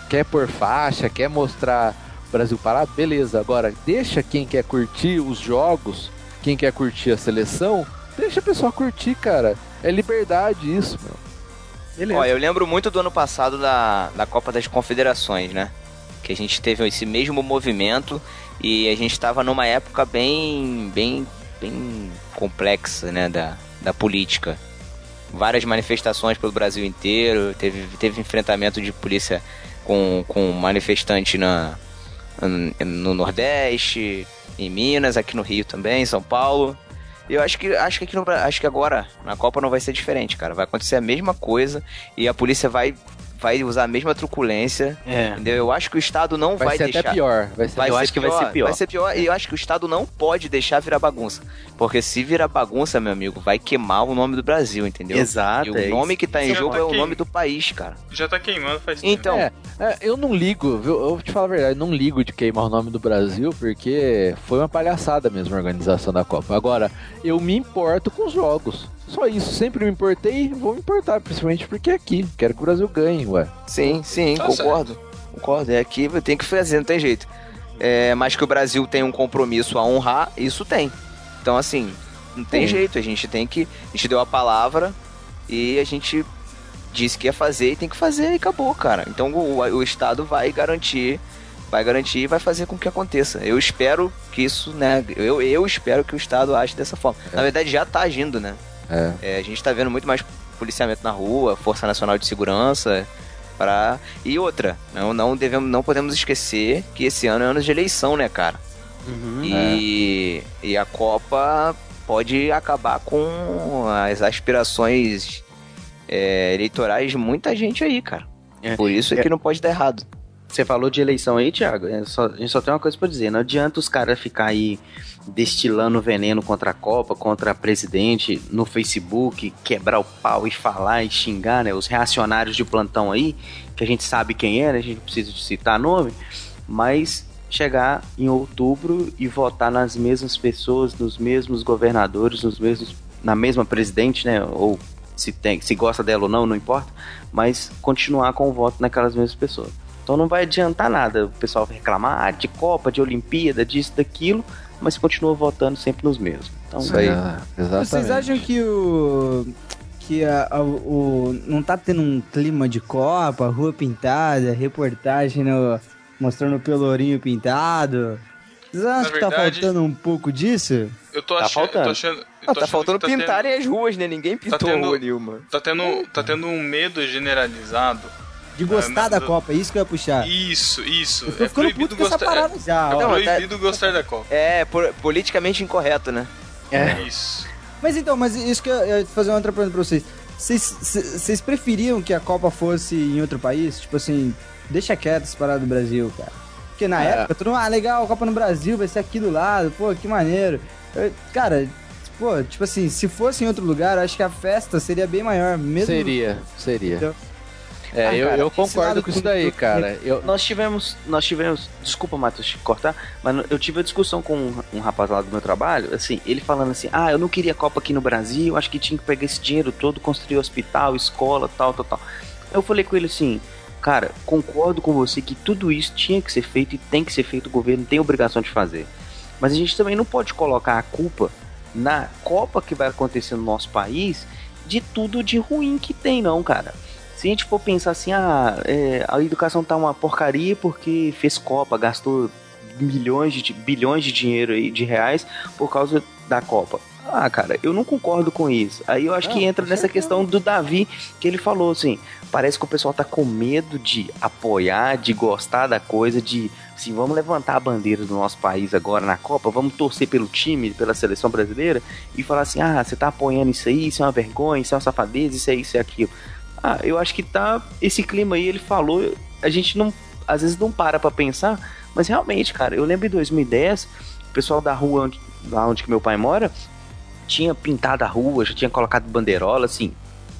Quer pôr faixa, quer mostrar o Brasil parado? Beleza. Agora, deixa quem quer curtir os jogos, quem quer curtir a seleção, deixa a pessoa curtir, cara. É liberdade isso, meu. Beleza. Ó, eu lembro muito do ano passado da, da Copa das Confederações, né? Que a gente teve esse mesmo movimento e a gente estava numa época bem, bem, bem complexa, né? Da, da política. Várias manifestações pelo Brasil inteiro, teve, teve enfrentamento de polícia com, com manifestante na, no Nordeste, em Minas, aqui no Rio também, em São Paulo. Eu acho que acho que aqui no, acho que agora na Copa não vai ser diferente, cara. Vai acontecer a mesma coisa e a polícia vai vai usar a mesma truculência. É. Entendeu? Eu acho que o Estado não vai, Vai, ser deixar. até pior. Vai ser Vai Eu ser acho que vai pior, ser pior. Vai ser pior e eu acho que o Estado não pode deixar virar bagunça. Porque se virar bagunça, meu amigo, vai queimar o nome do Brasil, entendeu? Exato. E o é nome isso. que tá em Você jogo tá é o nome do país, cara. Já tá queimando faz tempo. Então, É, é, eu não ligo, viu? Eu vou te falar a verdade, não ligo de queimar o nome do Brasil, porque foi uma palhaçada mesmo a organização da Copa. Agora, eu me importo com os jogos. Só isso, sempre me importei e vou me importar, principalmente porque é aqui. Quero que o Brasil ganhe, ué. sim, sim, Tá concordo. Concordo. É aqui, tem que fazer, não tem jeito. É, mas que o Brasil tem um compromisso a honrar, isso tem. Então, assim, não tem Sim. jeito. A gente tem que. A gente deu a palavra e a gente disse que ia fazer e tem que fazer e acabou, cara. Então o, o Estado vai garantir. Vai garantir e vai fazer com que aconteça. Eu espero que isso, né? Eu, eu espero que o Estado age dessa forma. Na verdade, já tá agindo, né? É. É, a gente tá vendo muito mais policiamento na rua, Força Nacional de Segurança, para e outra, não, não devemos, não podemos esquecer que esse ano é ano de eleição, né, cara? Uhum. E, e a Copa pode acabar com as aspirações é, eleitorais de muita gente aí, cara. É. Por isso é que não pode dar errado. Você falou de eleição aí, Thiago. é só- a gente só tem uma coisa pra dizer. Não adianta os caras ficar aí destilando veneno contra a Copa, contra a presidente no Facebook, quebrar o pau e falar e xingar, né? Os reacionários de plantão aí, que a gente sabe quem é, né? A gente precisa citar nome, mas chegar em outubro e votar nas mesmas pessoas, nos mesmos governadores, nos mesmos na mesma presidente, né? Ou se tem, se gosta dela ou não, não importa, mas continuar com o voto naquelas mesmas pessoas. Então não vai adiantar nada o pessoal reclamar ah, de Copa, de Olimpíada, disso, daquilo, mas continua votando sempre nos mesmos. Então, Isso aí. Exatamente. Vocês acham que o. que a, a- o. não tá tendo um clima de Copa, rua pintada, reportagem no, mostrando o pelourinho pintado? Vocês acham que tá faltando um pouco disso? Eu tô Tá achando. Eu faltando. tô achando eu Ah, tô tá achando faltando que tá pintarem as ruas, né? Ninguém pintou tendo- a rua nenhuma. Tendo, tá, tendo, tá tendo um medo generalizado. De gostar Ah, da Copa, é isso que eu ia puxar. Isso, isso. Eu tô É ficando proibido puto com essa gostar. parada já, É, ó. Não, tá- proibido gostar da Copa. É, por- politicamente incorreto, né? É. Isso. Mas então, mas isso que eu eu ia fazer uma outra pergunta pra vocês. Vocês, preferiam que a Copa fosse em outro país? Tipo assim, deixa quieto essa parada do Brasil, cara. Porque na É. época, todo mundo, ah, legal, a Copa no Brasil, vai ser aqui do lado, pô, que maneiro. Eu- cara, pô, tipo assim, se fosse em outro lugar, eu acho que a festa seria bem maior, mesmo... Seria, seria. Entendeu? É, Ah, eu, cara, eu concordo com isso daí, cara. Eu, Nós tivemos, nós tivemos, desculpa, Matheus, te cortar, mas eu tive uma discussão com um, um rapaz lá do meu trabalho, assim, ele falando assim, ah, eu não queria Copa aqui no Brasil, acho que tinha que pegar esse dinheiro todo, construir hospital, escola, tal, tal, tal. Eu falei com ele assim, cara, concordo com você que tudo isso tinha que ser feito e tem que ser feito, o governo tem obrigação de fazer. Mas a gente também não pode colocar a culpa na Copa que vai acontecer no nosso país de tudo de ruim que tem, não, cara. Se a gente for pensar assim, ah, é, a educação tá uma porcaria porque fez Copa, gastou milhões de bilhões de dinheiro aí, de reais por causa da Copa. Ah, cara, eu não concordo com isso. Aí eu acho que entra nessa questão do Davi, que ele falou assim, parece que o pessoal tá com medo de apoiar, de gostar da coisa, de assim, vamos levantar a bandeira do nosso país agora na Copa, vamos torcer pelo time, pela seleção brasileira e falar assim, ah, você tá apoiando isso aí, isso é uma vergonha, isso é uma safadeza, isso é isso e aquilo. Ah, eu acho que tá esse clima aí, ele falou, a gente não às vezes não para pra pensar, mas realmente, cara, eu lembro em 2010, o pessoal da rua onde, lá onde que meu pai mora, tinha pintado a rua, já tinha colocado bandeirola, assim,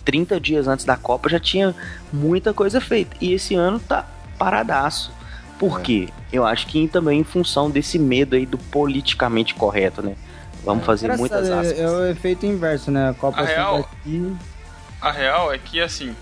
30 dias antes da Copa já tinha muita coisa feita. E esse ano tá paradaço. Por quê? Eu acho que também em função desse medo aí do politicamente correto, né? Vamos fazer muitas Engraçado, aspas. é, é o efeito inverso, né? A Copa A real- aqui... A real é que, assim,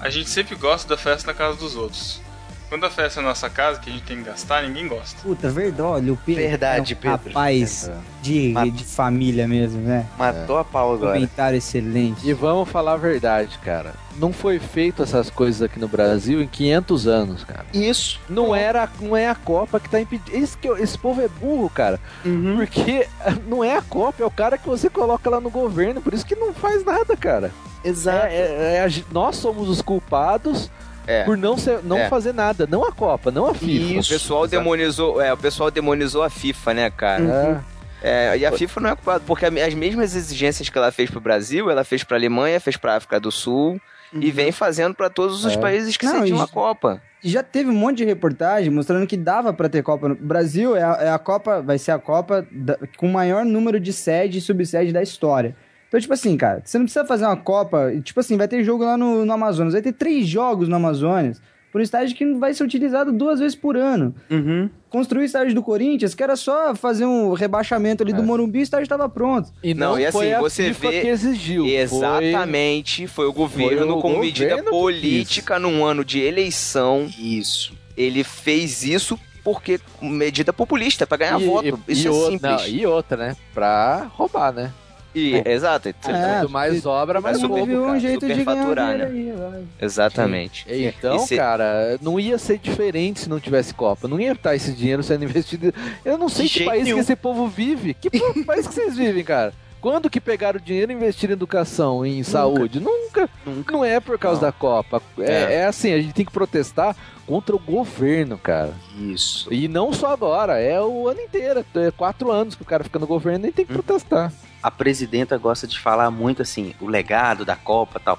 a gente sempre gosta da festa na casa dos outros. Quando a festa é na nossa casa, que a gente tem que gastar, ninguém gosta. Puta, verdade, olha, o Pedro Verdade, é um Pedro. rapaz de, Mas- de família mesmo, né? Matou a pau agora. Comentário excelente. E vamos falar a verdade, cara. Não foi feito essas coisas aqui no Brasil em 500 anos, cara. Isso. Não era, não é a Copa que tá impedindo. Esse, que, esse povo é burro, cara. Uhum. Porque [LAUGHS] não é a Copa, é o cara que você coloca lá no governo. Por isso que não faz nada, cara. Exato. É, é- é a nós somos os culpados É. por não, ser, não É. fazer nada. Não a Copa, não a FIFA. o pessoal demonizou, é, o pessoal demonizou a FIFA, né, cara? É, e a FIFA não é culpada, porque a- as mesmas exigências que ela fez pro Brasil, ela fez pra Alemanha, fez pra África do Sul e vem fazendo pra todos os É. países que Não, e- a Copa. Já teve um monte de reportagem mostrando que dava pra ter Copa no Brasil. É a, é a Copa, vai ser a Copa da- com o maior número de sede e subsede da história. Então, tipo assim, cara, você não precisa fazer uma Copa. Tipo assim, vai ter jogo lá no, no Amazonas. Vai ter três jogos no Amazonas. Por um estádio que vai ser utilizado duas vezes por ano. Uhum. Construir o estádio do Corinthians, que era só fazer um rebaixamento ali do Morumbi, o estádio estava pronto. E não, Não, e assim, foi você vê- que exigiu. Foi- Exatamente, foi, o governo Foi o com medida política num ano de eleição. Isso. Ele fez isso porque medida populista pra ganhar e, voto. e- Isso e é outra, simples. não, e outra, né? Pra roubar, né? E- exato. É, Quanto mais obra, mais roubo, Teve um cara. jeito de ganhar dinheiro aí. Exatamente. Então, E se- cara, não ia ser diferente se não tivesse Copa. Não ia estar esse dinheiro sendo investido. Eu não sei De que país nenhum. que esse povo vive. Que [LAUGHS] país que vocês vivem, cara? Quando que pegaram o dinheiro e investiram em educação, em saúde? Nunca. Nunca. Não é por causa Não. da Copa. É, É. é assim, a gente tem que protestar contra o governo, cara. Isso. E não só agora, é o ano inteiro. É quatro anos que o cara fica no governo e tem que protestar. A presidenta gosta de falar muito assim, o legado da Copa e tal.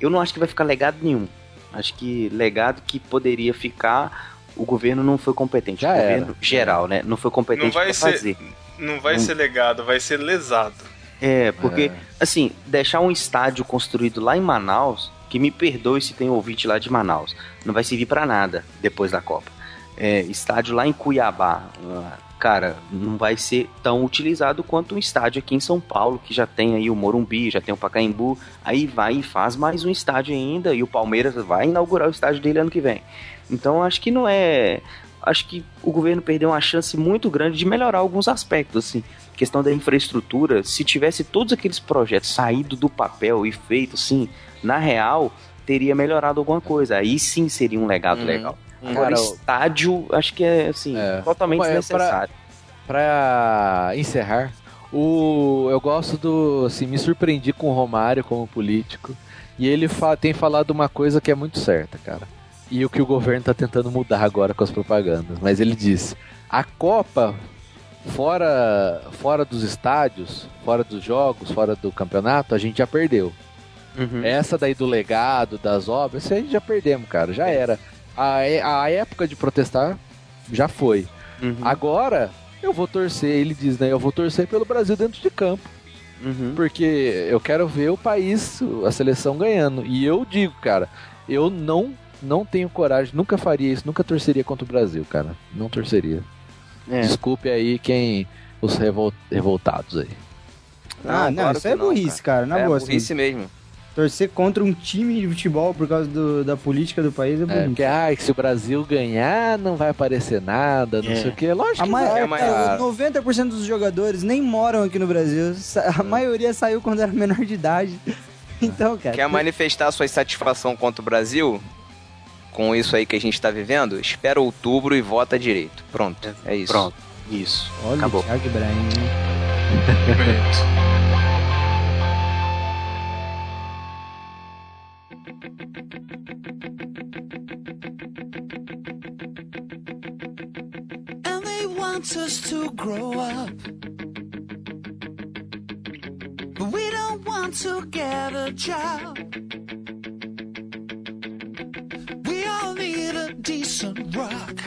eu não acho que vai ficar legado nenhum. Acho que legado que poderia ficar, o governo não foi competente. Já o era. governo geral, né? Não foi competente Não vai pra ser- fazer. Não vai Hum. ser legado, vai ser lesado. É, porque, assim, deixar um estádio construído lá em Manaus, que me perdoe se tem ouvinte lá de Manaus, não vai servir pra nada depois da Copa. É, estádio lá em Cuiabá, cara, não vai ser tão utilizado quanto um estádio aqui em São Paulo, que já tem aí o Morumbi, já tem o Pacaembu, aí vai e faz mais um estádio ainda, e o Palmeiras vai inaugurar o estádio dele ano que vem. Então, acho que não é... Acho que o governo perdeu uma chance muito grande de melhorar alguns aspectos, assim questão da infraestrutura, se tivesse todos aqueles projetos saído do papel e feito assim, na real, teria melhorado alguma coisa. Aí sim seria um legado Uhum. legal. Agora, Cara, estádio, acho que é assim, É. totalmente Mas é desnecessário. Pra encerrar, o, eu gosto do. Assim, me surpreendi com o Romário como político. E ele fa- tem falado uma coisa que é muito certa, cara. E o que o governo tá tentando mudar agora com as propagandas. Mas ele disse: a Copa, fora, fora dos estádios, fora dos jogos, fora do campeonato, a gente já perdeu. Uhum. Essa daí do legado, das obras, isso aí já perdemos, cara. Já era. A, é- a época de protestar já foi. Uhum. Agora, eu vou torcer, ele diz, né? Eu vou torcer pelo Brasil dentro de campo. Uhum. Porque eu quero ver o país, a seleção ganhando. E eu digo, cara, eu não não tenho coragem, nunca faria isso, nunca torceria contra o Brasil, cara. Não torceria. É. Desculpe aí quem. Os revol- revoltados aí. Ah, não, claro isso é burrice, cara. Na é boa, burrice assim, mesmo. Torcer contra um time de futebol por causa do- da política do país é É, burrice. porque ah, que se o Brasil ganhar, não vai aparecer nada, não É. sei o que. Lógico A que ma- vai, é, mas- cara, 90% dos jogadores nem moram aqui no Brasil. A maioria saiu quando era menor de idade. [LAUGHS] Então, cara. Quer manifestar sua insatisfação contra o Brasil? Com isso aí que a gente tá vivendo? Espera outubro e vota direito. Pronto, é isso. Pronto, isso. Olha, Acabou. o Thiago Ibrahim. [LAUGHS] they want us to grow up. But we don't want to get a job. We all need a decent rock.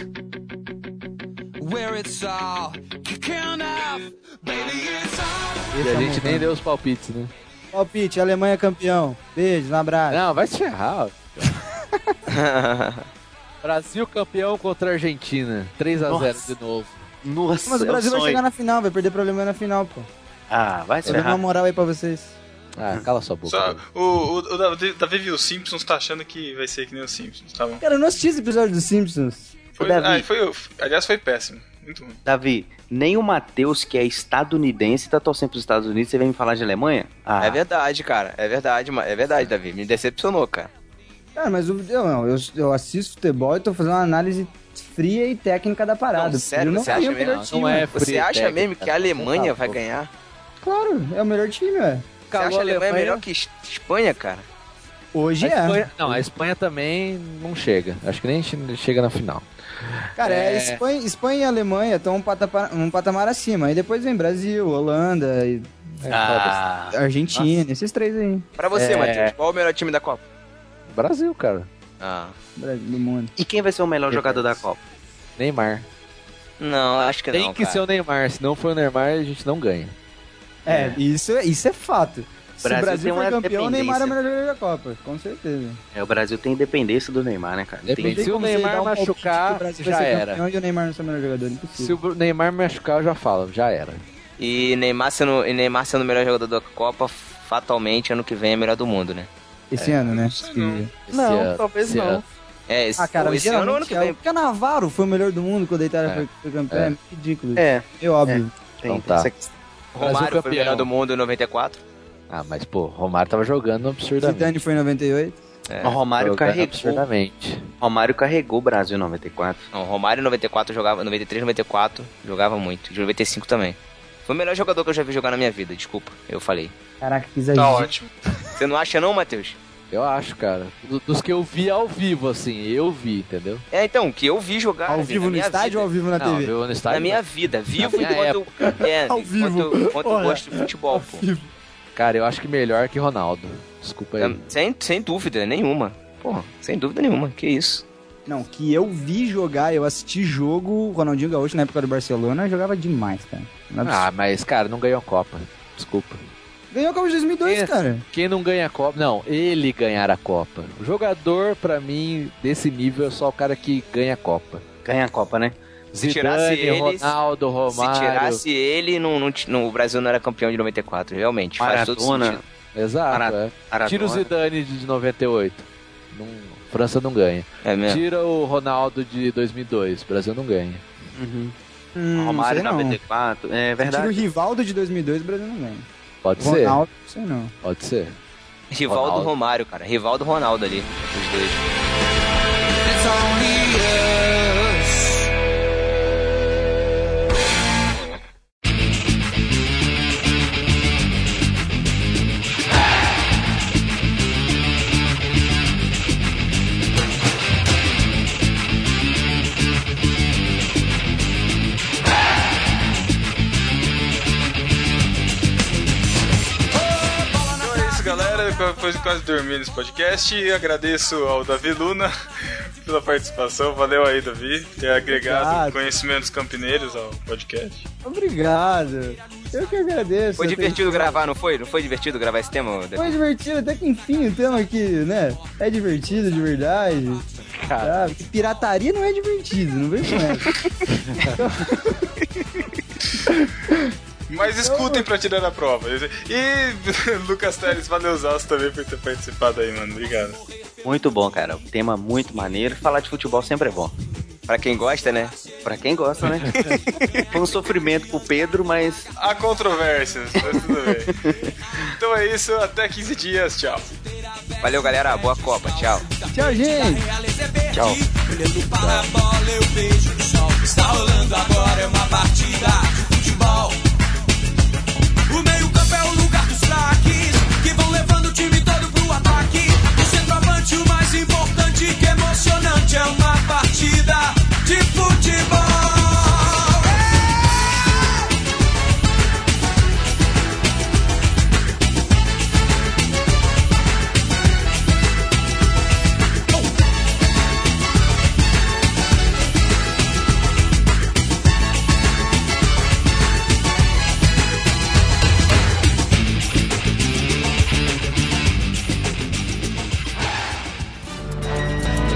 Where it's all kicking off. Baby, it's all. E a gente nem deu os palpites, né? Palpite, Alemanha campeão. Beijo, um abraço. Não, vai se ferrar. [LAUGHS] Brasil campeão contra a Argentina. 3x0 Nossa. de novo. Nossa, Mas o é um Brasil vai chegar na final, vai perder pra Alemanha na final, pô. Ah, vai se Tô dando uma moral aí pra vocês. Ah, cala sua boca. Só, o, o, o Davi, viu os Simpsons, tá achando que vai ser que nem os Simpsons, tá bom? Cara, eu não assisti esse episódio dos Simpsons. Foi, Davi. ah, foi, aliás, foi péssimo. Muito ruim. Davi, nem o Matheus, que é estadunidense, tá torcendo pros Estados Unidos, você vem me falar de Alemanha? Ah, É verdade, cara. É verdade, é verdade, Davi. Me decepcionou, cara. Cara, mas o- eu, eu, eu assisto futebol e tô fazendo uma análise fria e técnica da parada. Não, sério, não você é acha o melhor mesmo? time. Não é Você acha técnica, mesmo que a. Alemanha Tá, vai ganhar? Claro, é o melhor time, ué. Você acha a Alemanha melhor que Es- Espanha, cara? Hoje A é. Espanha- não, a Espanha também não chega. Acho que nem che- chega na final. Cara, é. É. Espanha, Espanha e Alemanha estão um patamar, um patamar acima. Aí depois vem Brasil, Holanda, e Ah, Argentina, esses três aí. Pra você, É. Matheus, qual é o melhor time da Copa? Brasil, cara. Ah. Brasil do mundo. E quem vai ser o melhor jogador da Copa? Neymar. Não, acho que Tem não, que cara. ser o Neymar. Se não for o Neymar, a gente não ganha. É, Isso, é- isso é fato. Se Brasil o Brasil tem for campeão, o Neymar é o melhor jogador da Copa, com certeza. É, o Brasil tem independência do Neymar, né, cara? Depende. tem- Se o Neymar um machucar, o Brasil já era. campeão E o Neymar não ser o melhor jogador, Se impossível. o Neymar machucar, eu já falo. Já era. E Neymar sendo, e Neymar sendo o melhor jogador da Copa, fatalmente ano que vem é melhor do mundo, né? Esse ano, né? sei não. Esse Não, ano- talvez não. ano. É, esse, Ah, cara, esse ano ano geralmente que é. vem. Porque o Navarro foi o melhor do mundo quando a Itália É. foi, foi campeão. É. É, ridículo. É, É óbvio. tem, Então tá. Romário foi o campeão. melhor do mundo em 94. Ah, mas pô, Romário tava jogando absurdamente. Zidane foi em 98. É. O Romário carregou. absurdamente. Romário carregou o Brasil em 94. Não, Romário em 94 jogava, 93, 94 jogava muito. De 95 também. Foi o melhor jogador que eu já vi jogar na minha vida, desculpa, eu falei. Caraca, que Tá exagero. ótimo. Você não acha não, Matheus? Eu acho, cara. Do- Dos que eu vi ao vivo, assim, eu vi, entendeu? É, então, que eu vi jogar. Ao na vivo no estádio vida. ou ao vivo na não, TV? no estádio. Na minha vida, [LAUGHS] vivo minha enquanto, é, Ao enquanto, vivo. enquanto eu Olha, gosto de futebol, pô. vivo. [LAUGHS] Cara, eu acho que melhor que Ronaldo. Desculpa aí. É, Sem, sem dúvida nenhuma. Porra, sem dúvida nenhuma. Que isso. Não, que eu vi jogar, eu assisti jogo, o Ronaldinho Gaúcho na época do Barcelona jogava demais, cara. É Ah, mas, cara, não ganhou a Copa. Desculpa. Ganhou a Copa de 2002, Esse- cara. Quem não ganha a Copa. Não, ele ganhar a Copa. O jogador, pra mim, desse nível é só o cara que ganha a Copa. Ganha a Copa, né? Se Zidane, tirasse eles- Ronaldo, Romário. Se tirasse ele, não, não, o Brasil não era campeão de 94, realmente. Faz todo Maradona. sentido. Exato, Mara- é. Maradona. Tira o Zidane de 98. Não, França não ganha. É mesmo. Tira o Ronaldo de 2002. Brasil não ganha. Uhum. Hum, Romário não sei não. 94. É Tira o verdade. Rivaldo de 2002, o Brasil não ganha. Pode ser. Ronaldo, não sei não. Pode ser. Rivaldo Ronaldo. Romário, cara. Rivaldo Ronaldo ali. Os dois. It's only us. De quase dormir nesse podcast, agradeço ao Davi Luna [LAUGHS] pela participação. Valeu aí, Davi, ter agregado Obrigado. conhecimentos campineiros ao podcast. Obrigado. Eu que agradeço. Foi divertido tenho- gravar, não foi? Não foi divertido gravar esse tema? Davi? Foi divertido, até que enfim o tema aqui, né? É divertido de verdade. Cara. Sabe? Que Pirataria não é divertido, não vem com essa. [LAUGHS] Mas escutem pra tirar a prova. E [LAUGHS] Lucas Teres, valeu também por ter participado aí, mano. Obrigado. Muito bom, cara. Um tema muito maneiro. Falar de futebol sempre é bom. Pra quem gosta, né? Pra quem gosta, né? [LAUGHS] Foi um sofrimento pro Pedro, mas Há controvérsias, mas tudo bem. [LAUGHS] Então é isso, até 15 dias, tchau. Valeu, galera. Boa Copa. Tchau. Tchau, gente. tchau. Olhando para a bola, eu vejo o sol. O que está rolando agora é uma partida de futebol. Time todo pro ataque. O centroavante, o mais importante, que emocionante é uma partida de futebol.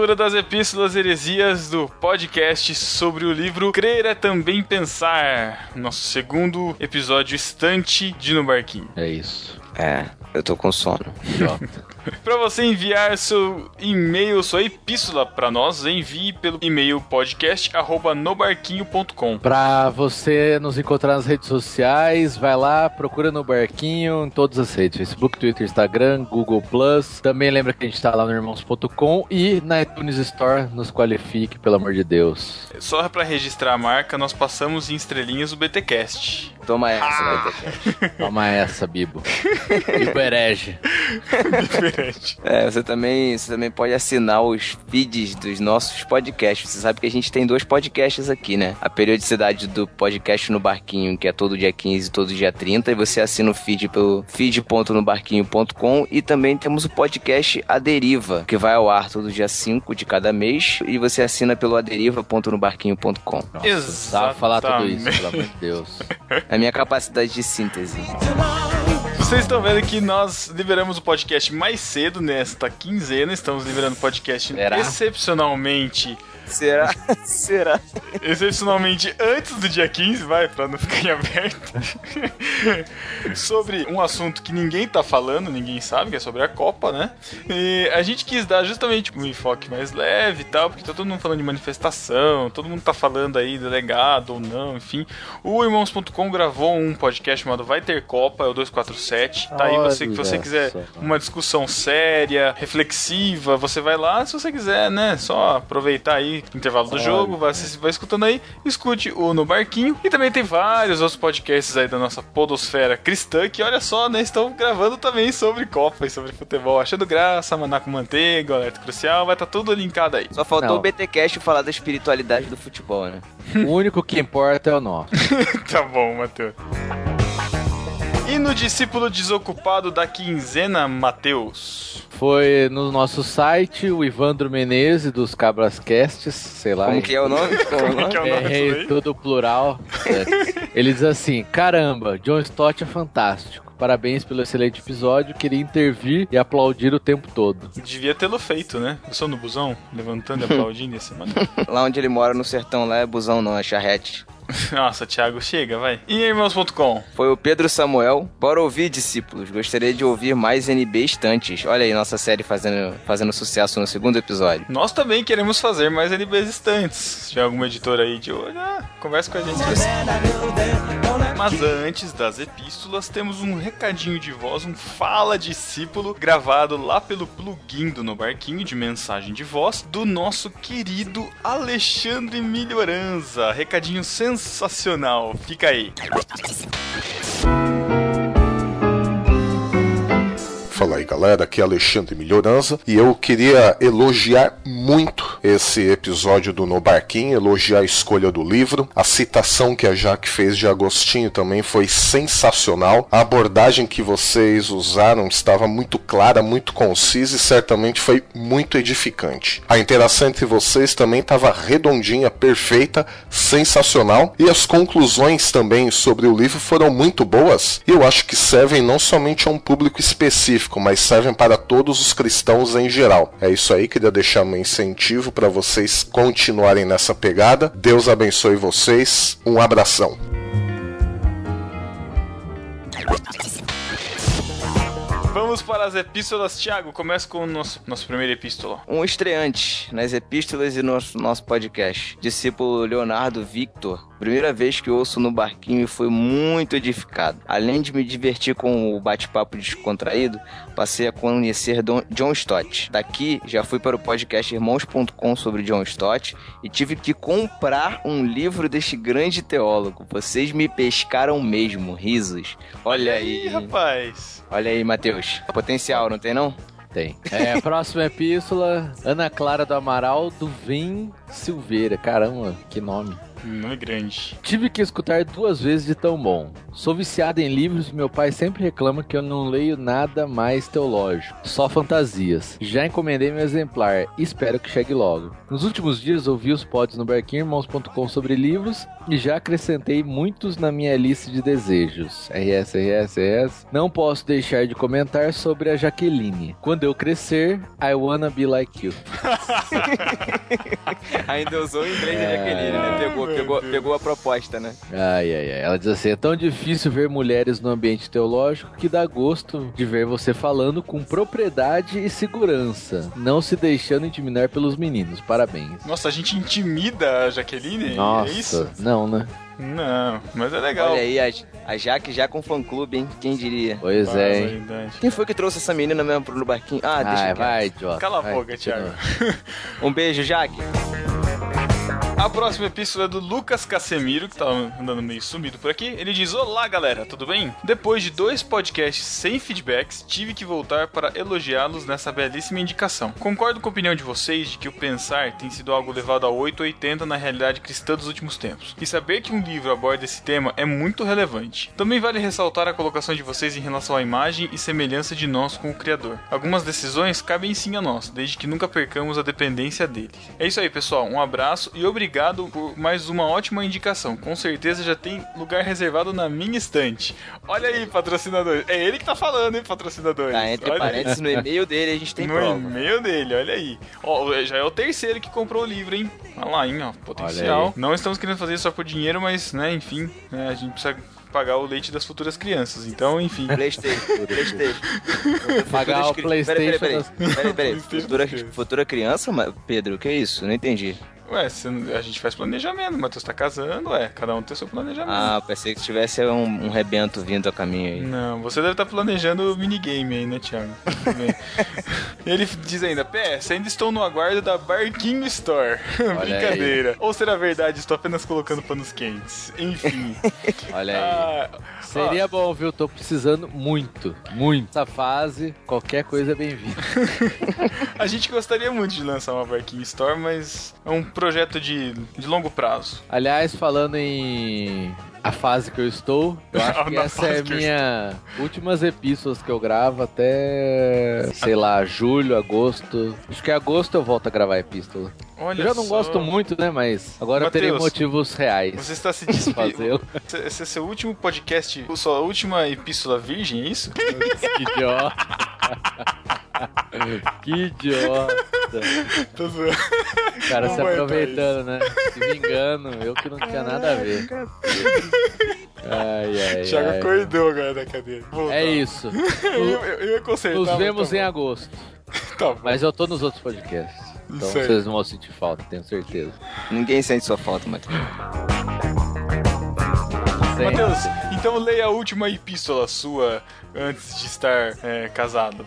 leitura das epístolas heresias do podcast sobre o livro Crer é Também Pensar. Nosso segundo episódio estante de No Barquinho. É isso. É, eu tô com sono. Para você enviar seu e-mail, sua epístola para nós, envie pelo e-mail podcast@nobarquinho.com. Pra você nos encontrar nas redes sociais, vai lá, procura no Barquinho em todas as redes: Facebook, Twitter, Instagram, Google Plus. Também lembra que a gente tá lá no irmãos.com e na iTunes Store. Nos qualifique, pelo amor de Deus. Só para registrar a marca, nós passamos em estrelinhas o BTcast. Toma essa, Ah. ter. Toma essa, Bibo. Bibo herege. [LAUGHS] É, você também, você também pode assinar os feeds dos nossos podcasts. Você sabe que a gente tem dois podcasts aqui, né? A periodicidade do podcast no Barquinho, que é todo dia 15 e todo dia 30, e você assina o feed pelo feed.nobarquinho.com e também temos o podcast A Deriva, que vai ao ar todo dia 5 de cada mês, e você assina pelo aderiva.nobarquinho.com. Nossa, precisava falar tudo isso, pelo amor de Deus. A [LAUGHS] minha capacidade de síntese. Vocês estão vendo que nós liberamos o podcast mais cedo nesta quinzena. Estamos liberando o podcast Será? excepcionalmente. Será? [LAUGHS] Será? Excepcionalmente antes do dia 15, vai, pra não ficar em aberto. [LAUGHS] sobre um assunto que ninguém tá falando, ninguém sabe, que é sobre a Copa, né? E a gente quis dar justamente um enfoque mais leve e tal, porque tá todo mundo falando de manifestação, todo mundo tá falando aí delegado ou não, enfim. O Irmãos.com gravou um podcast chamado Vai Ter Copa, é o 247. Tá aí você que você quiser uma discussão séria, reflexiva, você vai lá, se você quiser, né? Só aproveitar aí, intervalo do jogo, vai, vai escutando aí, escute o No Barquinho. E também tem vários outros podcasts aí da nossa podosfera cristã, que olha só, né, estão gravando também sobre Copa e sobre futebol. Achando graça, Maná com Manteiga, Alerta Crucial, vai estar tudo linkado aí. Só faltou Não. o BTcast falar da espiritualidade do futebol, né? O único que importa é o nosso. [LAUGHS] tá bom, Matheus. E no discípulo desocupado da quinzena, Matheus? Foi no nosso site, o Ivandro Menezes, dos Cabras Casts, sei lá. Como que é o nome? Como é o nome? que é o nome É, tudo plural. Ele diz assim: caramba, John Stott é fantástico. Parabéns pelo excelente episódio. Queria intervir e aplaudir o tempo todo. Devia tê-lo feito, né? Eu sou no busão, levantando e aplaudindo esse mano. [LAUGHS] Lá onde ele mora no sertão, lá é busão não, é charrete. Nossa, Thiago, chega, vai. E irmãos.com? Foi o Pedro Samuel. Bora ouvir, discípulos. Gostaria de ouvir mais NB estantes. Olha aí, nossa série fazendo, fazendo sucesso no segundo episódio. Nós também queremos fazer mais NBs estantes. Se tiver alguma editora aí de olho, ah, conversa com a gente. Mas antes das epístolas, temos um recadinho de voz, um Fala Discípulo, gravado lá pelo plugin do No Barquinho de mensagem de voz, do nosso querido Alexandre Melhoranza. Recadinho sensacional. Fica aí. Fala aí galera, aqui é Alexandre Melhorança e eu queria elogiar muito esse episódio do No Barquinho, elogiar a escolha do livro, a citação que a Jaque fez de Agostinho também foi sensacional, a abordagem que vocês usaram estava muito clara, muito concisa e certamente foi muito edificante. A interação entre vocês também estava redondinha, perfeita, sensacional e as conclusões também sobre o livro foram muito boas e eu acho que servem não somente a um público específico, mas servem para todos os cristãos em geral. É isso aí, queria deixar meu incentivo para vocês continuarem nessa pegada. Deus abençoe vocês. Um abração. Vamos para as epístolas, Thiago. Começa com o nosso, nosso primeiro epístola. Um estreante nas epístolas e no nosso podcast. Discípulo Leonardo Victor. Primeira vez que ouço no barquinho e foi muito edificado. Além de me divertir com o bate-papo descontraído, passei a conhecer Don- John Stott. Daqui já fui para o podcast irmãos.com sobre John Stott e tive que comprar um livro deste grande teólogo. Vocês me pescaram mesmo, risos. Olha Ih, aí. rapaz. Olha aí, Matheus. Potencial, não tem não? Tem. É, próxima epístola, Ana Clara do Amaral do Vim Silveira. Caramba, que nome. Nome grande. Tive que escutar duas vezes de tão bom. Sou viciado em livros e meu pai sempre reclama que eu não leio nada mais teológico, só fantasias. Já encomendei meu exemplar e espero que chegue logo. Nos últimos dias ouvi os pods no barquinhoirmãos.com sobre livros e já acrescentei muitos na minha lista de desejos. RS, RS, RS. Não posso deixar de comentar sobre a Jaqueline. Quando eu crescer, I wanna be like you. [LAUGHS] Ainda usou o inglês da Jaqueline, né? Pegou, pegou, pegou a proposta, né? Ai, ai, ai. Ela diz assim: é tão difícil ver mulheres no ambiente teológico que dá gosto de ver você falando com propriedade e segurança, não se deixando intimidar pelos meninos. Parabéns. Nossa, a gente intimida a Jaqueline? Nossa, É isso? não, né? Não, mas é legal. Olha aí, a, a Jaque já com fã-clube, hein? Quem diria? Pois é. hein? Quem foi que trouxe essa menina mesmo pro barquinho? Ah, deixa Ai, eu vai, idiota. Cala a vai, boca, continua. Thiago. [LAUGHS] Um beijo, Jaque. A próxima epístola é do Lucas Casemiro, que tá andando meio sumido por aqui. Ele diz: Olá, galera, tudo bem? Depois de dois podcasts sem feedbacks, tive que voltar para elogiá-los nessa belíssima indicação. Concordo com a opinião de vocês de que o pensar tem sido algo levado a 880 na realidade cristã dos últimos tempos. E saber que um livro aborda esse tema é muito relevante. Também vale ressaltar a colocação de vocês em relação à imagem e semelhança de nós com o Criador. Algumas decisões cabem sim a nós, desde que nunca percamos a dependência dele. É isso aí, pessoal. Um abraço e obrigado por mais uma ótima indicação. Com certeza já tem lugar reservado na minha estante. Olha aí, patrocinador. É ele que tá falando, hein, patrocinador. Tá, entre parênteses, no e-mail dele a gente tem no prova. e-mail dele, olha aí. Ó, já é o terceiro que comprou o livro, hein? Olha lá, hein, ó, potencial. Olha aí. Não estamos querendo fazer isso só por dinheiro, mas, né, enfim, né, a gente precisa pagar o leite das futuras crianças. Então, enfim. Playstation, [LAUGHS] Playstation. Pagar o PlayStation Peraí, peraí, peraí. [LAUGHS] peraí, peraí. PlayStation Futura, futura criança? Pedro, o que é isso? Não entendi. Ué, a gente faz planejamento, o Matheus tá casando, ué, cada um tem seu planejamento. Ah, pensei que tivesse um, um rebento vindo a caminho aí. Não, você deve estar planejando o minigame aí, né, Thiago? [LAUGHS] Ele diz ainda, PS, ainda estou no aguardo da Barquinho Store. [LAUGHS] Brincadeira. Ou será verdade, estou apenas colocando panos quentes. Enfim. [LAUGHS] Olha aí. Ah, Seria bom, viu? Tô precisando muito, muito. Essa fase, qualquer coisa é bem-vinda. [LAUGHS] a gente gostaria muito de lançar uma Barquinho Store, mas é um projeto de, de longo prazo. Aliás, falando em a fase que eu estou, eu [LAUGHS] acho que essa é minha últimas epístolas que eu gravo até, sei lá, julho, agosto. Acho que em agosto eu volto a gravar epístola. Olha eu já não só. gosto muito, né? Mas agora eu terei Mateus, motivos reais. Você está se despedindo. Esse é seu último podcast, sua última epístola virgem, é isso? [LAUGHS] Que idiota. [LAUGHS] que idiota. Tô zoando. O cara Não se aproveitando, né? Se vingando. Eu que não tinha nada a ver. Ai, ai, Thiago ai. acordou agora da cadeira. Voltar. É isso. [LAUGHS] eu, eu, eu consertar. Nos mas vemos tá em agosto. [LAUGHS] Tá bom. Mas eu tô nos outros podcasts. Então aí. vocês não vão sentir falta, tenho certeza. Ninguém sente sua falta, Matheus. Matheus, então leia a última epístola sua antes de estar é, casado.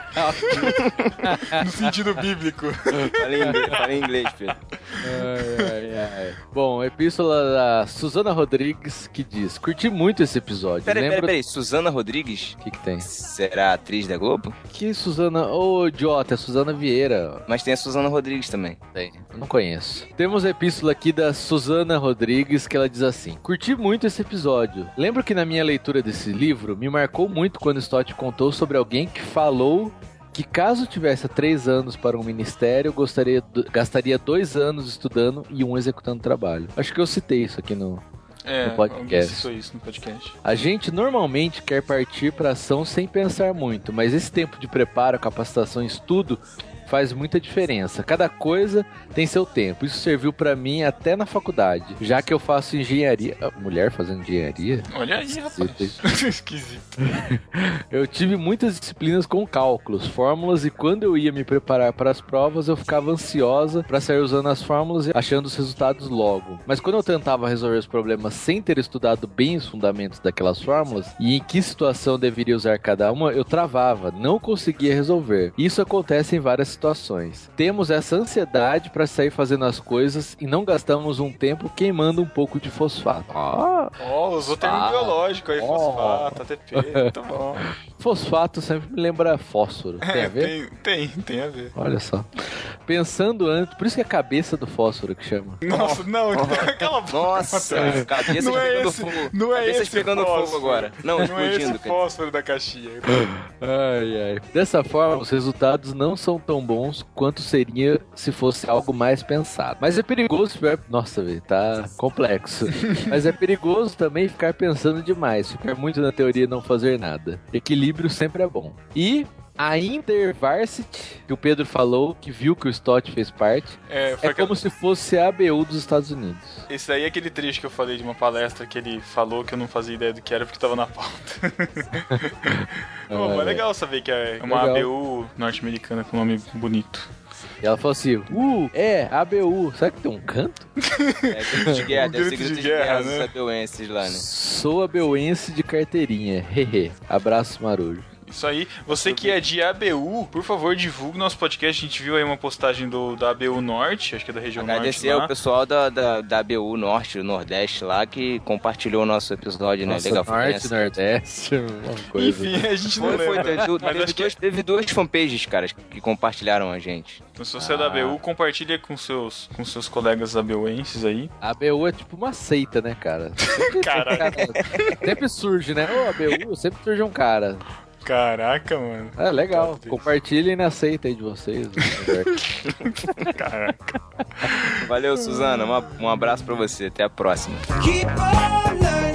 [LAUGHS] no sentido bíblico. Fala em inglês, fala em inglês Pedro. Ai, ai, ai. Bom, epístola da Suzana Rodrigues que diz: Curti muito esse episódio. Peraí, Lembro... peraí, peraí. Suzana Rodrigues? O que, que tem? Será atriz da Globo? Que Suzana. Ô, idiota, é Suzana Vieira. Mas tem a Suzana Rodrigues também. Tem, eu não conheço. Temos a epístola aqui da Suzana Rodrigues que ela diz assim: Curti muito esse episódio. Lembro que na minha leitura desse livro me marcou muito quando Stott contou sobre alguém que falou que caso tivesse três anos para um ministério, gostaria, gastaria dois anos estudando e um executando trabalho. Acho que eu citei isso aqui no, É, no podcast. isso no podcast. A gente normalmente quer partir para ação sem pensar muito, mas esse tempo de preparo, capacitação e estudo faz muita diferença. Cada coisa tem seu tempo. Isso serviu para mim até na faculdade, já que eu faço engenharia. Ah, Mulher fazendo engenharia? Olha aí, rapaz. [LAUGHS] Esquisito. [LAUGHS] Eu tive muitas disciplinas com cálculos, fórmulas e quando eu ia me preparar para as provas, eu ficava ansiosa para sair usando as fórmulas e achando os resultados logo. Mas quando eu tentava resolver os problemas sem ter estudado bem os fundamentos daquelas fórmulas e em que situação deveria usar cada uma, eu travava, não conseguia resolver. Isso acontece em várias situações. Temos essa ansiedade para sair fazendo as coisas e não gastamos um tempo queimando um pouco de fosfato. Ó, usou termo Ah. biológico aí, Ó. fosfato, ATP, muito bom. [LAUGHS] fosfato sempre me lembra fósforo. Tem É, a ver? tem, tem, tem a ver. Olha só. Pensando antes, por isso que é a cabeça do fósforo que chama. Nossa, não, [LAUGHS] cala a boca. Nossa, [LAUGHS] cabeça não é esse, fogo. Não é Cabeças esse pegando fósforo. fogo agora. Não, Não é explodindo, esse cara. fósforo da caixinha. Ai, ai. Dessa forma, os resultados não são tão bons quanto seria se fosse algo mais pensado. Mas é perigoso ficar. Nossa, velho, tá complexo. [LAUGHS] Mas é perigoso também ficar pensando demais, ficar muito na teoria e não fazer nada. Equilíbrio sempre é bom. E. A Intervarsity, que o Pedro falou, que viu que o Stott fez parte, É, foi é como se fosse a ABU dos Estados Unidos. Esse aí é aquele trecho que eu falei de uma palestra que ele falou que eu não fazia ideia do que era porque tava na pauta. [LAUGHS] Pô, mas é legal saber que é uma Legal. ABU norte-americana com nome bonito. E ela falou assim: Uh, é, ABU. Será que tem um canto? [LAUGHS] É grito de guerra, Um deve ser grito de de guerra, guerra né? dos abeuenses lá, né? Sou abeuense de carteirinha. Hehe. Abraço, Marujo. Isso aí. Você que é de ABU, por favor, divulgue nosso podcast. A gente viu aí uma postagem do, da ABU Norte, acho que é da região Agradecer Norte. ao lá. pessoal da, da, da ABU Norte, do Nordeste lá, que compartilhou o nosso episódio, né? Nossa, Legal Norte, Nordeste, uma [LAUGHS] coisa. Enfim, a gente não Foi, foi, lembra. teve, teve acho que duas, teve duas fanpages, cara, que compartilharam a gente. Então, se você é da Ah. ABU, compartilha com seus, com seus colegas abuenses aí. A ABU é tipo uma seita, né, cara? [LAUGHS] Sempre, Caraca. sempre surge, né? Ô, ABU, sempre surge um cara. Caraca, mano. É legal. Compartilhem na seita aí de vocês. né? [LAUGHS] Caraca. Valeu, Suzana. um abraço pra você. Até a próxima. E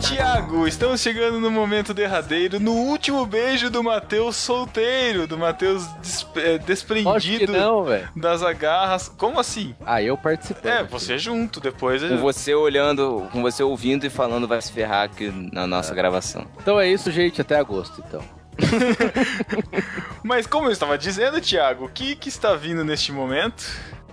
Thiago, estamos chegando no momento derradeiro, no último beijo do Matheus solteiro, do Matheus des- eh, desprendido não, das agarras. Como assim? Ah, eu participei. É, você junto, depois. Com você olhando, com você ouvindo e falando vai se ferrar aqui na nossa gravação. Então é isso, gente. Até agosto, então. [LAUGHS] Mas como eu estava dizendo, Thiago, o que, que está vindo neste momento?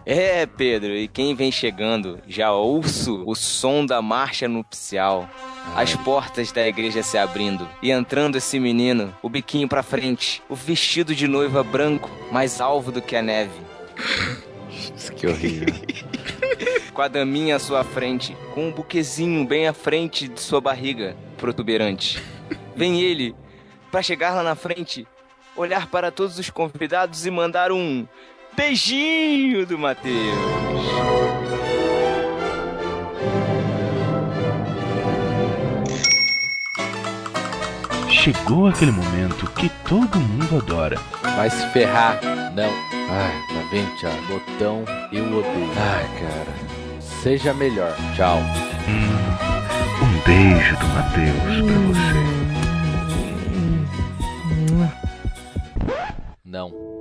É, Pedro, e quem vem chegando, já ouço o som da marcha nupcial. As portas da igreja se abrindo e entrando esse menino, o biquinho pra frente, o vestido de noiva branco, mais alvo do que a neve. que horrível. [LAUGHS] com a daminha à sua frente, com um buquezinho bem à frente de sua barriga protuberante. Vem ele, pra chegar lá na frente, olhar para todos os convidados e mandar um beijinho do Matheus. Chegou aquele momento que todo mundo adora. Vai se ferrar. Não. Ai, tá vendo, Thiago? Botão, eu odeio. Ai, cara. Seja melhor. Tchau. Um beijo do Matheus pra você. Não.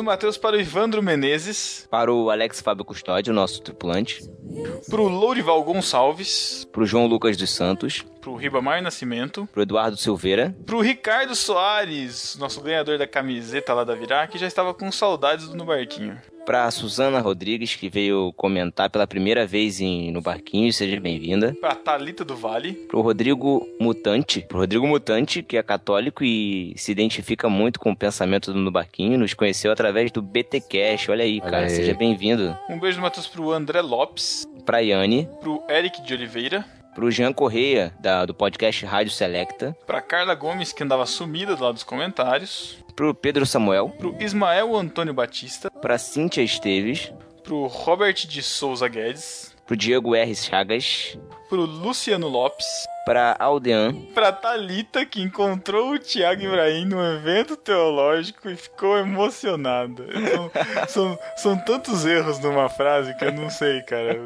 Do Matheus para o Ivandro Menezes, Para o Alex Fábio Custódio, nosso tripulante. pro Lourival Gonçalves, Pro João Lucas dos Santos. pro Ribamar Nascimento, Pro Eduardo Silveira. pro Ricardo Soares, nosso ganhador da camiseta lá da Virá, que já estava com saudades do No Barquinho. Pra Suzana Rodrigues, que veio comentar pela primeira vez em, no Barquinho, seja bem-vinda. Pra Thalita do Vale, Pro Rodrigo Mutante. Pro Rodrigo Mutante, que é católico e se identifica muito com o pensamento do No Barquinho. Nos conheceu através do BT Cash. Olha aí, Olha cara. aí. Seja bem-vindo. um beijo do Matheus pro André Lopes, Pra Yane. pro Eric de Oliveira, Pro Jean Correia, da, do podcast Rádio Selecta. pra Carla Gomes, que andava sumida do lado dos comentários, Pro Pedro Samuel. pro Ismael Antônio Batista, Pra Cíntia Esteves. pro Robert de Souza Guedes, Pro Diego R. Chagas. pro Luciano Lopes, Pra Aldean. pra Thalita, que encontrou o Tiago Ibrahim num evento teológico e ficou emocionada. São, [LAUGHS] são, são tantos erros numa frase que eu não sei, cara.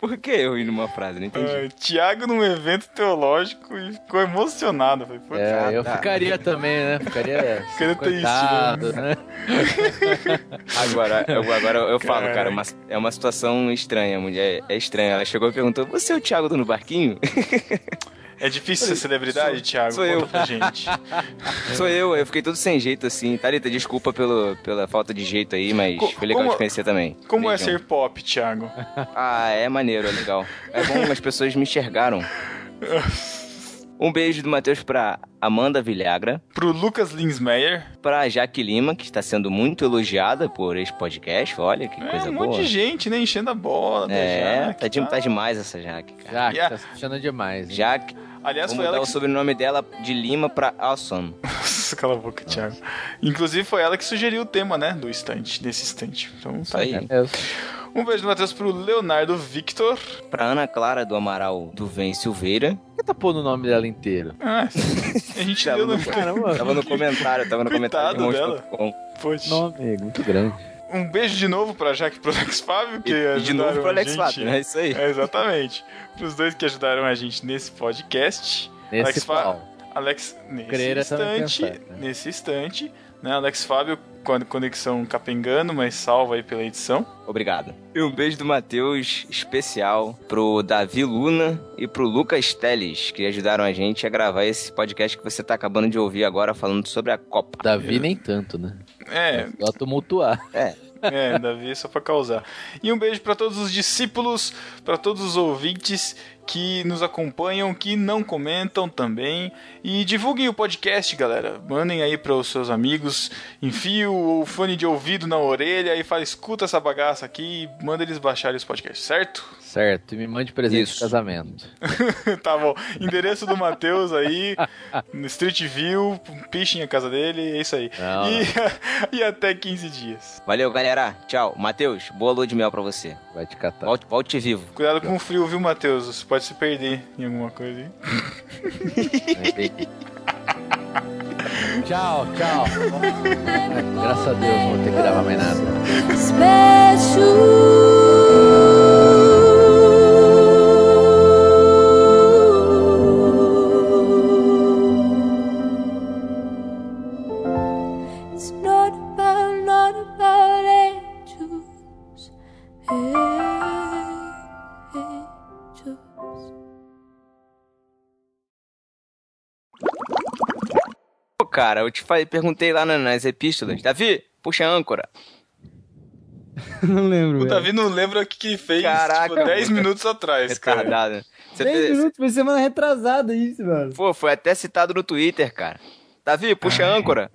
Por que eu ri numa frase? Não entendi. Ah, Tiago num evento teológico e ficou emocionado. Falei, pô, É, cara, eu ficaria também, né? Ficaria. [LAUGHS] Ficaria triste, coitado, né? né? [LAUGHS] Agora, eu, agora eu falo, cara, Caraca. uma- é uma situação estranha, mulher. É estranha. Ela chegou e perguntou: Você é o Thiago do No Barquinho? É difícil ser celebridade, Thiago? sou Conta eu. pra gente. [LAUGHS] Sou eu, eu fiquei todo sem jeito assim. Thalita, desculpa pelo, pela falta de jeito aí, mas Co- foi legal como- te conhecer também. Como é Beijão. ser pop, Thiago? Ah, é maneiro, é legal. É bom, as pessoas me enxergaram. [LAUGHS] Um beijo do Matheus pra Amanda Vilhagra, Pro Lucas Linsmeyer. pra Jaque Lima, que está sendo muito elogiada por esse podcast. Olha que É, coisa um boa. monte de gente, né? Enchendo a bola. É, Jaque, tá, de- tá demais essa Jaque, cara. Já, que Yeah. tá se achando demais. hein? Jaque, Aliás, vou foi ela o que... sobrenome dela de Lima pra Awesome. Nossa, cala a boca, Thiago. Inclusive, foi ela que sugeriu o tema, né? Do estante, desse estante. Então, Isso tá aí. aí. Eu- Um beijo do Matheus pro Leonardo Victor. Pra Ana Clara do Amaral do Vem Silveira. Por que tá pondo o nome dela inteiro? Ah, a gente Tava deu no, no... [LAUGHS] Caramba, tava no comentário, tava no Coitado comentário de dela. irmãos.com. Poxa. nome muito grande. Um beijo de novo pra Jaque e pro Alex Fábio, que E, de novo pro Alex gente. Fábio, né? Isso aí. É, exatamente. Pros dois que ajudaram a gente nesse podcast. Nesse Alex Fá- qual? Alex, nesse é instante, pensar, né? nesse instante, né? Alex Fábio com conexão capengando, mas salva aí pela edição. Obrigado. E um beijo do Matheus especial pro Davi Luna e pro Lucas Teles, que ajudaram a gente a gravar esse podcast que você tá acabando de ouvir agora falando sobre a Copa. Davi nem tanto, né? É, Só tumultuar. É. é, Davi, só pra causar. E um beijo pra todos os discípulos, pra todos os ouvintes que nos acompanham, que não comentam também. E divulguem o podcast, galera. Mandem aí para os seus amigos, enfie o fone de ouvido na orelha e fala, escuta essa bagaça aqui e manda eles baixarem os podcasts, certo? Certo, e me mande presente Isso. de casamento. [LAUGHS] tá bom. Endereço do Matheus aí, no Street View, pichem a casa dele, é isso aí. Não, E, [LAUGHS] e até 15 dias. Valeu, galera. Tchau. Matheus, boa lua de mel pra você. Vai te catar. Volte, volte vivo. Cuidado com o frio, viu, Matheus? Você pode se perder em alguma coisa aí. [LAUGHS] tchau, tchau. Graças a Deus, não vou ter que gravar mais nada. Cara. Eu te falei, perguntei lá na- nas epístolas. Davi, puxa a âncora. [LAUGHS] Não lembro. O velho. Davi não lembra o que, que fez Caraca, tipo, 10 mano. minutos atrás, cara. Retardado. Você 10 fez- minutos, foi semana retrasada isso, mano. Pô, foi até citado no Twitter, cara. Davi, puxa a âncora.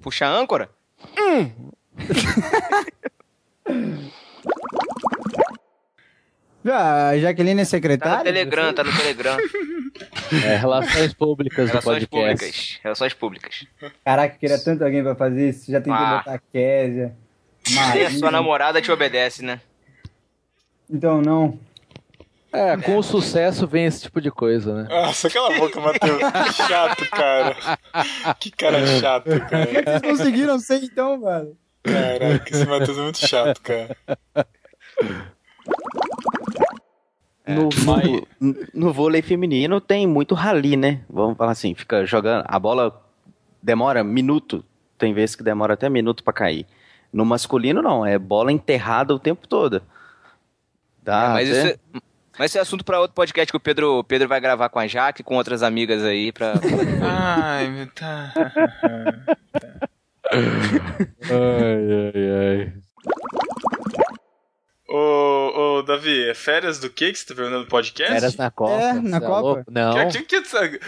Puxa a âncora. [LAUGHS] [LAUGHS] Ah, a Jaqueline é Tá no secretária? Telegram, tá no Telegram. [LAUGHS] É, relações públicas do Relações podcast. públicas. Relações públicas. Caraca, queria tanto alguém pra fazer isso. Já tentei Ah. botar a Késia. E Maria. a sua namorada te obedece, né? Então, não. É, com o sucesso vem esse tipo de coisa, né? Nossa, cala a boca, Matheus. Que chato, cara. Que cara chato, Como é cara. que vocês conseguiram ser então, mano? Caraca, esse Matheus é muito chato, cara. No, no, no vôlei feminino tem muito rally, né? Vamos falar assim, fica jogando. A bola demora minuto. Tem vezes que demora até minuto pra cair. No masculino, não. É bola enterrada o tempo todo. Dá mas, até- isso é, mas isso é assunto pra outro podcast que o Pedro, Pedro vai gravar com a Jaque e com outras amigas aí pra. [LAUGHS] Ai, meu tá. [LAUGHS] Ai, ai, ai. Ô, ô, Davi, é férias do que que você tá perguntando no podcast? Férias na Copa. É, na Você Copa? louco? Não. Que, que, que,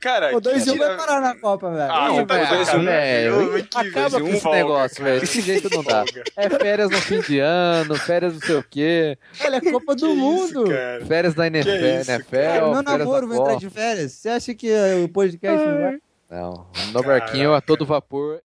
cara, que e um vai tira- parar na Copa, velho. Ah, Ih, você tá com velho, dois e um, velho, velho. Que Acaba com um esse folga, negócio, velho. Desse [LAUGHS] jeito não dá. É férias no fim de ano, férias não sei o quê, Olha, é Copa do Que Mundo. Isso, cara. férias da NFL, isso, NFL Meu férias namoro vai entrar de férias. Você acha que o podcast não vai? Não, no barquinho a todo vapor.